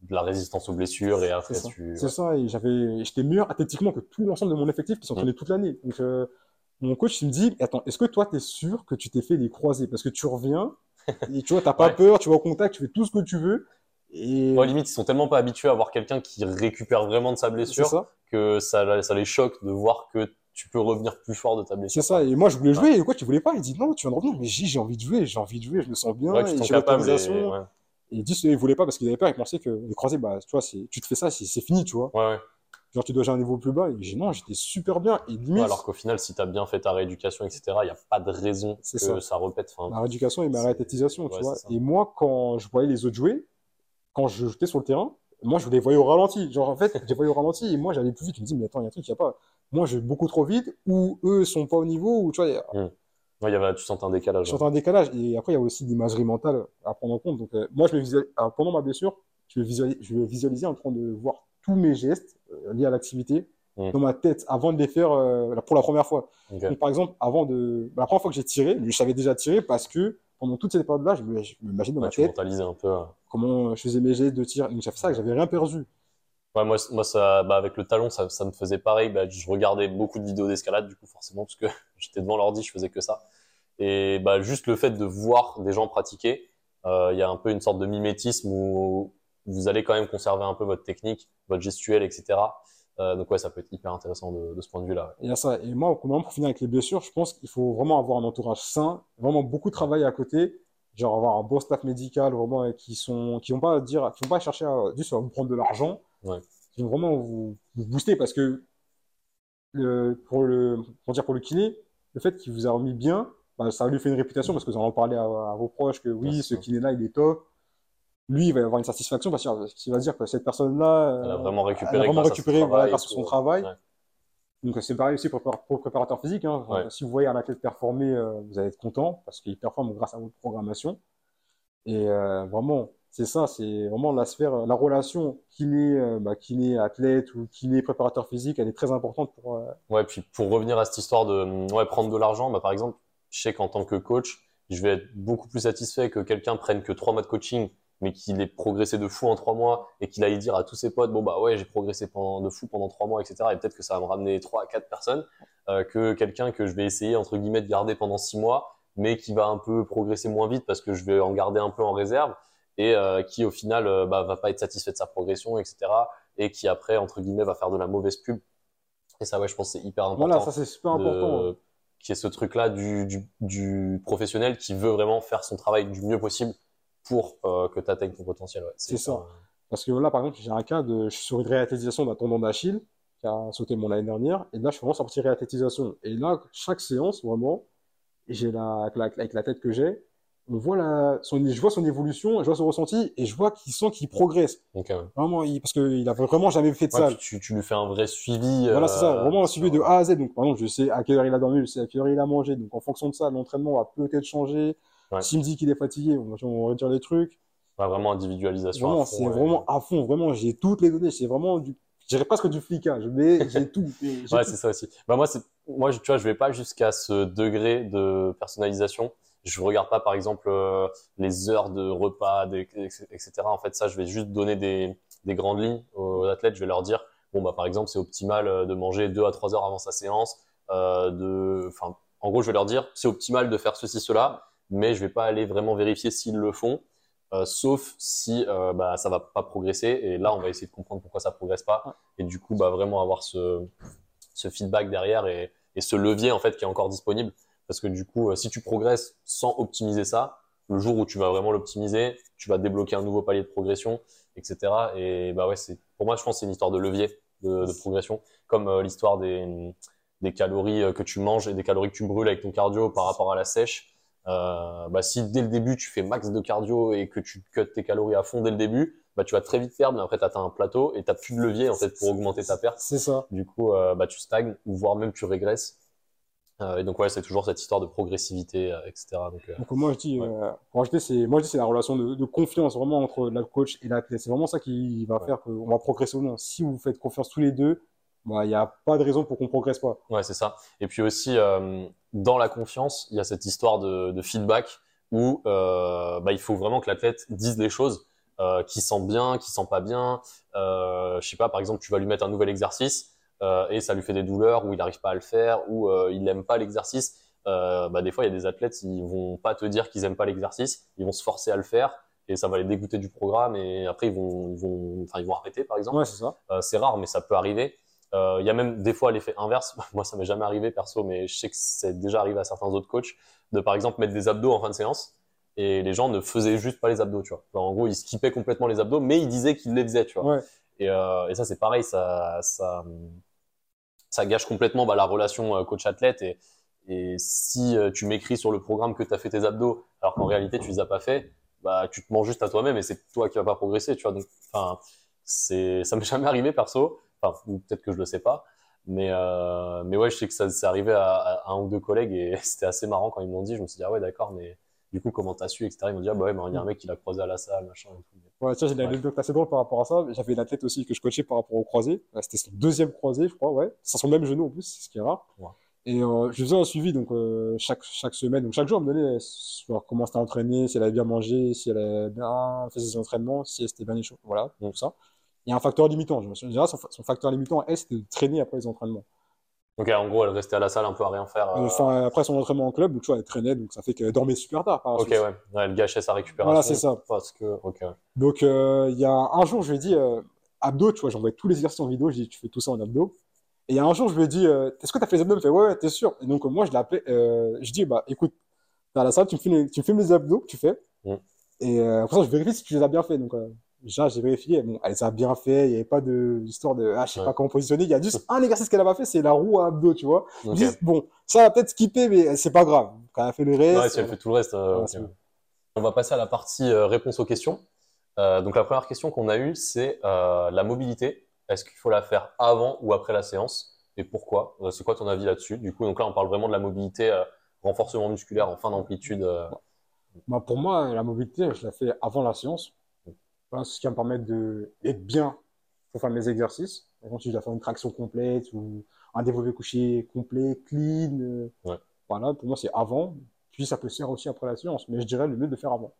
de la résistance aux blessures. Et après, C'est ça. tu. C'est ça, et j'avais, j'étais meilleur athlétiquement que tout l'ensemble de mon effectif qui s'entraînait toute l'année. Donc, euh, mon coach, il me dit, attends, est-ce que toi, t'es sûr que tu t'es fait des croisés? Parce que tu reviens, et tu vois, t'as pas Ouais. peur, tu vas au contact, tu fais tout ce que tu veux, et Ouais, limite, ils sont tellement pas habitués à voir quelqu'un qui récupère vraiment de sa c'est blessure ça, que ça, ça les choque de voir que tu peux revenir plus fort de ta c'est blessure. ça. Et moi, je voulais jouer, et coach, il voulait pas, il dit, non, tu viens de revenir, mais j'ai, j'ai envie de jouer, j'ai envie de jouer, je me sens bien, Ouais, tu et capable. L'autorisation. ouais. Et il dit, il voulait pas parce qu'il avait peur, il pensait que les croisés, bah, tu vois, tu te fais ça, c'est, fini, tu vois. Ouais, ouais. Genre, tu dois jouer à un niveau plus bas, et j'ai, non, j'étais super bien, et limite, Ouais, alors qu'au final, si tu as bien fait ta rééducation, etc., il n'y a pas de raison que ça. ça. repète. Enfin, ma rééducation et ma réathlétisation, tu vois. Et moi, quand je voyais les autres jouer, quand je j'étais sur le terrain, moi, je les voyais au ralenti. Genre, en fait, je les voyais au ralenti et moi, j'allais plus vite. Je me dis, mais attends, il y a un truc, il n'y a pas. Moi, je vais beaucoup trop vite ou eux sont pas au niveau ou tu vois, ouais, il y avait, tu sentais un décalage. je sentais un décalage. Et après, il y a aussi l'imagerie mentale à prendre en compte. Donc, euh, moi, je me pendant ma blessure, je me je me visualisais en train de voir tous mes gestes euh, liés à l'activité Mm. dans ma tête avant de les faire euh, pour la première fois. Donc, par exemple, avant de, bah, la première fois que j'ai tiré, je savais déjà tirer parce que pendant toute cette période-là, je m'imagine dans Ouais, ma tête un peu. comment je faisais mes gestes de tir. Donc, j'ai fait ça, que j'avais rien perdu. Ouais, moi, moi ça, bah, avec le talon, ça, ça me faisait pareil. Bah, je regardais beaucoup de vidéos d'escalade, du coup, forcément, parce que j'étais devant l'ordi, je faisais que ça. Et bah, juste le fait de voir des gens pratiquer, euh, il y a un peu une sorte de mimétisme où vous allez quand même conserver un peu votre technique, votre gestuelle, etc. Euh, donc ouais, ça peut être hyper intéressant de, de ce point de vue-là. il y a ça. Et moi, pour pour finir avec les blessures, je pense qu'il faut vraiment avoir un entourage sain, vraiment beaucoup travailler à côté, genre avoir un bon staff médical, vraiment, qui sont, qui vont pas dire, qui vont pas chercher à, juste à vous prendre de l'argent, Ouais. qui vont vraiment vous, vous booster parce que le, pour le, pour dire pour le kiné, le fait qu'il vous a remis bien, bah, ça lui fait une réputation parce que vous en parlez à, à vos proches que oui, ce ça. kiné-là, il est top. Lui, il va avoir une satisfaction parce qu'il va dire que cette personne-là, Elle a euh, vraiment récupéré, a vraiment grâce à son récupéré voilà, grâce à tout, son travail. Ouais. Donc c'est pareil aussi pour, pour le préparateur physique. Hein. Ouais. Si vous voyez un athlète performer, euh, vous allez être content parce qu'il performe grâce à votre programmation. Et euh, vraiment, c'est ça, c'est vraiment la sphère, la relation kiné, euh, bah, kiné athlète ou kiné préparateur physique, elle est très importante pour. euh, Ouais, puis pour revenir à cette histoire de ouais, prendre de l'argent, bah, par exemple, je sais qu'en tant que coach, je vais être beaucoup plus satisfait que quelqu'un prenne que trois mois de coaching, mais qu'il ait progressé de fou en trois mois et qu'il aille dire à tous ses potes, bon bah ouais, j'ai progressé de fou pendant trois mois, etc. Et peut-être que ça va me ramener trois à quatre personnes, euh, que quelqu'un que je vais essayer, entre guillemets, de garder pendant six mois, mais qui va un peu progresser moins vite parce que je vais en garder un peu en réserve et euh, qui au final euh, bah, va pas être satisfait de sa progression, etc. Et qui après, entre guillemets, va faire de la mauvaise pub. Et ça, ouais, je pense que c'est hyper important Voilà, ça c'est super important. qui est ce truc-là du, du, du professionnel qui veut vraiment faire son travail du mieux possible pour euh, que tu atteignes ton potentiel. Ouais. C'est ça. Parce que là, par exemple, j'ai un cas de, je suis sur une réathlétisation d'un tendon d'Achille qui a sauté mon l'année dernière, et là, je suis vraiment sorti réathlétisation. Et là, chaque séance, vraiment, j'ai la, avec la, avec la tête que j'ai, on voit la, son, je vois son évolution, je vois son ressenti, et je vois qu'il sent qu'il progresse. Donc, euh, Vraiment, il, parce qu'il a vraiment jamais fait de ouais, ça. tu, tu lui fais un vrai suivi. Voilà, c'est ça, euh, vraiment un suivi de sur- A à Z. Donc, par exemple, je sais à quelle heure il a dormi, je sais à quelle heure il a mangé. Donc, en fonction de ça, l'entraînement va peut-être changer. Ouais. S'il me dit qu'il est fatigué, on va, on va réduire les trucs. ouais, vraiment individualisation. Vraiment, c'est ouais. vraiment à fond. Vraiment, j'ai toutes les données. C'est vraiment du, je dirais presque du flicage, mais j'ai tout. Ouais, c'est ça aussi. Bah, moi, moi, tu vois, je vais pas jusqu'à ce degré de personnalisation. Je regarde pas, par exemple, euh, les heures de repas, etc. En fait, ça, je vais juste donner des, des grandes lignes aux athlètes. Je vais leur dire, bon, bah, par exemple, c'est optimal euh, de manger deux à trois heures avant sa séance. Euh, de, enfin, en gros, je vais leur dire, c'est optimal de faire ceci, cela, mais je vais pas aller vraiment vérifier s'ils le font. Euh, sauf si euh, bah, ça va pas progresser. Et là, on va essayer de comprendre pourquoi ça progresse pas. Et du coup, bah, vraiment avoir ce, ce feedback derrière et, et, ce levier en fait qui est encore disponible. Parce que du coup, euh, si tu progresses sans optimiser ça, le jour où tu vas vraiment l'optimiser, tu vas débloquer un nouveau palier de progression, etc. Et bah ouais, c'est pour moi, je pense, c'est une histoire de levier de, de progression, comme euh, l'histoire des, des calories euh, que tu manges et des calories que tu brûles avec ton cardio par rapport à la sèche. Euh, bah, si dès le début tu fais max de cardio et que tu cut tes calories à fond dès le début, bah, tu vas très vite perdre, mais après tu atteins un plateau et tu plus de levier en fait pour augmenter ta perte. C'est ça. Du coup, bah, tu stagnes ou voire même tu régresses. Euh, et donc ouais, c'est toujours cette histoire de progressivité, euh, etc. Donc, euh, Donc moi je dis, Ouais. c'est moi je dis c'est la relation de, de confiance vraiment entre le coach et l'athlète. C'est vraiment ça qui va Ouais. faire qu'on va progresser ou non. Si vous faites confiance tous les deux, bah il n'y a pas de raison pour qu'on progresse pas. Ouais, c'est ça. Et puis aussi, euh, dans la confiance, il y a cette histoire de, de feedback où euh, bah, il faut vraiment que l'athlète dise les choses, euh, qui sent bien, qui sent pas bien. Je sais pas, par exemple, tu vas lui mettre un nouvel exercice et ça lui fait des douleurs ou il n'arrive pas à le faire ou euh, il n'aime pas l'exercice. Euh, bah, des fois, il y a des athlètes, ils vont pas te dire qu'ils aiment pas l'exercice, ils vont se forcer à le faire et ça va les dégoûter du programme et après ils vont, ils vont, enfin, ils vont arrêter, par exemple. Ouais, c'est ça. Euh, c'est rare, mais ça peut arriver. Euh, Il y a même des fois l'effet inverse. [LAUGHS] Moi, ça m'est jamais arrivé perso, mais je sais que c'est déjà arrivé à certains autres coachs de par exemple mettre des abdos en fin de séance et les gens ne faisaient juste pas les abdos, tu vois. En gros, ils skippaient complètement les abdos, mais ils disaient qu'ils les faisaient, tu vois. Ouais. Et, euh, et ça, c'est pareil, ça, ça, ça gâche complètement bah, la relation euh, coach-athlète. Et, et si euh, tu m'écris sur le programme que tu as fait tes abdos, alors qu'en réalité, tu les as pas fait, bah, tu te mens juste à toi-même et c'est toi qui vas pas progresser, tu vois. Donc, enfin, c'est, [LAUGHS] ça m'est jamais arrivé perso. Enfin, peut-être que je le sais pas. Mais, euh, mais ouais, je sais que ça c'est arrivé à, un ou deux collègues et [LAUGHS] c'était assez marrant quand ils me l'ont dit. Je me suis dit, ah ouais, d'accord, mais du coup, comment t'as su, etc. Ils m'ont dit, ah bah ouais, mais il y a un mec qui l'a croisé à la salle, machin et tout. Ouais, tiens, j'ai une Ouais. anecdote assez drôle par rapport à ça. J'avais une athlète aussi que je coachais par rapport au croisé. C'était son deuxième croisé, je crois, ouais. C'est son même genou en plus, c'est ce qui est rare. Ouais. Et euh, je faisais un suivi donc euh, chaque chaque semaine, donc chaque jour, elle me donnait genre, comment c'était entraîné, si elle avait bien mangé, si elle avait bien fait ses entraînements, si elle s'était bien échauffée, voilà, Mm. tout ça. Il y a un facteur limitant. Je me souviens, son, son facteur limitant, elle, c'était de traîner après les entraînements. Donc, en gros, elle restait à la salle un peu à rien faire. euh, Enfin, après son entraînement en club, donc, tu vois, elle traînait, donc ça fait qu'elle dormait super tard par Ok, suite. ouais. Elle gâchait sa récupération. Voilà, c'est ça. Parce que, ok. Donc, euh, il y a un jour, je lui ai dit, euh, abdos, tu vois, j'envoie tous les exercices en vidéo, je dis, tu fais tout ça en abdos. Et il y a un jour, je lui ai dit, euh, est-ce que tu as fait les abdos? Il me fait, ouais, ouais, t'es sûr. Et donc, moi, je l'ai appelé, euh, je dis, bah, écoute, t'es à la salle, tu me filmes tu me filmes les abdos que tu fais. Mm. Et pour ça, je vérifie si tu les as bien fait. Donc, déjà, j'ai vérifié. Bon, elle les a bien fait. Il n'y avait pas de histoire de, ah, je sais Ouais. pas comment positionner. Il y a juste un exercice qu'elle a pas fait, c'est la roue à abdos, tu vois. Dis, bon, ça va peut-être skipper, mais c'est pas grave. Quand elle a fait le reste. Ouais, si elle fait tout le reste. euh, Ouais. On va passer à la partie euh, réponse aux questions. Euh, donc la première question qu'on a eue, c'est la mobilité. Est-ce qu'il faut la faire avant ou après la séance? Et pourquoi? C'est quoi ton avis là-dessus? Du coup, donc là, on parle vraiment de la mobilité, renforcement musculaire en fin d'amplitude. Bah, pour moi, la mobilité, je la fais avant la séance. Voilà, ce qui va me permettre de- d'être bien pour faire mes exercices. Par exemple, si je dois faire une traction complète ou un développé couché complet, clean. euh, Ouais. Voilà, pour moi, c'est avant. Puis ça peut se faire aussi après la séance. Mais je dirais le mieux de le faire avant.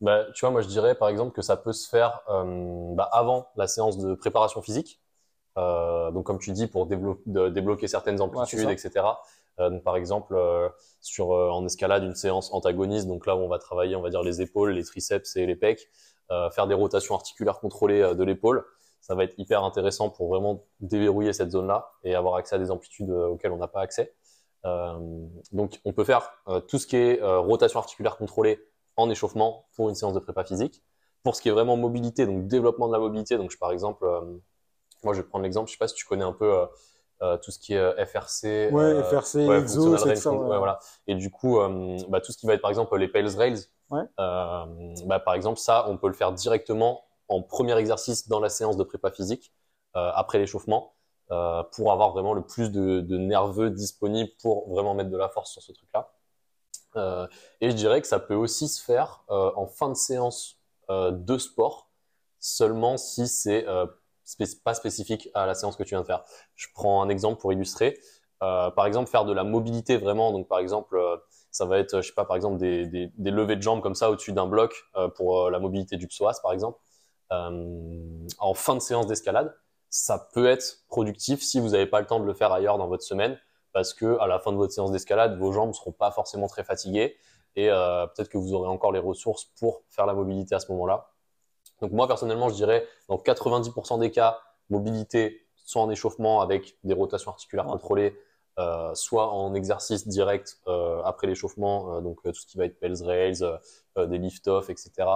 Bah, tu vois, moi je dirais par exemple que ça peut se faire euh, bah, avant la séance de préparation physique. Euh, donc comme tu dis, pour déblo- de- débloquer certaines amplitudes, etc. Euh, donc, par exemple, sur en escalade, une séance antagoniste, donc là où on va travailler, on va dire les épaules, les triceps et les pecs, faire des rotations articulaires contrôlées euh, de l'épaule, ça va être hyper intéressant pour vraiment déverrouiller cette zone-là et avoir accès à des amplitudes euh, auxquelles on n'a pas accès. Euh, donc on peut faire euh, tout ce qui est euh, rotation articulaire contrôlée en échauffement pour une séance de prépa physique. Pour ce qui est vraiment mobilité, donc développement de la mobilité, donc je, par exemple, euh, moi je vais prendre l'exemple, je sais pas si tu connais un peu euh, euh, tout ce qui est euh, FRC, Ouais, euh, FRC, ouais, exo, ça. ouais. ouais, voilà. Et du coup, euh, bah, tout ce qui va être par exemple les Pales Rails, Euh, bah, par exemple, ça, on peut le faire directement en premier exercice dans la séance de prépa physique, euh, après l'échauffement, euh, pour avoir vraiment le plus de, nerveux disponible pour vraiment mettre de la force sur ce truc-là. Et je dirais que ça peut aussi se faire en fin de séance de sport, seulement si c'est euh, pas spécifique à la séance que tu viens de faire. Je prends un exemple pour illustrer. par exemple, faire de la mobilité vraiment. Donc, par exemple, ça va être, je sais pas, par exemple, des, des, des levées de jambes comme ça au-dessus d'un bloc pour la mobilité du psoas, par exemple, en fin de séance d'escalade. Ça peut être productif si vous n'avez pas le temps de le faire ailleurs dans votre semaine, parce que à la fin de votre séance d'escalade, vos jambes ne seront pas forcément très fatiguées et euh, peut-être que vous aurez encore les ressources pour faire la mobilité à ce moment-là. Donc moi personnellement, je dirais dans 90% des cas, mobilité soit en échauffement avec des rotations articulaires contrôlées, euh, soit en exercice direct euh, après l'échauffement, euh, donc tout ce qui va être Pels Rails, des lift-off, etc.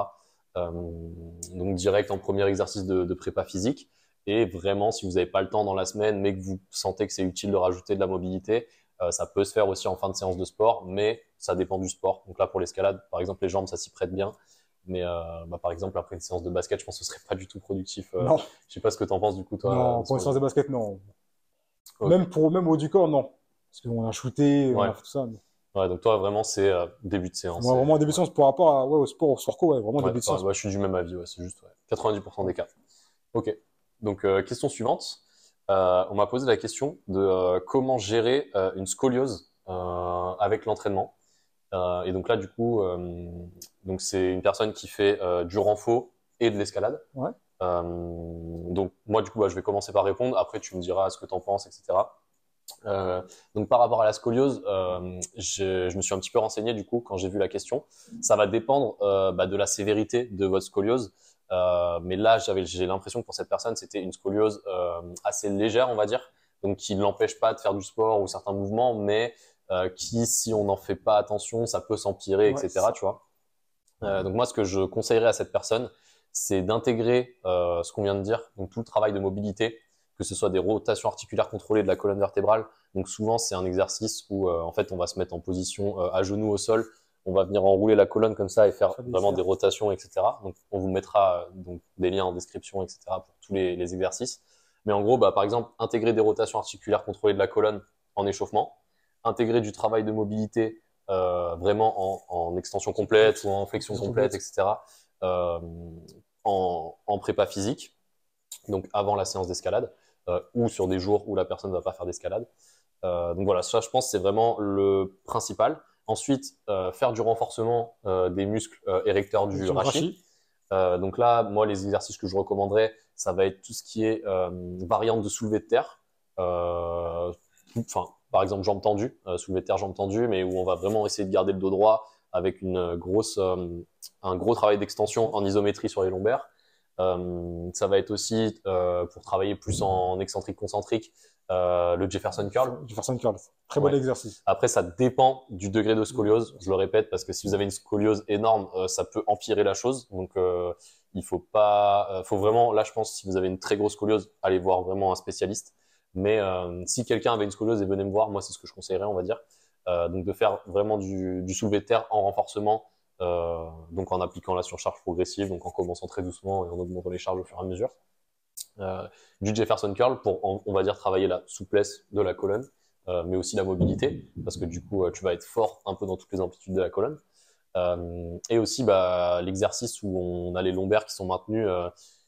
donc direct en premier exercice de, de, prépa physique. Et vraiment, si vous n'avez pas le temps dans la semaine, mais que vous sentez que c'est utile de rajouter de la mobilité, ça peut se faire aussi en fin de séance de sport, mais ça dépend du sport. Donc là, pour l'escalade, par exemple, les jambes, ça s'y prête bien. Mais euh, bah, par exemple, après une séance de basket, je pense que ce serait pas du tout productif. Euh, non. Je sais pas ce que tu en penses du coup, toi. Non, pour une séance de basket, non. Même pour même haut du corps, non. Parce qu'on a shooté, on a fait tout ça. Ouais, donc toi, vraiment, c'est début de séance. Vraiment début de séance par rapport à, ouais, au sport, au ouais, vraiment début de séance. je suis du même avis, ouais, c'est juste 90% des cas. Ok. Donc, question suivante. Euh, on m'a posé la question de euh, comment gérer euh, une scoliose avec l'entraînement. et donc là, du coup, donc c'est une personne qui fait du renfort et de l'escalade. Ouais. donc moi, du coup, bah, je vais commencer par répondre. Après, tu me diras ce que tu en penses, etc. donc par rapport à la scoliose, je, je, me suis un petit peu renseigné du coup quand j'ai vu la question. Ça va dépendre bah, de la sévérité de votre scoliose. Euh, mais là, j'avais, j'ai l'impression que pour cette personne, c'était une scoliose euh, assez légère, on va dire, donc qui ne l'empêche pas de faire du sport ou certains mouvements, mais euh, qui, si on n'en fait pas attention, ça peut s'empirer, etc. Tu vois. donc moi, ce que je conseillerais à cette personne, c'est d'intégrer ce qu'on vient de dire, donc tout le travail de mobilité, que ce soit des rotations articulaires contrôlées de la colonne vertébrale. Donc souvent, c'est un exercice où en fait, on va se mettre en position à genoux au sol on va venir enrouler la colonne comme ça et faire vraiment des rotations, etc. Donc, on vous mettra donc des liens en description, etc. pour tous les, exercices. Mais en gros, bah, par exemple, intégrer des rotations articulaires contrôlées de la colonne en échauffement, intégrer du travail de mobilité euh, vraiment en, extension complète ou en flexion complète, etc. Euh, en, prépa physique, donc avant la séance d'escalade, euh, ou sur des jours où la personne ne va pas faire d'escalade. donc voilà, ça je pense c'est vraiment le principal. Ensuite, euh, faire du renforcement euh, des muscles euh, érecteurs du, rachis. donc là, moi, les exercices que je recommanderais, ça va être tout ce qui est variante de soulevé de terre. Enfin, par exemple, jambes tendues, soulevé de terre, jambes tendues, mais où on va vraiment essayer de garder le dos droit avec une grosse, un gros travail d'extension en isométrie sur les lombaires. ça va être aussi pour travailler plus en excentrique concentrique, euh, le Jefferson Curl. Jefferson Curl, très bon exercice. Après, ça dépend du degré de scoliose. Je le répète parce que si vous avez une scoliose énorme, euh, ça peut empirer la chose. Donc, euh, il faut pas, euh, faut vraiment, là, je pense, si vous avez une très grosse scoliose, allez voir vraiment un spécialiste. Mais si quelqu'un avait une scoliose et venez me voir, moi, c'est ce que je conseillerais, on va dire. Donc, de faire vraiment du, soulevé de terre en renforcement, donc en appliquant la surcharge progressive, donc en commençant très doucement et en augmentant les charges au fur et à mesure. Euh, du Jefferson curl pour, on, va dire, travailler la souplesse de la colonne, euh, mais aussi la mobilité, parce que du coup, euh, tu vas être fort un peu dans toutes les amplitudes de la colonne. et aussi bah, l'exercice où on a les lombaires qui sont maintenus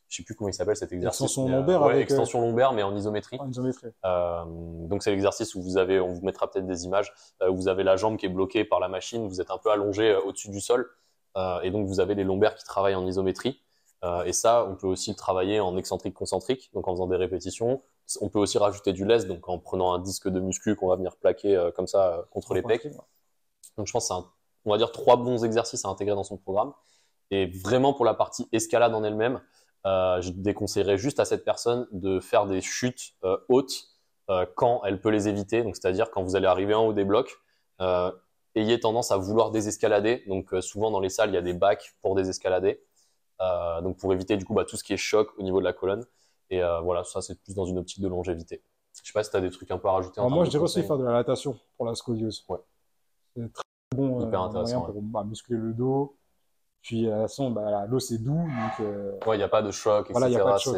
je sais plus comment il s'appelle cet exercice. Extension lombaire avec extension lombaire mais en isométrie. En isométrie. Euh, donc c'est l'exercice où vous avez, on vous mettra peut-être des images, où vous avez la jambe qui est bloquée par la machine, vous êtes un peu allongé au-dessus du sol, et donc vous avez les lombaires qui travaillent en isométrie. Euh, et ça, on peut aussi le travailler en excentrique concentrique, donc en faisant des répétitions. On peut aussi rajouter du lest, donc en prenant un disque de muscu qu'on va venir plaquer euh, comme ça euh, contre les pecs. Donc je pense que c'est, on va dire, trois bons exercices à intégrer dans son programme. Et vraiment pour la partie escalade en elle-même, je déconseillerais juste à cette personne de faire des chutes hautes quand elle peut les éviter. Donc c'est-à-dire quand vous allez arriver en haut des blocs, ayez tendance à vouloir désescalader. Donc souvent dans les salles, il y a des bacs pour désescalader. Euh, donc pour éviter du coup bah, tout ce qui est choc au niveau de la colonne. Et euh, voilà, ça c'est plus dans une optique de longévité. Je sais pas si tu as des trucs un peu à rajouter. moi, je dirais aussi faire de la natation pour la scoliose. Ouais. C'est très bon Hyper euh, intéressant, pour bah, muscler le dos. Puis la façon, bah, l'eau c'est doux. Donc, Ouais, il n'y a pas de choc, etc. y a pas de choc.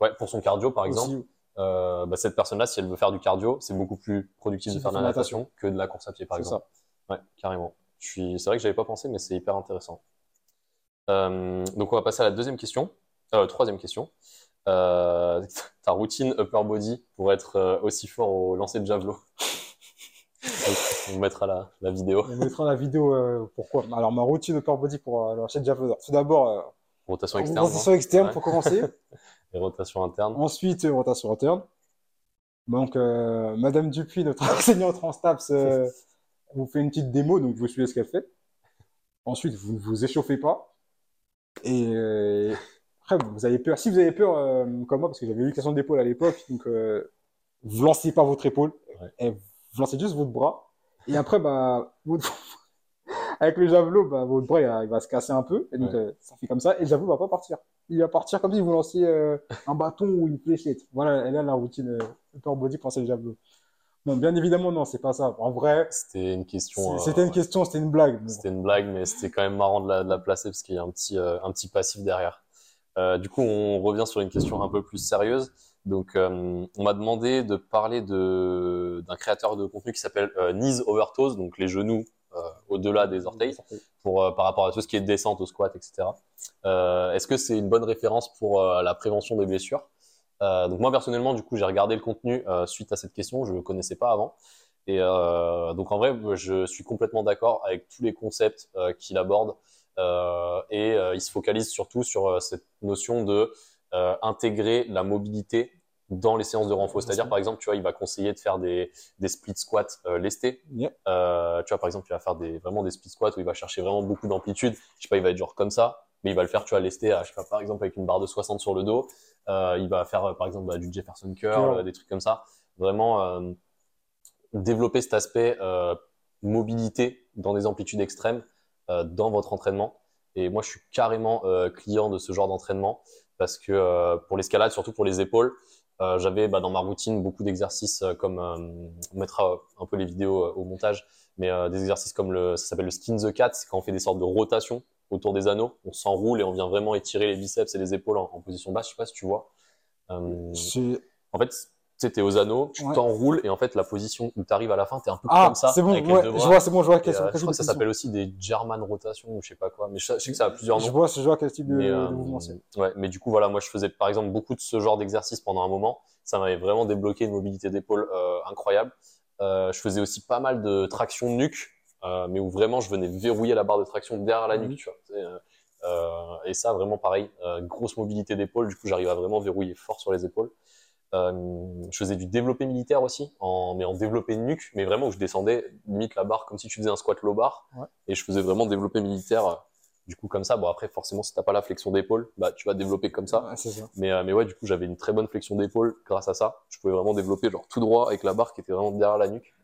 Ouais, pour son cardio par exemple. Euh, bah, cette personne-là, si elle veut faire du cardio, c'est beaucoup plus productif de faire de la natation, que de la course à pied, par exemple. Ça. Ouais, carrément. Je suis... C'est vrai que j'avais pas pensé, mais c'est hyper intéressant. Euh, donc on va passer à la deuxième question, euh, troisième question. euh, [LAUGHS] ta routine upper body pour être aussi fort au lancer de javelot? On mettra la, la vidéo. On mettra la vidéo. euh, pourquoi? Alors, ma routine upper body pour euh, de javelot. Tout d'abord, euh, Rotation externe. rotation hein. externe Ouais. pour commencer. [LAUGHS] Et rotation interne. Ensuite, euh, rotation interne. Donc, Madame Dupuis, notre [LAUGHS] enseignante en STAPS, [LAUGHS] vous fait une petite démo, donc vous suivez ce qu'elle fait. Ensuite, vous ne vous échauffez pas. Et après, vous avez peur. Si vous avez peur, comme moi, parce que j'avais eu question d'épaule à l'époque, donc vous lancez pas votre épaule, Ouais. et vous lancez juste votre bras. Et après, bah, [LAUGHS] avec le javelot, bah, votre bras il va, se casser un peu. Et donc, Ouais. euh, ça fait comme ça. Et le javelot va pas partir. Il va partir comme si vous lanciez euh, un bâton ou une fléchette. Voilà, elle a la routine euh, upper body pour lancer le javelot. Bon, bien évidemment, non, c'est pas ça. En vrai, C'était une question. euh, c'était une question, c'était une blague. C'était une blague, mais c'était quand même marrant de la, de la placer parce qu'il y a un petit, un petit passif derrière. Du coup, on revient sur une question un peu plus sérieuse. Donc, euh, on m'a demandé de parler de d'un créateur de contenu qui s'appelle euh, Knees Over Toes, donc les genoux euh, au-delà des orteils, pour, euh, par rapport à tout ce qui est descente au squat, etc. Est-ce que c'est une bonne référence pour la prévention des blessures? Donc moi personnellement, du coup, j'ai regardé le contenu suite à cette question, je ne le connaissais pas avant. Et donc en vrai, je suis complètement d'accord avec tous les concepts qu'il aborde et il se focalise surtout sur cette notion de euh, intégrer la mobilité dans les séances de renfort. C'est-à-dire par exemple, tu vois, il va conseiller de faire des, des split squats euh, lestés. Yeah. Euh, tu vois, par exemple, il va faire des, vraiment des split squats où il va chercher vraiment beaucoup d'amplitude. Je sais pas, il va être genre comme ça, mais il va le faire, tu vois, lesté, à, je sais pas, par exemple, avec une barre de 60 sur le dos. Euh, il va faire, par exemple, bah, du Jefferson curl, des trucs comme ça. Vraiment développer cet aspect mobilité dans des amplitudes extrêmes dans votre entraînement. Et moi, je suis carrément client de ce genre d'entraînement parce que euh, pour l'escalade, surtout pour les épaules, euh, j'avais bah, dans ma routine beaucoup d'exercices euh, comme on mettra un peu les vidéos au montage, mais des exercices comme le, ça s'appelle le skin the cat, c'est quand on fait des sortes de rotations autour des anneaux, on s'enroule et on vient vraiment étirer les biceps et les épaules en, en position basse. Je sais pas si tu vois. En fait, sais, t'es aux anneaux, tu Ouais. t'enroules et en fait la position où tu arrives à la fin, t'es un peu Ah, comme ça c'est bon, avec les deux je bras. vois, c'est bon, je vois Et, quel, euh, je crois que ça s'appelle aussi des German rotation ou je sais pas quoi, mais je, je sais que ça a plusieurs Je noms. vois, je vois quel type de, Mais, de euh, mouvement c'est. ouais, mais du coup, voilà, moi je faisais par exemple beaucoup de ce genre d'exercice pendant un moment. Ça m'avait vraiment débloqué une mobilité d'épaule euh, incroyable. Euh, je faisais aussi pas mal de traction nuque, mais où vraiment je venais verrouiller la barre de traction derrière la Mhm. nuque, tu vois. et ça, vraiment pareil, grosse mobilité d'épaule. Du coup, j'arrive à vraiment verrouiller fort sur les épaules. Euh, je faisais du développé militaire aussi, en, mais en développé nuque, mais vraiment où je descendais limite la barre comme si tu faisais un squat low bar. Ouais. Et je faisais vraiment développé militaire, euh, du coup comme ça. Bon après forcément si t'as pas la flexion d'épaule, bah tu vas développer comme ça. Ouais, c'est ça. Mais, euh, mais ouais du coup j'avais une très bonne flexion d'épaule grâce à ça. Je pouvais vraiment développer genre tout droit avec la barre qui était vraiment derrière la nuque.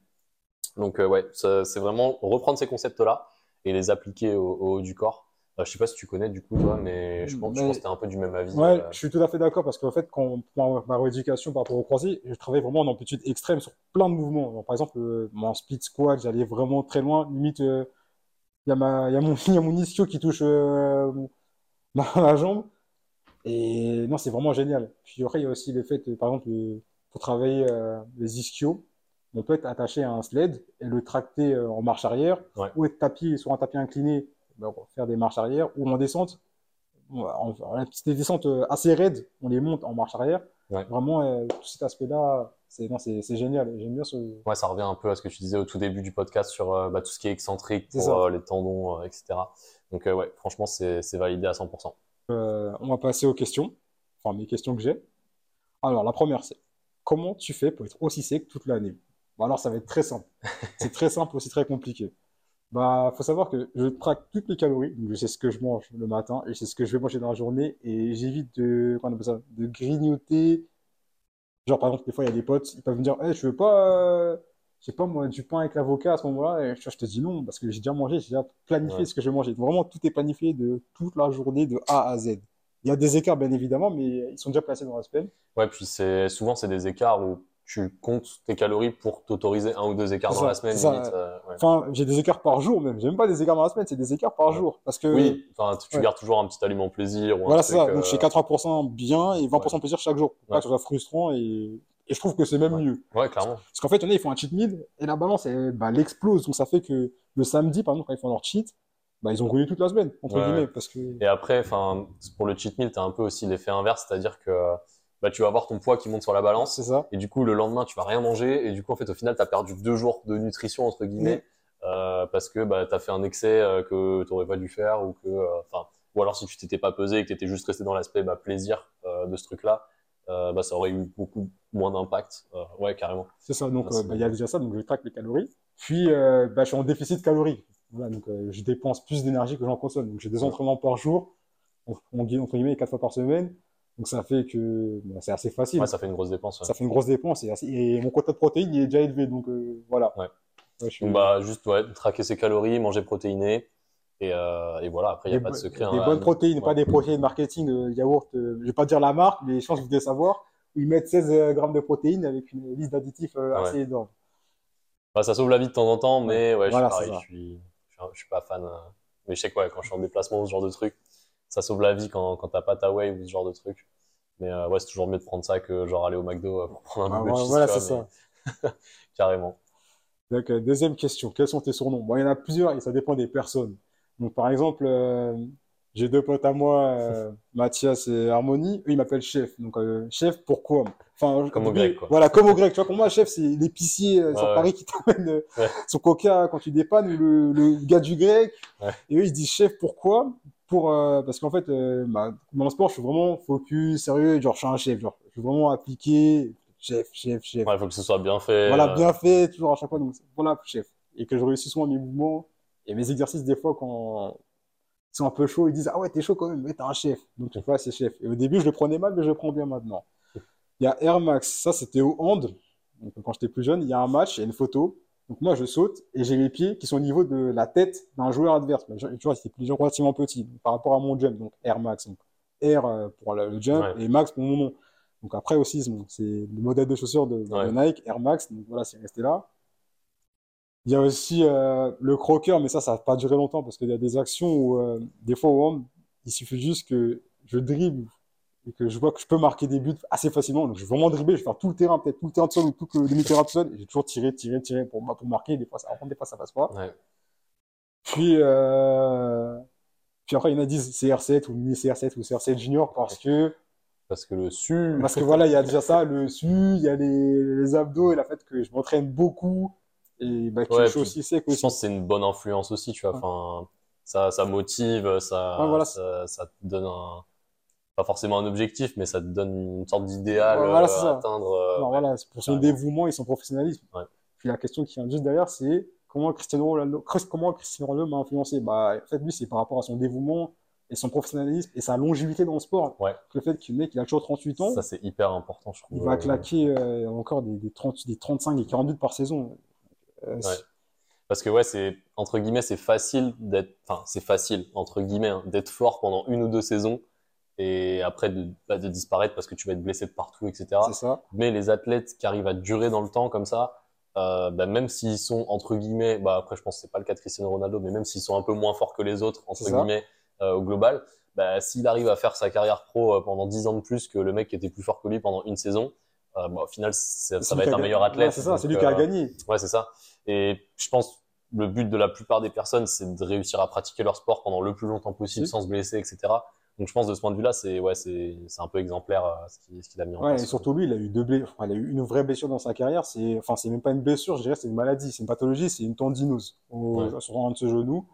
Donc euh, ouais, c'est vraiment reprendre ces concepts là et les appliquer au, au haut du corps. Euh, je sais pas si tu connais du coup toi, mais je pense, je Mais- pense que t'es un peu du même avis. Ouais, euh, je suis tout à fait d'accord parce qu'en fait, quand pour ma, rééducation par rapport au croisé, je travaillais vraiment en amplitude extrême sur plein de mouvements. Donc, par exemple, euh, mon split squat, j'allais vraiment très loin. Limite, euh, il y a ma, il [LAUGHS] y a mon, ischio qui touche euh, ma, jambe. Et non, c'est vraiment génial. Puis après, il y a aussi le fait, euh, par exemple, euh, pour travailler euh, les ischios, on peut être attaché à un sled et le tracter euh, en marche arrière, Ouais. ou être tapis sur un tapis incliné, ben, faire des marches arrière, ou en descente. C'est des descentes euh, assez raides, on les monte en marche arrière. Ouais. Vraiment, euh, tout cet aspect-là, c'est génial. J'aime bien ce. Ouais, ça revient un peu à ce que tu disais au tout début du podcast sur euh, bah, tout ce qui est excentrique pour euh, les tendons, etc. Donc ouais, franchement, c'est validé à 100%. Euh, on va passer aux questions, enfin mes questions que j'ai. Alors, la première, c'est comment tu fais pour être aussi sec toute l'année? Bon, alors, ça va être très simple. [LAUGHS] C'est très simple, aussi très compliqué. Bah, faut savoir que je traque toutes les calories, donc je sais ce que je mange le matin et je sais ce que je vais manger dans la journée et j'évite de, comment on appelle ça, de grignoter. Genre, par exemple, des fois, il y a des potes, ils peuvent me dire, hey, je veux pas, euh, je sais pas moi, du pain avec l'avocat à ce moment-là. Et je, je te dis non, parce que j'ai déjà mangé, j'ai déjà planifié Ouais. ce que je vais manger. Vraiment, tout est planifié de toute la journée, de A à Z. Il y a des écarts, bien évidemment, mais ils sont déjà placés dans la semaine. Ouais, puis c'est souvent c'est des écarts où tu comptes tes calories pour t'autoriser un ou deux écarts dans la semaine, limite. euh, ouais. Enfin, j'ai des écarts par jour même. J'ai même pas des écarts dans la semaine, c'est des écarts par Ouais. jour. Parce que, Oui, enfin, tu, tu ouais. gardes toujours un petit aliment plaisir ou voilà, c'est ça. Donc, euh, je fais 80% bien et 20% plaisir chaque jour. Pour pas que ce soit frustrant et, et je trouve que c'est même mieux. Ouais, clairement. Parce qu'en fait, il y en a, ils font un cheat meal et la balance, elle, bah, elle explose. Donc, ça fait que le samedi, par exemple, quand ils font leur cheat, bah, ils ont roulé toute la semaine, entre guillemets. Parce que, Et après, pour le cheat meal, tu as un peu aussi l'effet inverse, c'est-à-dire que bah, tu vas avoir ton poids qui monte sur la balance, c'est ça. et du coup, le lendemain, tu vas rien manger, et du coup, en fait, au final, tu as perdu deux jours de nutrition, entre guillemets, euh, parce que bah, tu as fait un excès euh, que tu pas dû faire, ou que, euh, enfin, ou alors si tu t'étais pas pesé et que tu étais juste resté dans l'aspect bah, plaisir euh, de ce truc-là, euh, bah, ça aurait eu beaucoup moins d'impact. Euh, ouais, carrément. C'est ça. Donc, bah, il y a déjà ça. Donc, je traque les calories. Puis, euh, bah, je suis en déficit calorique. Voilà, donc, euh, je dépense plus d'énergie que j'en consomme. Donc, j'ai des entraînements par jour, entre guillemets, quatre fois par semaine. Donc, ça fait que bah, c'est assez facile. Ouais, ça fait une grosse dépense. ouais. Ça fait une grosse dépense. Et, assez- et mon quota de protéines il est déjà élevé. Donc, euh, voilà. Ouais. Je suis- bah, juste ouais, traquer ses calories, manger protéiné, et, euh, et voilà, après, il n'y a des, pas de secret. des hein. bonnes protéines, Ouais. pas des protéines marketing de yaourt. euh, je vais pas dire la marque, mais je pense que vous devez savoir. Ils mettent 16 grammes de protéines avec une liste d'additifs euh, Ouais. assez énorme. Bah, ça sauve la vie de temps en temps, mais ouais, Voilà, je suis pareil, je suis, je suis, un- je suis pas fan. euh, Mais je sais quoi, quand je suis en déplacement ce genre de truc, ça sauve la vie quand, quand t'as pas ta whey ou ce genre de truc. Mais euh, ouais, c'est toujours mieux de prendre ça que genre aller au McDo euh, pour prendre un Ah, voilà, c'est mais- [LAUGHS] Carrément. Donc, deuxième question, quels sont tes surnoms? Bon, il y en a plusieurs et ça dépend des personnes. Donc, par exemple, euh, j'ai deux potes à moi, euh, Mathias et Harmonie. Eux, ils m'appellent chef. Donc, chef, pourquoi? Enfin, Comme au grec, quoi. Voilà, comme au grec. Tu vois, pour moi, chef, c'est l'épicier Ouais, sur ouais. Paris qui t'amène Ouais. son coca quand tu dépannes ou le, le gars du grec. Ouais. Et eux, ils se disent chef, pourquoi? Pour, euh, parce qu'en fait, euh, bah, dans le sport, je suis vraiment focus, sérieux, genre, je suis un chef. Genre, je suis vraiment appliqué, chef, chef, chef. Ouais, il faut que ce soit bien fait. Voilà, euh, bien fait, toujours à chaque fois. Donc, voilà, chef. Et que je réussis souvent mes mouvements et mes exercices, des fois, quand ils sont un peu chauds, ils disent Ah ouais, t'es chaud quand même, mais t'es un chef. Donc, tu vois, c'est chef. Et au début, je le prenais mal, mais je le prends bien maintenant. Il y a Air Max, ça, c'était au hand. Donc, quand j'étais plus jeune, il y a un match, il y a une photo. Donc, moi, je saute et j'ai les pieds qui sont au niveau de la tête d'un joueur adverse. Mais, tu vois, c'était plus relativement petit donc, par rapport à mon jump. Donc, Air Max. Donc, Air euh, pour le jump Ouais. et Max pour mon nom. Donc, après aussi, c'est c'est le modèle de chaussures de, de Ouais. Nike, Air Max. Donc, voilà, c'est resté là. Il y a aussi euh, le croqueur, mais ça, ça n'a pas duré longtemps parce qu'il y a des actions où, euh, des fois, au hand, il suffit juste que je dribble et que je vois que je peux marquer des buts assez facilement. Donc, je vais vraiment dribbler, je vais faire tout le terrain, peut-être tout le terrain de sol ou tout le demi-terrain de sol. J'ai toujours tiré, tiré, tiré pour, pour marquer. Des fois, ça rentre, des fois, ça passe pas. Ouais. Puis, euh, puis après, il y en a qui disent CR7 ou mini CR7 ou CR7 junior parce que, Parce que le su. parce que voilà, il y a déjà ça, le su, il y a les, les abdos et le fait que je m'entraîne beaucoup et bah, que Ouais, je suis puis aussi sec Je pense que c'est une bonne influence aussi, tu vois. Enfin, ça, ça motive, ça, voilà. ça, ça te donne un, pas forcément un objectif, mais ça te donne une sorte d'idéal voilà, euh, à atteindre. euh, Alors ouais. voilà, c'est pour son dévouement et son professionnalisme. Ouais. Puis la question qui vient juste derrière, c'est comment Cristiano Ronaldo, comment Cristiano Ronaldo m'a influencé? Bah, en fait, lui, c'est par rapport à son dévouement et son professionnalisme et sa longévité dans le sport. Ouais. Le fait que le mec, il a toujours 38 ans, Ça, c'est hyper important, je trouve. il va claquer euh, encore des, des, 30, des 35 et 40 buts par saison. Euh, Ouais. Parce que ouais, c'est entre guillemets, c'est facile d'être, enfin, c'est facile entre guillemets hein, d'être fort pendant une ou deux saisons et après de, bah, de disparaître parce que tu vas être blessé de partout, etc. ça. Mais les athlètes qui arrivent à durer dans le temps comme ça, euh, bah, même s'ils sont entre guillemets, bah après je pense que c'est pas le cas de Cristiano Ronaldo, mais même s'ils sont un peu moins forts que les autres entre guillemets euh, au global, bah, s'il arrive à faire sa carrière pro euh, pendant 10 ans de plus que le mec qui était plus fort que lui pendant une saison, euh, bah, au final ça va être un meilleur athlète. Ouais, c'est ça, c'est lui qui a gagné. Ouais, c'est ça. Et je pense le but de la plupart des personnes, c'est de réussir à pratiquer leur sport pendant le plus longtemps possible Si. sans se blesser, etc. Donc je pense de ce point de vue-là, c'est ouais, c'est un peu exemplaire euh, ce qu'il qu'il a mis en Ouais, place. et surtout lui, il a eu deux blessures. Enfin, il a eu une vraie blessure dans sa carrière. C'est, enfin, c'est même pas une blessure, je dirais, c'est une maladie, c'est une pathologie, c'est une tendinose au, Ouais. sur un de ses genoux.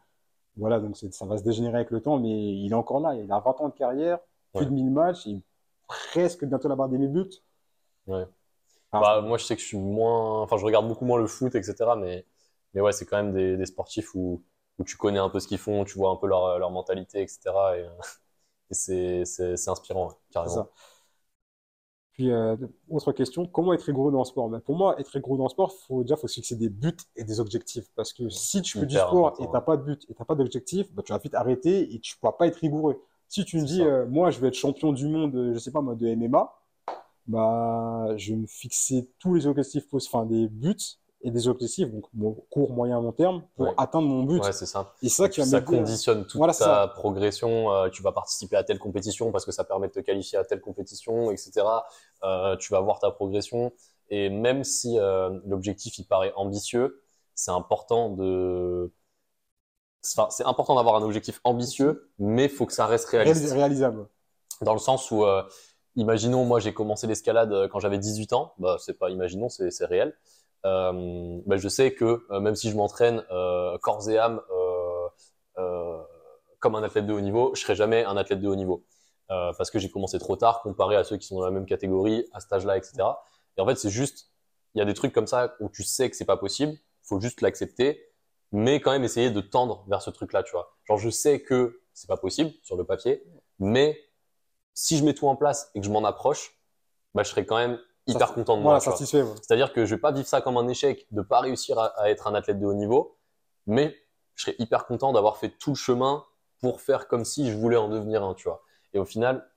Voilà, donc ça va se dégénérer avec le temps, mais il est encore là. Il a 20 ans de carrière, plus Ouais. de 1000 matchs, il presque bientôt la barre des 1000 buts. Ouais. Ah. Bah, moi, je sais que je suis moins, enfin, je regarde beaucoup moins le foot, etc. Mais, mais ouais, c'est quand même des, des sportifs où, où tu connais un peu ce qu'ils font, tu vois un peu leur, leur mentalité, etc. Et, et c'est, inspirant, carrément. Puis, euh, autre question, comment être rigoureux dans le sport? Ben, pour moi, être rigoureux dans le sport, faut, déjà, faut se fixer des buts et des objectifs. Parce que si tu fais du sport et t'as pas de but et t'as pas d'objectif, ben, tu vas vite arrêter et tu pourras pas être rigoureux. Si tu me dis, euh, moi, je vais être champion du monde, je sais pas, moi, de MMA, bah, je vais me fixer tous les objectifs, enfin, des buts et des objectifs, donc, court, moyen, long terme, pour Ouais. atteindre mon but. Ouais, c'est ça. Et c'est ça Et qui va ça m'aider. conditionne toute Voilà, ta progression. Euh, tu vas participer à telle compétition parce que ça permet de te qualifier à telle compétition, etc. Euh, tu vas voir ta progression. Et même si euh, l'objectif il paraît ambitieux, c'est important de c'est important d'avoir un objectif ambitieux, mais il faut que ça reste réaliste. réalisable. Dans le sens où, euh, imaginons, moi j'ai commencé l'escalade quand j'avais 18 ans, bah, c'est pas imaginons, c'est réel. Euh, bah, je sais que même si je m'entraîne corps et âme comme un athlète de haut niveau, je serai jamais un athlète de haut niveau. parce que j'ai commencé trop tard comparé à ceux qui sont dans la même catégorie, à cet âge-là, etc. Et en fait, c'est juste, il y a des trucs comme ça où tu sais que c'est pas possible, faut juste l'accepter mais quand même essayer de tendre vers ce truc-là, tu vois. Genre, je sais que c'est pas possible sur le papier, mais si je mets tout en place et que je m'en approche, bah, je serai quand même hyper content de moi. satisfait. C'est-à-dire que je vais pas vivre ça comme un échec de pas réussir à, être un athlète de haut niveau, mais je serais hyper content d'avoir fait tout le chemin pour faire comme si je voulais en devenir un, tu vois. Et au final,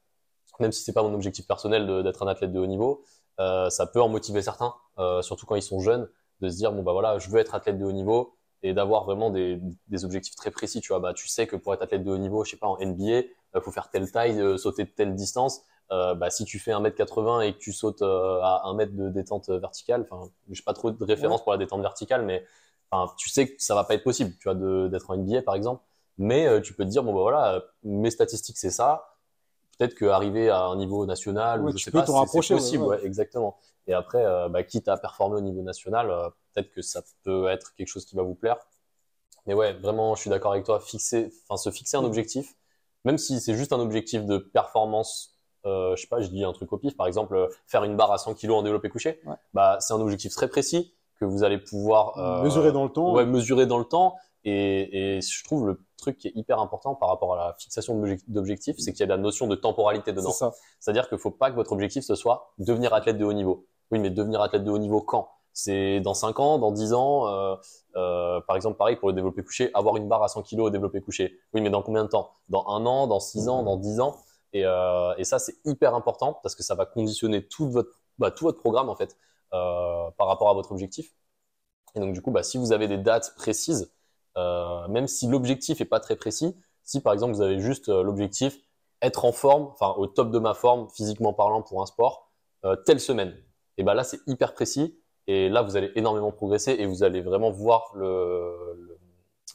même si c'est pas mon objectif personnel d'être un athlète de haut niveau, euh, ça peut en motiver certains, euh, surtout quand ils sont jeunes, de se dire bon bah voilà, je veux être athlète de haut niveau, et d'avoir vraiment des, des, objectifs très précis. Tu vois, bah, tu sais que pour être athlète de haut niveau, je sais pas, en NBA, il euh, faut faire telle taille, euh, sauter de telle distance. Euh, bah, si tu fais 1m80 et que tu sautes euh, à 1 mètre de détente verticale, enfin, j'ai pas trop de référence pour la détente verticale, mais tu sais que ça va pas être possible, tu vois, d'être en NBA par exemple. Mais tu peux te dire, bon, bah voilà, mes statistiques c'est ça. Peut-être qu'arriver à un niveau national, ou je sais pas, c'est possible, ouais, exactement. Et après, bah, quitte à performer au niveau national, peut-être que ça peut être quelque chose qui va vous plaire. Mais ouais, vraiment, je suis d'accord avec toi. Fixer, se fixer un objectif, même si c'est juste un objectif de performance, euh, je sais pas, je dis un truc au pif, par exemple, euh, faire une barre à 100 kg en développé couché, bah, c'est un objectif très précis que vous allez pouvoir euh, mesurer dans le temps. Ouais, mesurer dans le temps. Et, et, je trouve le truc qui est hyper important par rapport à la fixation d'objectifs, c'est qu'il y a la notion de temporalité dedans. C'est-à-dire qu'il ne faut pas que votre objectif ce soit devenir athlète de haut niveau. Oui, mais devenir athlète de haut niveau quand? C'est dans 5 ans, dans 10 ans, euh, euh, par exemple, pareil pour le développé couché, avoir une barre à 100 kg au développé couché. Oui, mais dans combien de temps? Dans un an, dans 6 ans, dans 10 ans? Et, euh, et ça, c'est hyper important parce que ça va conditionner tout votre, bah, tout votre programme en fait euh, par rapport à votre objectif. Et donc, du coup, bah, si vous avez des dates précises, euh, même si l'objectif est pas très précis, si par exemple vous avez juste l'objectif être en forme, enfin au top de ma forme physiquement parlant pour un sport, telle semaine, et ben là c'est hyper précis et là, vous allez énormément progresser et vous allez vraiment voir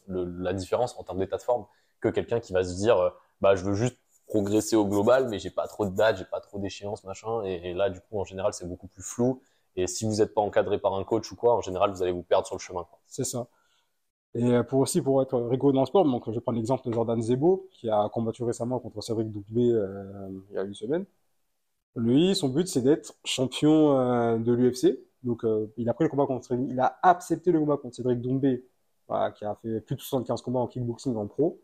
la différence en termes d'état de forme que quelqu'un qui va se dire, bah, je veux juste progresser au global, mais j'ai pas trop de date, j'ai pas trop d'échéance, machin. Et, là, du coup, en général, c'est beaucoup plus flou. Et si vous n'êtes pas encadré par un coach ou quoi, en général, vous allez vous perdre sur le chemin. C'est ça. Et euh, pour aussi, pour être rigolo dans le sport, donc, je prendre l'exemple de Jordan Zebo, qui a combattu récemment contre Cédric Doumbé euh, il y a une semaine. Lui, son but, c'est d'être champion de l'UFC. Donc, euh, il a pris le combat contre, il a accepté le combat contre Cédric Doumbé, qui a fait plus de 75 combats en kickboxing en pro,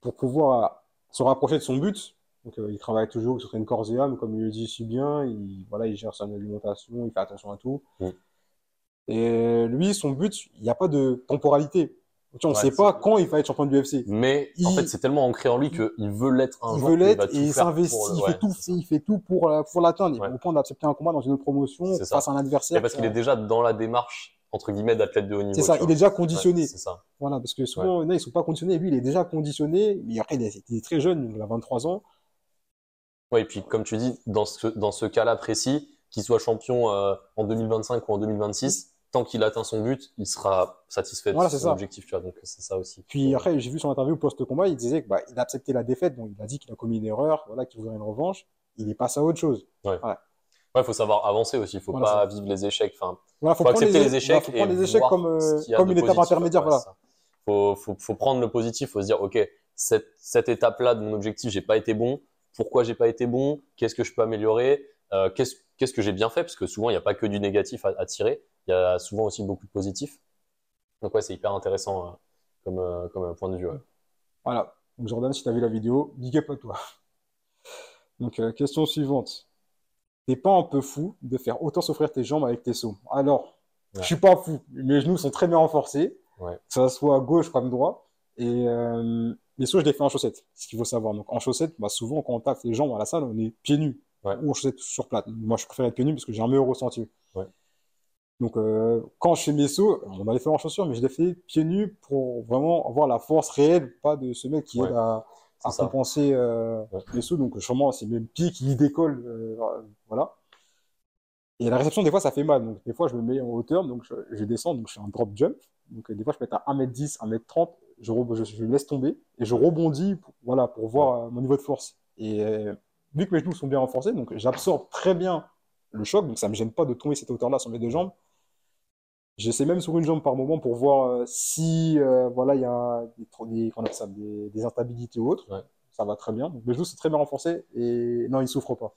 pour pouvoir euh, se rapprocher de son but. Donc, euh, il travaille toujours sur une corps et âme, comme il le dit si bien. Il, voilà, il gère son alimentation, il fait attention à tout. Mm. Et lui, son but, il n'y a pas de temporalité on ne sait pas quand il va être champion du UFC. Mais en fait, c'est tellement ancré en lui qu'il veut l'être un il jour. Il veut l'être et il s'investit, il, fait tout, il fait tout pour, euh, pour l'atteindre. Au point d'accepter un combat dans une autre promotion face à un adversaire. parce qu'il est déjà dans la démarche, entre guillemets, d'athlète de haut niveau. C'est ça, il est déjà conditionné. c'est ça. Voilà, parce que souvent, il ils sont pas conditionnés. Lui, il est déjà conditionné. Mais après, il est, très jeune, il a 23 ans. Ouais, et puis, comme tu dis, dans ce, dans ce cas-là précis, qu'il soit champion euh, en 2025 ou en 2026, tant qu'il atteint son but, il sera satisfait de son objectif, tu vois. Donc c'est ça aussi. Puis après, j'ai vu son interview post-combat, il disait qu'il bah, a accepté la défaite, donc il a dit qu'il a commis une erreur, voilà, qu'il voudrait une revanche. Il est passé à autre chose. Ouais. Ouais. faut savoir avancer aussi. Il faut pas vivre les échecs. Enfin, faut, accepter les, échecs. faut prendre les échecs comme, euh, comme une étape intermédiaire. voilà. Faut, faut, faut, prendre le positif. Faut se dire, ok, cette, cette étape-là de mon objectif, j'ai pas été bon. Pourquoi j'ai pas été bon? Qu'est-ce que je peux améliorer? Euh, Qu'est-ce que j'ai bien fait? Parce que souvent, il n'y a pas que du négatif à, à tirer il y a souvent aussi beaucoup de positifs. Donc ouais, c'est hyper intéressant euh, comme, euh, comme point de vue. Voilà. Donc Jordan, si tu as vu la vidéo, big up à toi. Donc question suivante. T'es pas un peu fou de faire autant souffrir tes jambes avec tes sauts Alors, je suis pas fou. Mes genoux sont très bien renforcés, que ça soit à gauche comme droit. Et les sauts, je les fais en chaussettes, ce qu'il faut savoir. Donc en chaussettes, bah, souvent quand on tape les jambes à la salle, on est pieds nus ou en chaussettes sur plate. Moi, je préfère être pieds nus parce que j'ai un meilleur ressenti. Donc, euh, quand je fais mes sauts, on va les faire en chaussures, mais je les fais pieds nus pour vraiment avoir la force réelle, pas de ce mec qui aide à, à compenser euh, les sauts. Donc, sûrement, c'est mes pieds qui décollent. Euh, voilà. Et la réception, des fois, ça fait mal. Donc, des fois, je me mets en hauteur, donc je, descends, donc je fais un drop jump. Donc, des fois, je peux être à 1m10, 1m30. je, je, je laisse tomber et je rebondis pour, voilà, pour voir euh, mon niveau de force. Et euh, vu que mes genoux sont bien renforcés, donc j'absorbe très bien le choc, donc ça ne me gêne pas de tomber cette hauteur-là sur mes deux jambes. J'essaie même sur une jambe par moment pour voir euh, si voilà, il y a des, des, des, instabilités ou autres. Ça va très bien. Mes genoux sont très bien renforcés et non, ils ne souffrent pas.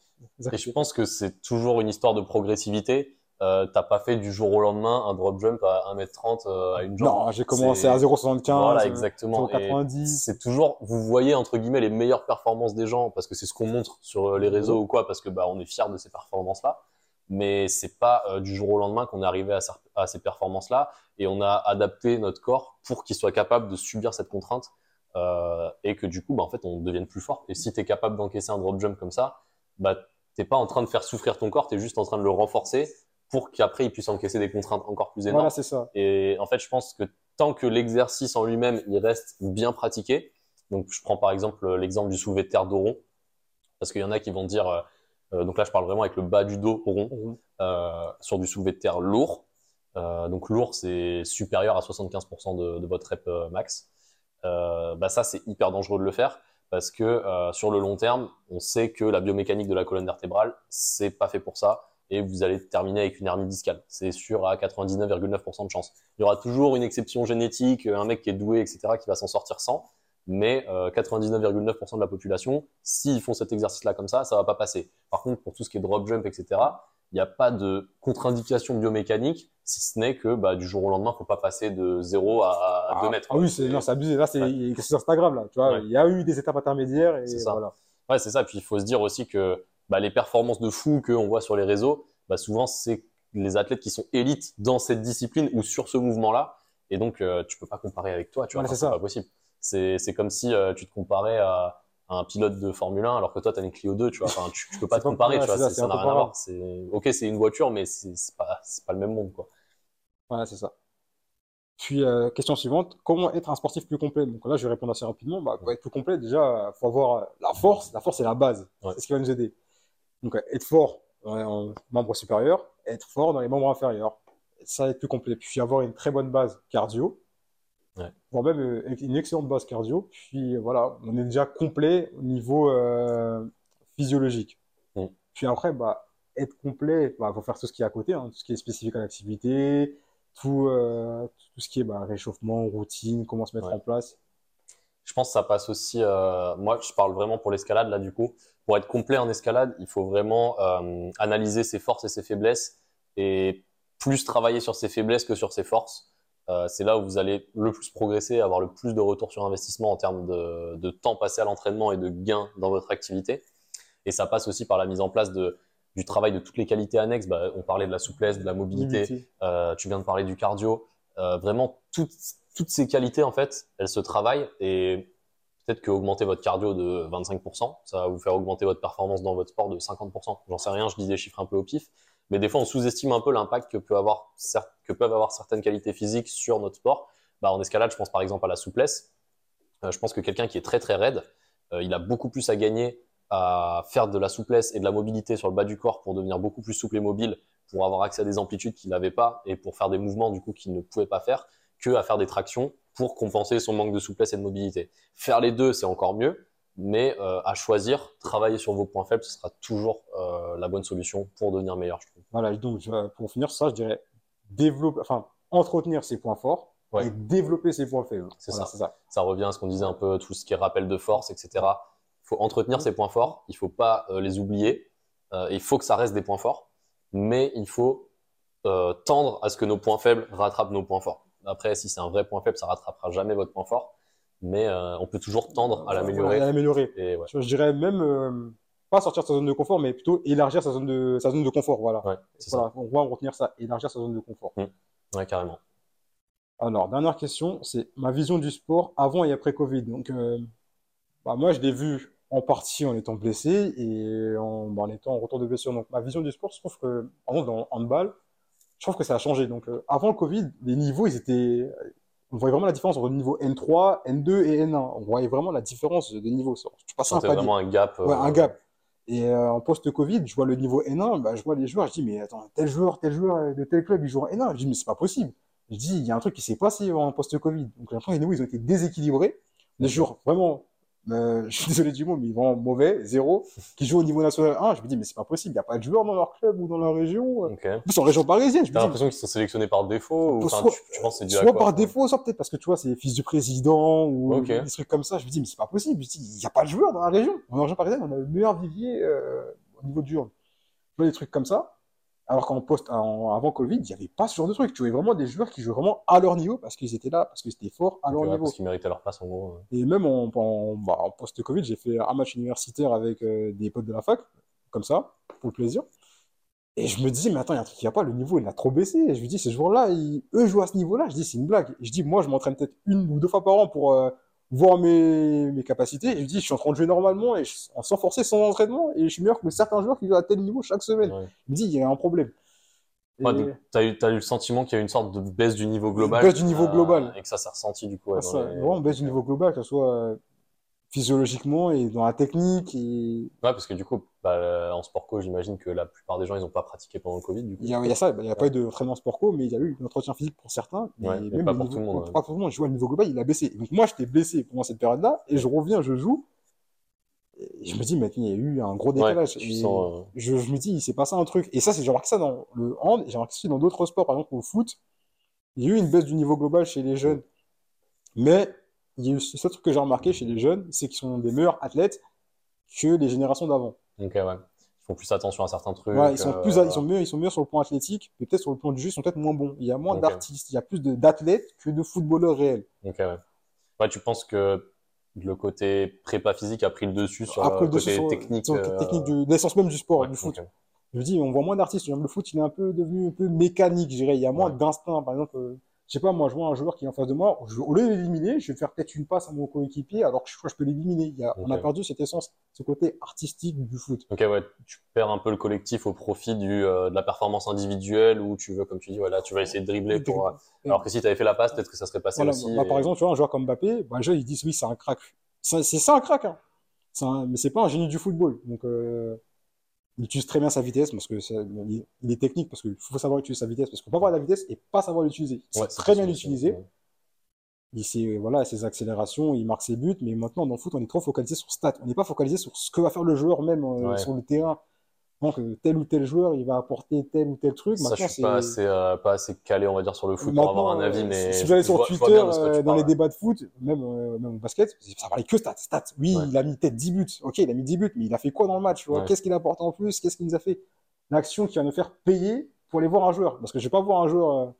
Et je pense que c'est toujours une histoire de progressivité euh, t'as pas fait du jour au lendemain un drop jump à 1m30 euh, à une jambe. Non, j'ai commencé à 0,75. Voilà, exactement. 90. C'est toujours, vous voyez entre guillemets les meilleures performances des gens parce que c'est ce qu'on montre sur euh, les réseaux ou quoi, parce que bah on est fier de ces performances-là. Mais c'est pas euh, du jour au lendemain qu'on est arrivé à, à ces performances-là et on a adapté notre corps pour qu'il soit capable de subir cette contrainte et que du coup, bah, en fait, on devienne plus fort. Et si tu es capable d'encaisser un drop jump comme ça, bah t'es pas en train de faire souffrir ton corps, tu es juste en train de le renforcer pour qu'après il puisse encaisser des contraintes encore plus énormes. Voilà, c'est ça. Et en fait, je pense que tant que l'exercice en lui-même, il reste bien pratiqué, donc je prends par exemple l'exemple du soulevé de terre dos rond, parce qu'il y en a qui vont dire, euh, euh, donc là je parle vraiment avec le bas du dos rond, euh, sur du soulevé de terre lourd. Euh, donc lourd, c'est supérieur à 75% de, de, votre rep euh, max. bah ça, c'est hyper dangereux de le faire parce que sur le long terme, on sait que la biomécanique de la colonne vertébrale, c'est pas fait pour ça et vous allez terminer avec une hernie discale. C'est sûr à 99,9% de chance. Il y aura toujours une exception génétique, un mec qui est doué, etc., qui va s'en sortir sans. Mais 99,9% euh, de la population, s'ils font cet exercice-là comme ça, ça va pas passer. Par contre, pour tout ce qui est drop jump, etc., il n'y a pas de contre-indication biomécanique, si ce n'est que bah, du jour au lendemain, il ne faut pas passer de 0 à, 2 ah, mètres. Ah oui, c'est abusé. Là, c'est sur Instagram. Là, tu vois, Il y a eu des étapes intermédiaires. Et ça. Voilà. Ouais, c'est ça. Puis il faut se dire aussi que bah, les performances de fou qu'on voit sur les réseaux, bah, souvent c'est les athlètes qui sont élites dans cette discipline ou sur ce mouvement-là. Et donc, euh, tu peux pas comparer avec toi, tu vois, c'est pas possible. C'est, comme si euh, tu te comparais à, un pilote de Formule 1 alors que toi, tu as une Clio 2, tu vois. Enfin, tu, peux pas te comparer, tu vois, ça n'a rien à voir. Ok, c'est une voiture, mais c'est, pas, pas le même monde, quoi. Voilà, c'est ça. Puis, euh, question suivante, comment être un sportif plus complet? Donc là, je vais répondre assez rapidement. Bah, pour être plus complet, déjà, il faut avoir la force. La force, c'est la base. C'est ce qui va nous aider. Donc, être fort en membre supérieur, être fort dans les membres inférieurs. Ça va être plus complet. Puis avoir une très bonne base cardio, ouais. voire même euh, une excellente base cardio. Puis voilà, on est déjà complet au niveau euh, physiologique. Mm. Puis après, bah, être complet, il bah, faut faire tout ce qui est à côté, hein, tout ce qui est spécifique à l'activité, tout, euh, tout ce qui est bah, réchauffement, routine, comment se mettre en place. Je pense que ça passe aussi. Euh, moi, je parle vraiment pour l'escalade là, du coup. Pour être complet en escalade, il faut vraiment euh, analyser ses forces et ses faiblesses et plus travailler sur ses faiblesses que sur ses forces. Euh, c'est là où vous allez le plus progresser, avoir le plus de retour sur investissement en termes de, de temps passé à l'entraînement et de gains dans votre activité. Et ça passe aussi par la mise en place de, du travail de toutes les qualités annexes. Bah, on parlait de la souplesse, de la mobilité. Euh, tu viens de parler du cardio. Euh, vraiment, toutes toutes ces qualités, en fait, elles se travaillent et peut-être qu'augmenter votre cardio de 25%, ça va vous faire augmenter votre performance dans votre sport de 50%. J'en sais rien, je dis des chiffres un peu au pif. Mais des fois, on sous-estime un peu l'impact que, peuvent avoir certaines qualités physiques sur notre sport. Bah, en escalade, je pense par exemple à la souplesse. Euh, je pense que quelqu'un qui est très très raide, euh, il a beaucoup plus à gagner à faire de la souplesse et de la mobilité sur le bas du corps pour devenir beaucoup plus souple et mobile, pour avoir accès à des amplitudes qu'il n'avait pas et pour faire des mouvements du coup qu'il ne pouvait pas faire, que à faire des tractions pour compenser son manque de souplesse et de mobilité. Faire les deux, c'est encore mieux, mais euh, à choisir, travailler sur vos points faibles, ce sera toujours euh, la bonne solution pour devenir meilleur, je trouve. Voilà, donc pour finir ça, je dirais développer, enfin entretenir ses points forts et développer ses points faibles. C'est ça. ça. Ça revient à ce qu'on disait un peu, tout ce qui est rappel de force, etc. Il faut entretenir ses points forts, il faut pas euh, les oublier, il faut que ça reste des points forts, mais il faut tendre à ce que nos points faibles rattrapent nos points forts. Après, si c'est un vrai point faible, ça rattrapera jamais votre point fort. Mais euh, on peut toujours tendre à l'améliorer. À l'améliorer. je, dirais même euh, pas sortir de sa zone de confort, mais plutôt élargir sa zone de, sa zone de confort. Voilà. Ouais, voilà. On va retenir ça, élargir sa zone de confort. Mmh. Ouais, carrément. Alors, dernière question, c'est ma vision du sport avant et après Covid. Donc, euh, bah, moi, je l'ai vu en partie en étant blessé et en, bah, en étant en retour de blessure. Donc, ma vision du sport, je trouve que, par exemple, dans handball, je trouve que ça a changé. Donc, euh, avant le Covid, les niveaux, ils étaient. On voyait vraiment la différence entre le niveau N3, N2 et N1. On voyait vraiment la différence de niveau. Tu passes un vraiment un gap. Ouais, un euh, gap. Et euh, en post-Covid, je vois le niveau N1, bah, je vois les joueurs, je dis, mais attends, tel joueur, tel joueur de tel club, il joue en N1. Je dis, mais c'est pas possible. Je dis, il y a un truc qui s'est passé en post-Covid. Donc, j'ai l'impression ils ont été déséquilibrés. Les joueurs, vraiment, euh, [LAUGHS] je suis désolé du mot, mais vraiment mauvais, zéro, qui jouent au niveau national 1. Je me dis, mais c'est pas possible, il n'y a pas de joueurs dans leur club ou dans leur région. Ok. En plus, en région parisienne, je me T'as l'impression qu'ils sont sélectionnés par défaut ou Soit- tu, tu penses c'est dû à quoi par défaut, soit peut-être parce que tu vois, c'est les fils du président ou des trucs comme ça. Je me dis, mais c'est pas possible. Il n'y a pas de joueurs dans la région. En région parisienne, on a le meilleur vivier euh, au niveau du hand. Tu vois, des trucs comme ça. Alors qu'en post, en- avant Covid, il n'y avait pas ce genre de truc. Tu voyais vraiment des joueurs qui jouaient vraiment à leur niveau parce qu'ils étaient là, parce qu'ils étaient forts à leur ouais, niveau. parce qu'ils méritaient leur place en gros. Et même en, en, bah, en post-Covid, j'ai fait un match universitaire avec euh, des potes de la fac, comme ça, pour le plaisir. Et je me disais, mais attends, il y a un truc qui va pas, le niveau, il a trop baissé. Et je me dis, ces joueurs-là, ils- eux jouent à ce niveau-là. Je dis, c'est une blague. Et je dis, moi, je m'entraîne peut-être une ou deux fois par an pour euh, voir mes, mes capacités. Et je dis, je suis en train de jouer normalement, et je- sans forcer, sans entraînement. Et je suis meilleur que certains joueurs qui jouent à tel niveau chaque semaine. Ouais. Je me dis, il y a un problème. Et- Ouais, donc, t'as eu, t'as eu le sentiment qu'il y a une sorte de baisse du niveau global. baisse du niveau euh, global. Et que ça s'est ressenti du coup. ouais, Ah, ça, les- Vraiment, baisse du niveau global, que ce soit physiologiquement et dans la technique. Et... Ouais, parce que du coup, bah, euh, en sport co, j'imagine que la plupart des gens, ils n'ont pas pratiqué pendant le Covid. Du coup. Il y a, il y a ça, il n'y a pas eu d'entraînement sport co, mais il y a eu un entretien physique pour certains. Mais Ouais, même pas pour niveau- tout le monde, ouais. Pas pour tout le monde. Je vois le niveau global, il a baissé. Donc moi, j'étais blessé pendant cette période-là, et je reviens, je joue. Et je me dis, mais il y a eu un gros décalage. tu Et sens, euh, je, je me dis, il s'est passé un truc. Et ça, c'est j'ai remarqué ça dans le hand, j'ai remarqué ça dans d'autres sports, par exemple au foot. Il y a eu une baisse du niveau global chez les jeunes. Mais il y a eu ce truc que j'ai remarqué chez les jeunes, c'est qu'ils sont des meilleurs athlètes que les générations d'avant. Ok, ouais. Ils font plus attention à certains trucs. Ils sont euh, plus, ils sont mieux, ils sont meilleurs sur le plan athlétique, mais peut-être sur le plan du jeu, ils sont peut-être moins bons. Il y a moins d'artistes, il y a plus d'athlètes que de footballeurs réels. Ok, ouais. Ouais, tu penses que le côté prépa physique a pris le dessus sur Après, le dessus côté technique. sur euh, technique de l'essence même du sport, ouais, du foot. ok. Je dis, on voit moins d'artistes. Le foot, il est un peu devenu un peu mécanique, je dirais. Il y a moins d'instinct. Par exemple, euh, je sais pas, moi, je vois un joueur qui est en face de moi. je- au lieu de l'éliminer, je vais faire peut-être une passe à mon coéquipier, alors que je crois que je peux l'éliminer. Il y a- On a perdu cette essence, ce côté artistique du foot. Ok, ouais, tu perds un peu le collectif au profit du, euh, de la performance individuelle où tu veux, comme tu dis, voilà, tu vas essayer de dribbler pour. euh, Alors que si tu avais fait la passe, peut-être que ça serait passé Voilà, aussi. bah, et- Par exemple, tu vois, un joueur comme Mbappé, bah, déjà, ils disent oui, c'est un crack. C'est ça un crack, hein. Un- mais c'est pas un génie du football. Donc, euh, il utilise très bien sa vitesse parce que c'est- il, est technique parce qu'il faut savoir utiliser sa vitesse parce qu'on peut avoir la vitesse et pas savoir l'utiliser. Il Ouais, sait très bien l'utiliser. Il sait, voilà, ses accélérations, il marque ses buts, mais maintenant, dans le foot, on est trop focalisé sur stats. On n'est pas focalisé sur ce que va faire le joueur même euh, Ouais. sur le terrain. Donc, tel ou tel joueur, il va apporter tel ou tel truc. Ça, je Maintenant, suis pas assez, euh, pas assez calé, on va dire, sur le foot pour avoir un Maintenant, avis, euh, mais. si vous allez je sur vois- je Twitter, euh, dans parles, les débats de foot, même, euh, même au basket, ça parlait que stats, stats. Oui, Ouais. il a mis peut-être 10 buts. Ok, il a mis 10 buts, mais il a fait quoi dans le match Ouais. Qu'est-ce qu'il a apporté en plus? Qu'est-ce qu'il nous a fait? L'action qui va nous faire payer pour aller voir un joueur. Parce que je vais pas voir un joueur euh,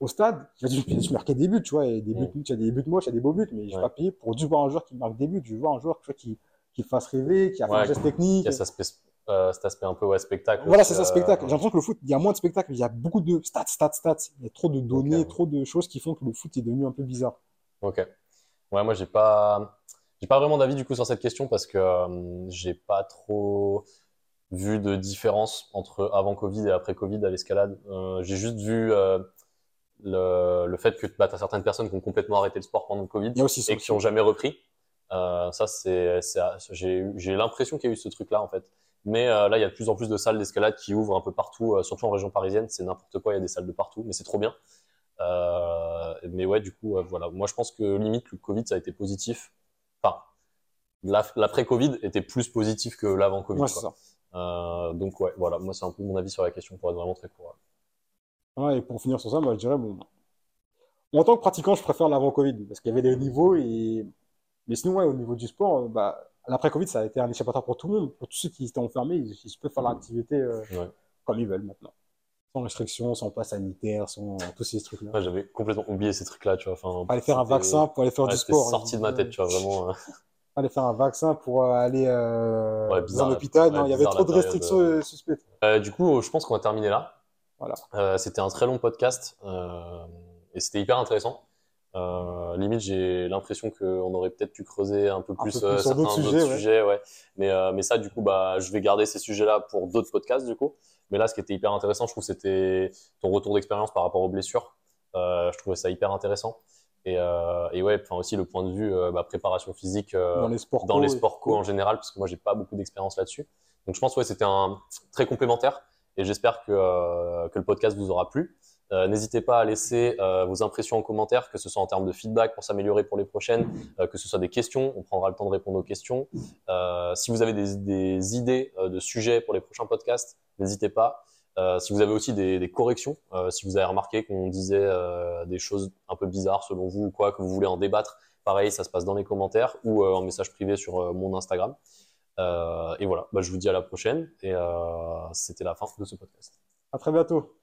au stade qui va dire, je marquais des buts, tu vois, et des buts, il y a des buts moches, il y a des beaux buts, mais je vais pas payer pour juste voir un joueur qui marque des buts. Je veux voir un joueur tu vois, qui, qui fasse rêver, qui a Ouais, un geste Il technique. y a cet aspect, euh, cet aspect un peu ouais, spectacle. Voilà, c'est ça, euh, spectacle. J'ai l'impression que le foot, il y a moins de spectacles, il y a beaucoup de stats, stats, stats. Il y a trop de données, trop de choses qui font que le foot est devenu un peu bizarre. Ok. Ouais, moi, j'ai pas, j'ai pas vraiment d'avis du coup sur cette question parce que euh, j'ai pas trop vu de différence entre avant Covid et après Covid à l'escalade. Euh, j'ai juste vu euh, le, le fait que bah, tu as certaines personnes qui ont complètement arrêté le sport pendant le Covid aussi et qui ont jamais repris. Euh, ça, c'est, j'ai l'impression qu'il y a eu ce truc-là en fait. Mais euh, là, il y a de plus en plus de salles d'escalade qui ouvrent un peu partout, euh, surtout en région parisienne. C'est n'importe quoi, il y a des salles de partout, mais c'est trop bien. Euh, mais ouais, du coup, voilà. Moi, je pense que limite, le Covid, ça a été positif. Enfin, la- l'après-Covid était plus positif que l'avant-Covid. Ouais, donc ouais, voilà. Moi, c'est un peu mon avis sur la question pour être vraiment très court. Ouais, et pour finir sur ça, moi, je dirais, bon, en tant que pratiquant, je préfère l'avant-Covid parce qu'il y avait des niveaux et, mais sinon, ouais, au niveau du sport, bah, l'après-Covid, ça a été un échappatoire pour tout le monde. Pour tous ceux qui étaient enfermés, ils, ils peuvent faire l'activité euh, Ouais. comme ils veulent maintenant. Sans restriction, sans passe sanitaire, sans tous ces trucs-là. Ouais, j'avais complètement oublié ces trucs-là, tu vois. Enfin, Aller faire un vaccin pour aller faire ouais, du sport. sorti de ma tête, tu vois, vraiment. euh. [LAUGHS] Aller faire un vaccin pour euh, aller euh, Ouais, dans bizarre, un la- hôpital. ouais, non, il y avait trop de restrictions euh. euh, suspectes. Euh, du coup, je pense qu'on va terminer là. Voilà. Euh, c'était un très long podcast euh, et c'était hyper intéressant. Euh, limite, j'ai l'impression qu'on aurait peut-être pu creuser un peu peu plus, plus euh, sur certains d'autres sujets, sujets. ouais. Mais, euh, mais ça, du coup, bah, je vais garder ces sujets-là pour d'autres podcasts, du coup. Mais là, ce qui était hyper intéressant, je trouve, c'était ton retour d'expérience par rapport aux blessures. Euh, je trouvais ça hyper intéressant. Et, euh, et ouais, enfin aussi le point de vue euh, bah, préparation physique euh, Dans les sports dans co les sports co en général, parce que moi j'ai pas beaucoup d'expérience là-dessus. Donc je pense ouais c'était un très complémentaire et j'espère que, euh, que le podcast vous aura plu. Euh, N'hésitez pas à laisser euh, vos impressions en commentaire, que ce soit en termes de feedback pour s'améliorer pour les prochaines, euh, que ce soit des questions, on prendra le temps de répondre aux questions. Si vous avez des, idées de sujets pour les prochains podcasts, n'hésitez pas. Si vous avez aussi des, corrections, si vous avez remarqué qu'on disait des choses un peu bizarres selon vous ou quoi, que vous voulez en débattre, pareil, ça se passe dans les commentaires ou en message privé sur mon Instagram. Et voilà, bah, je vous dis à la prochaine et c'était la fin de ce podcast. À très bientôt.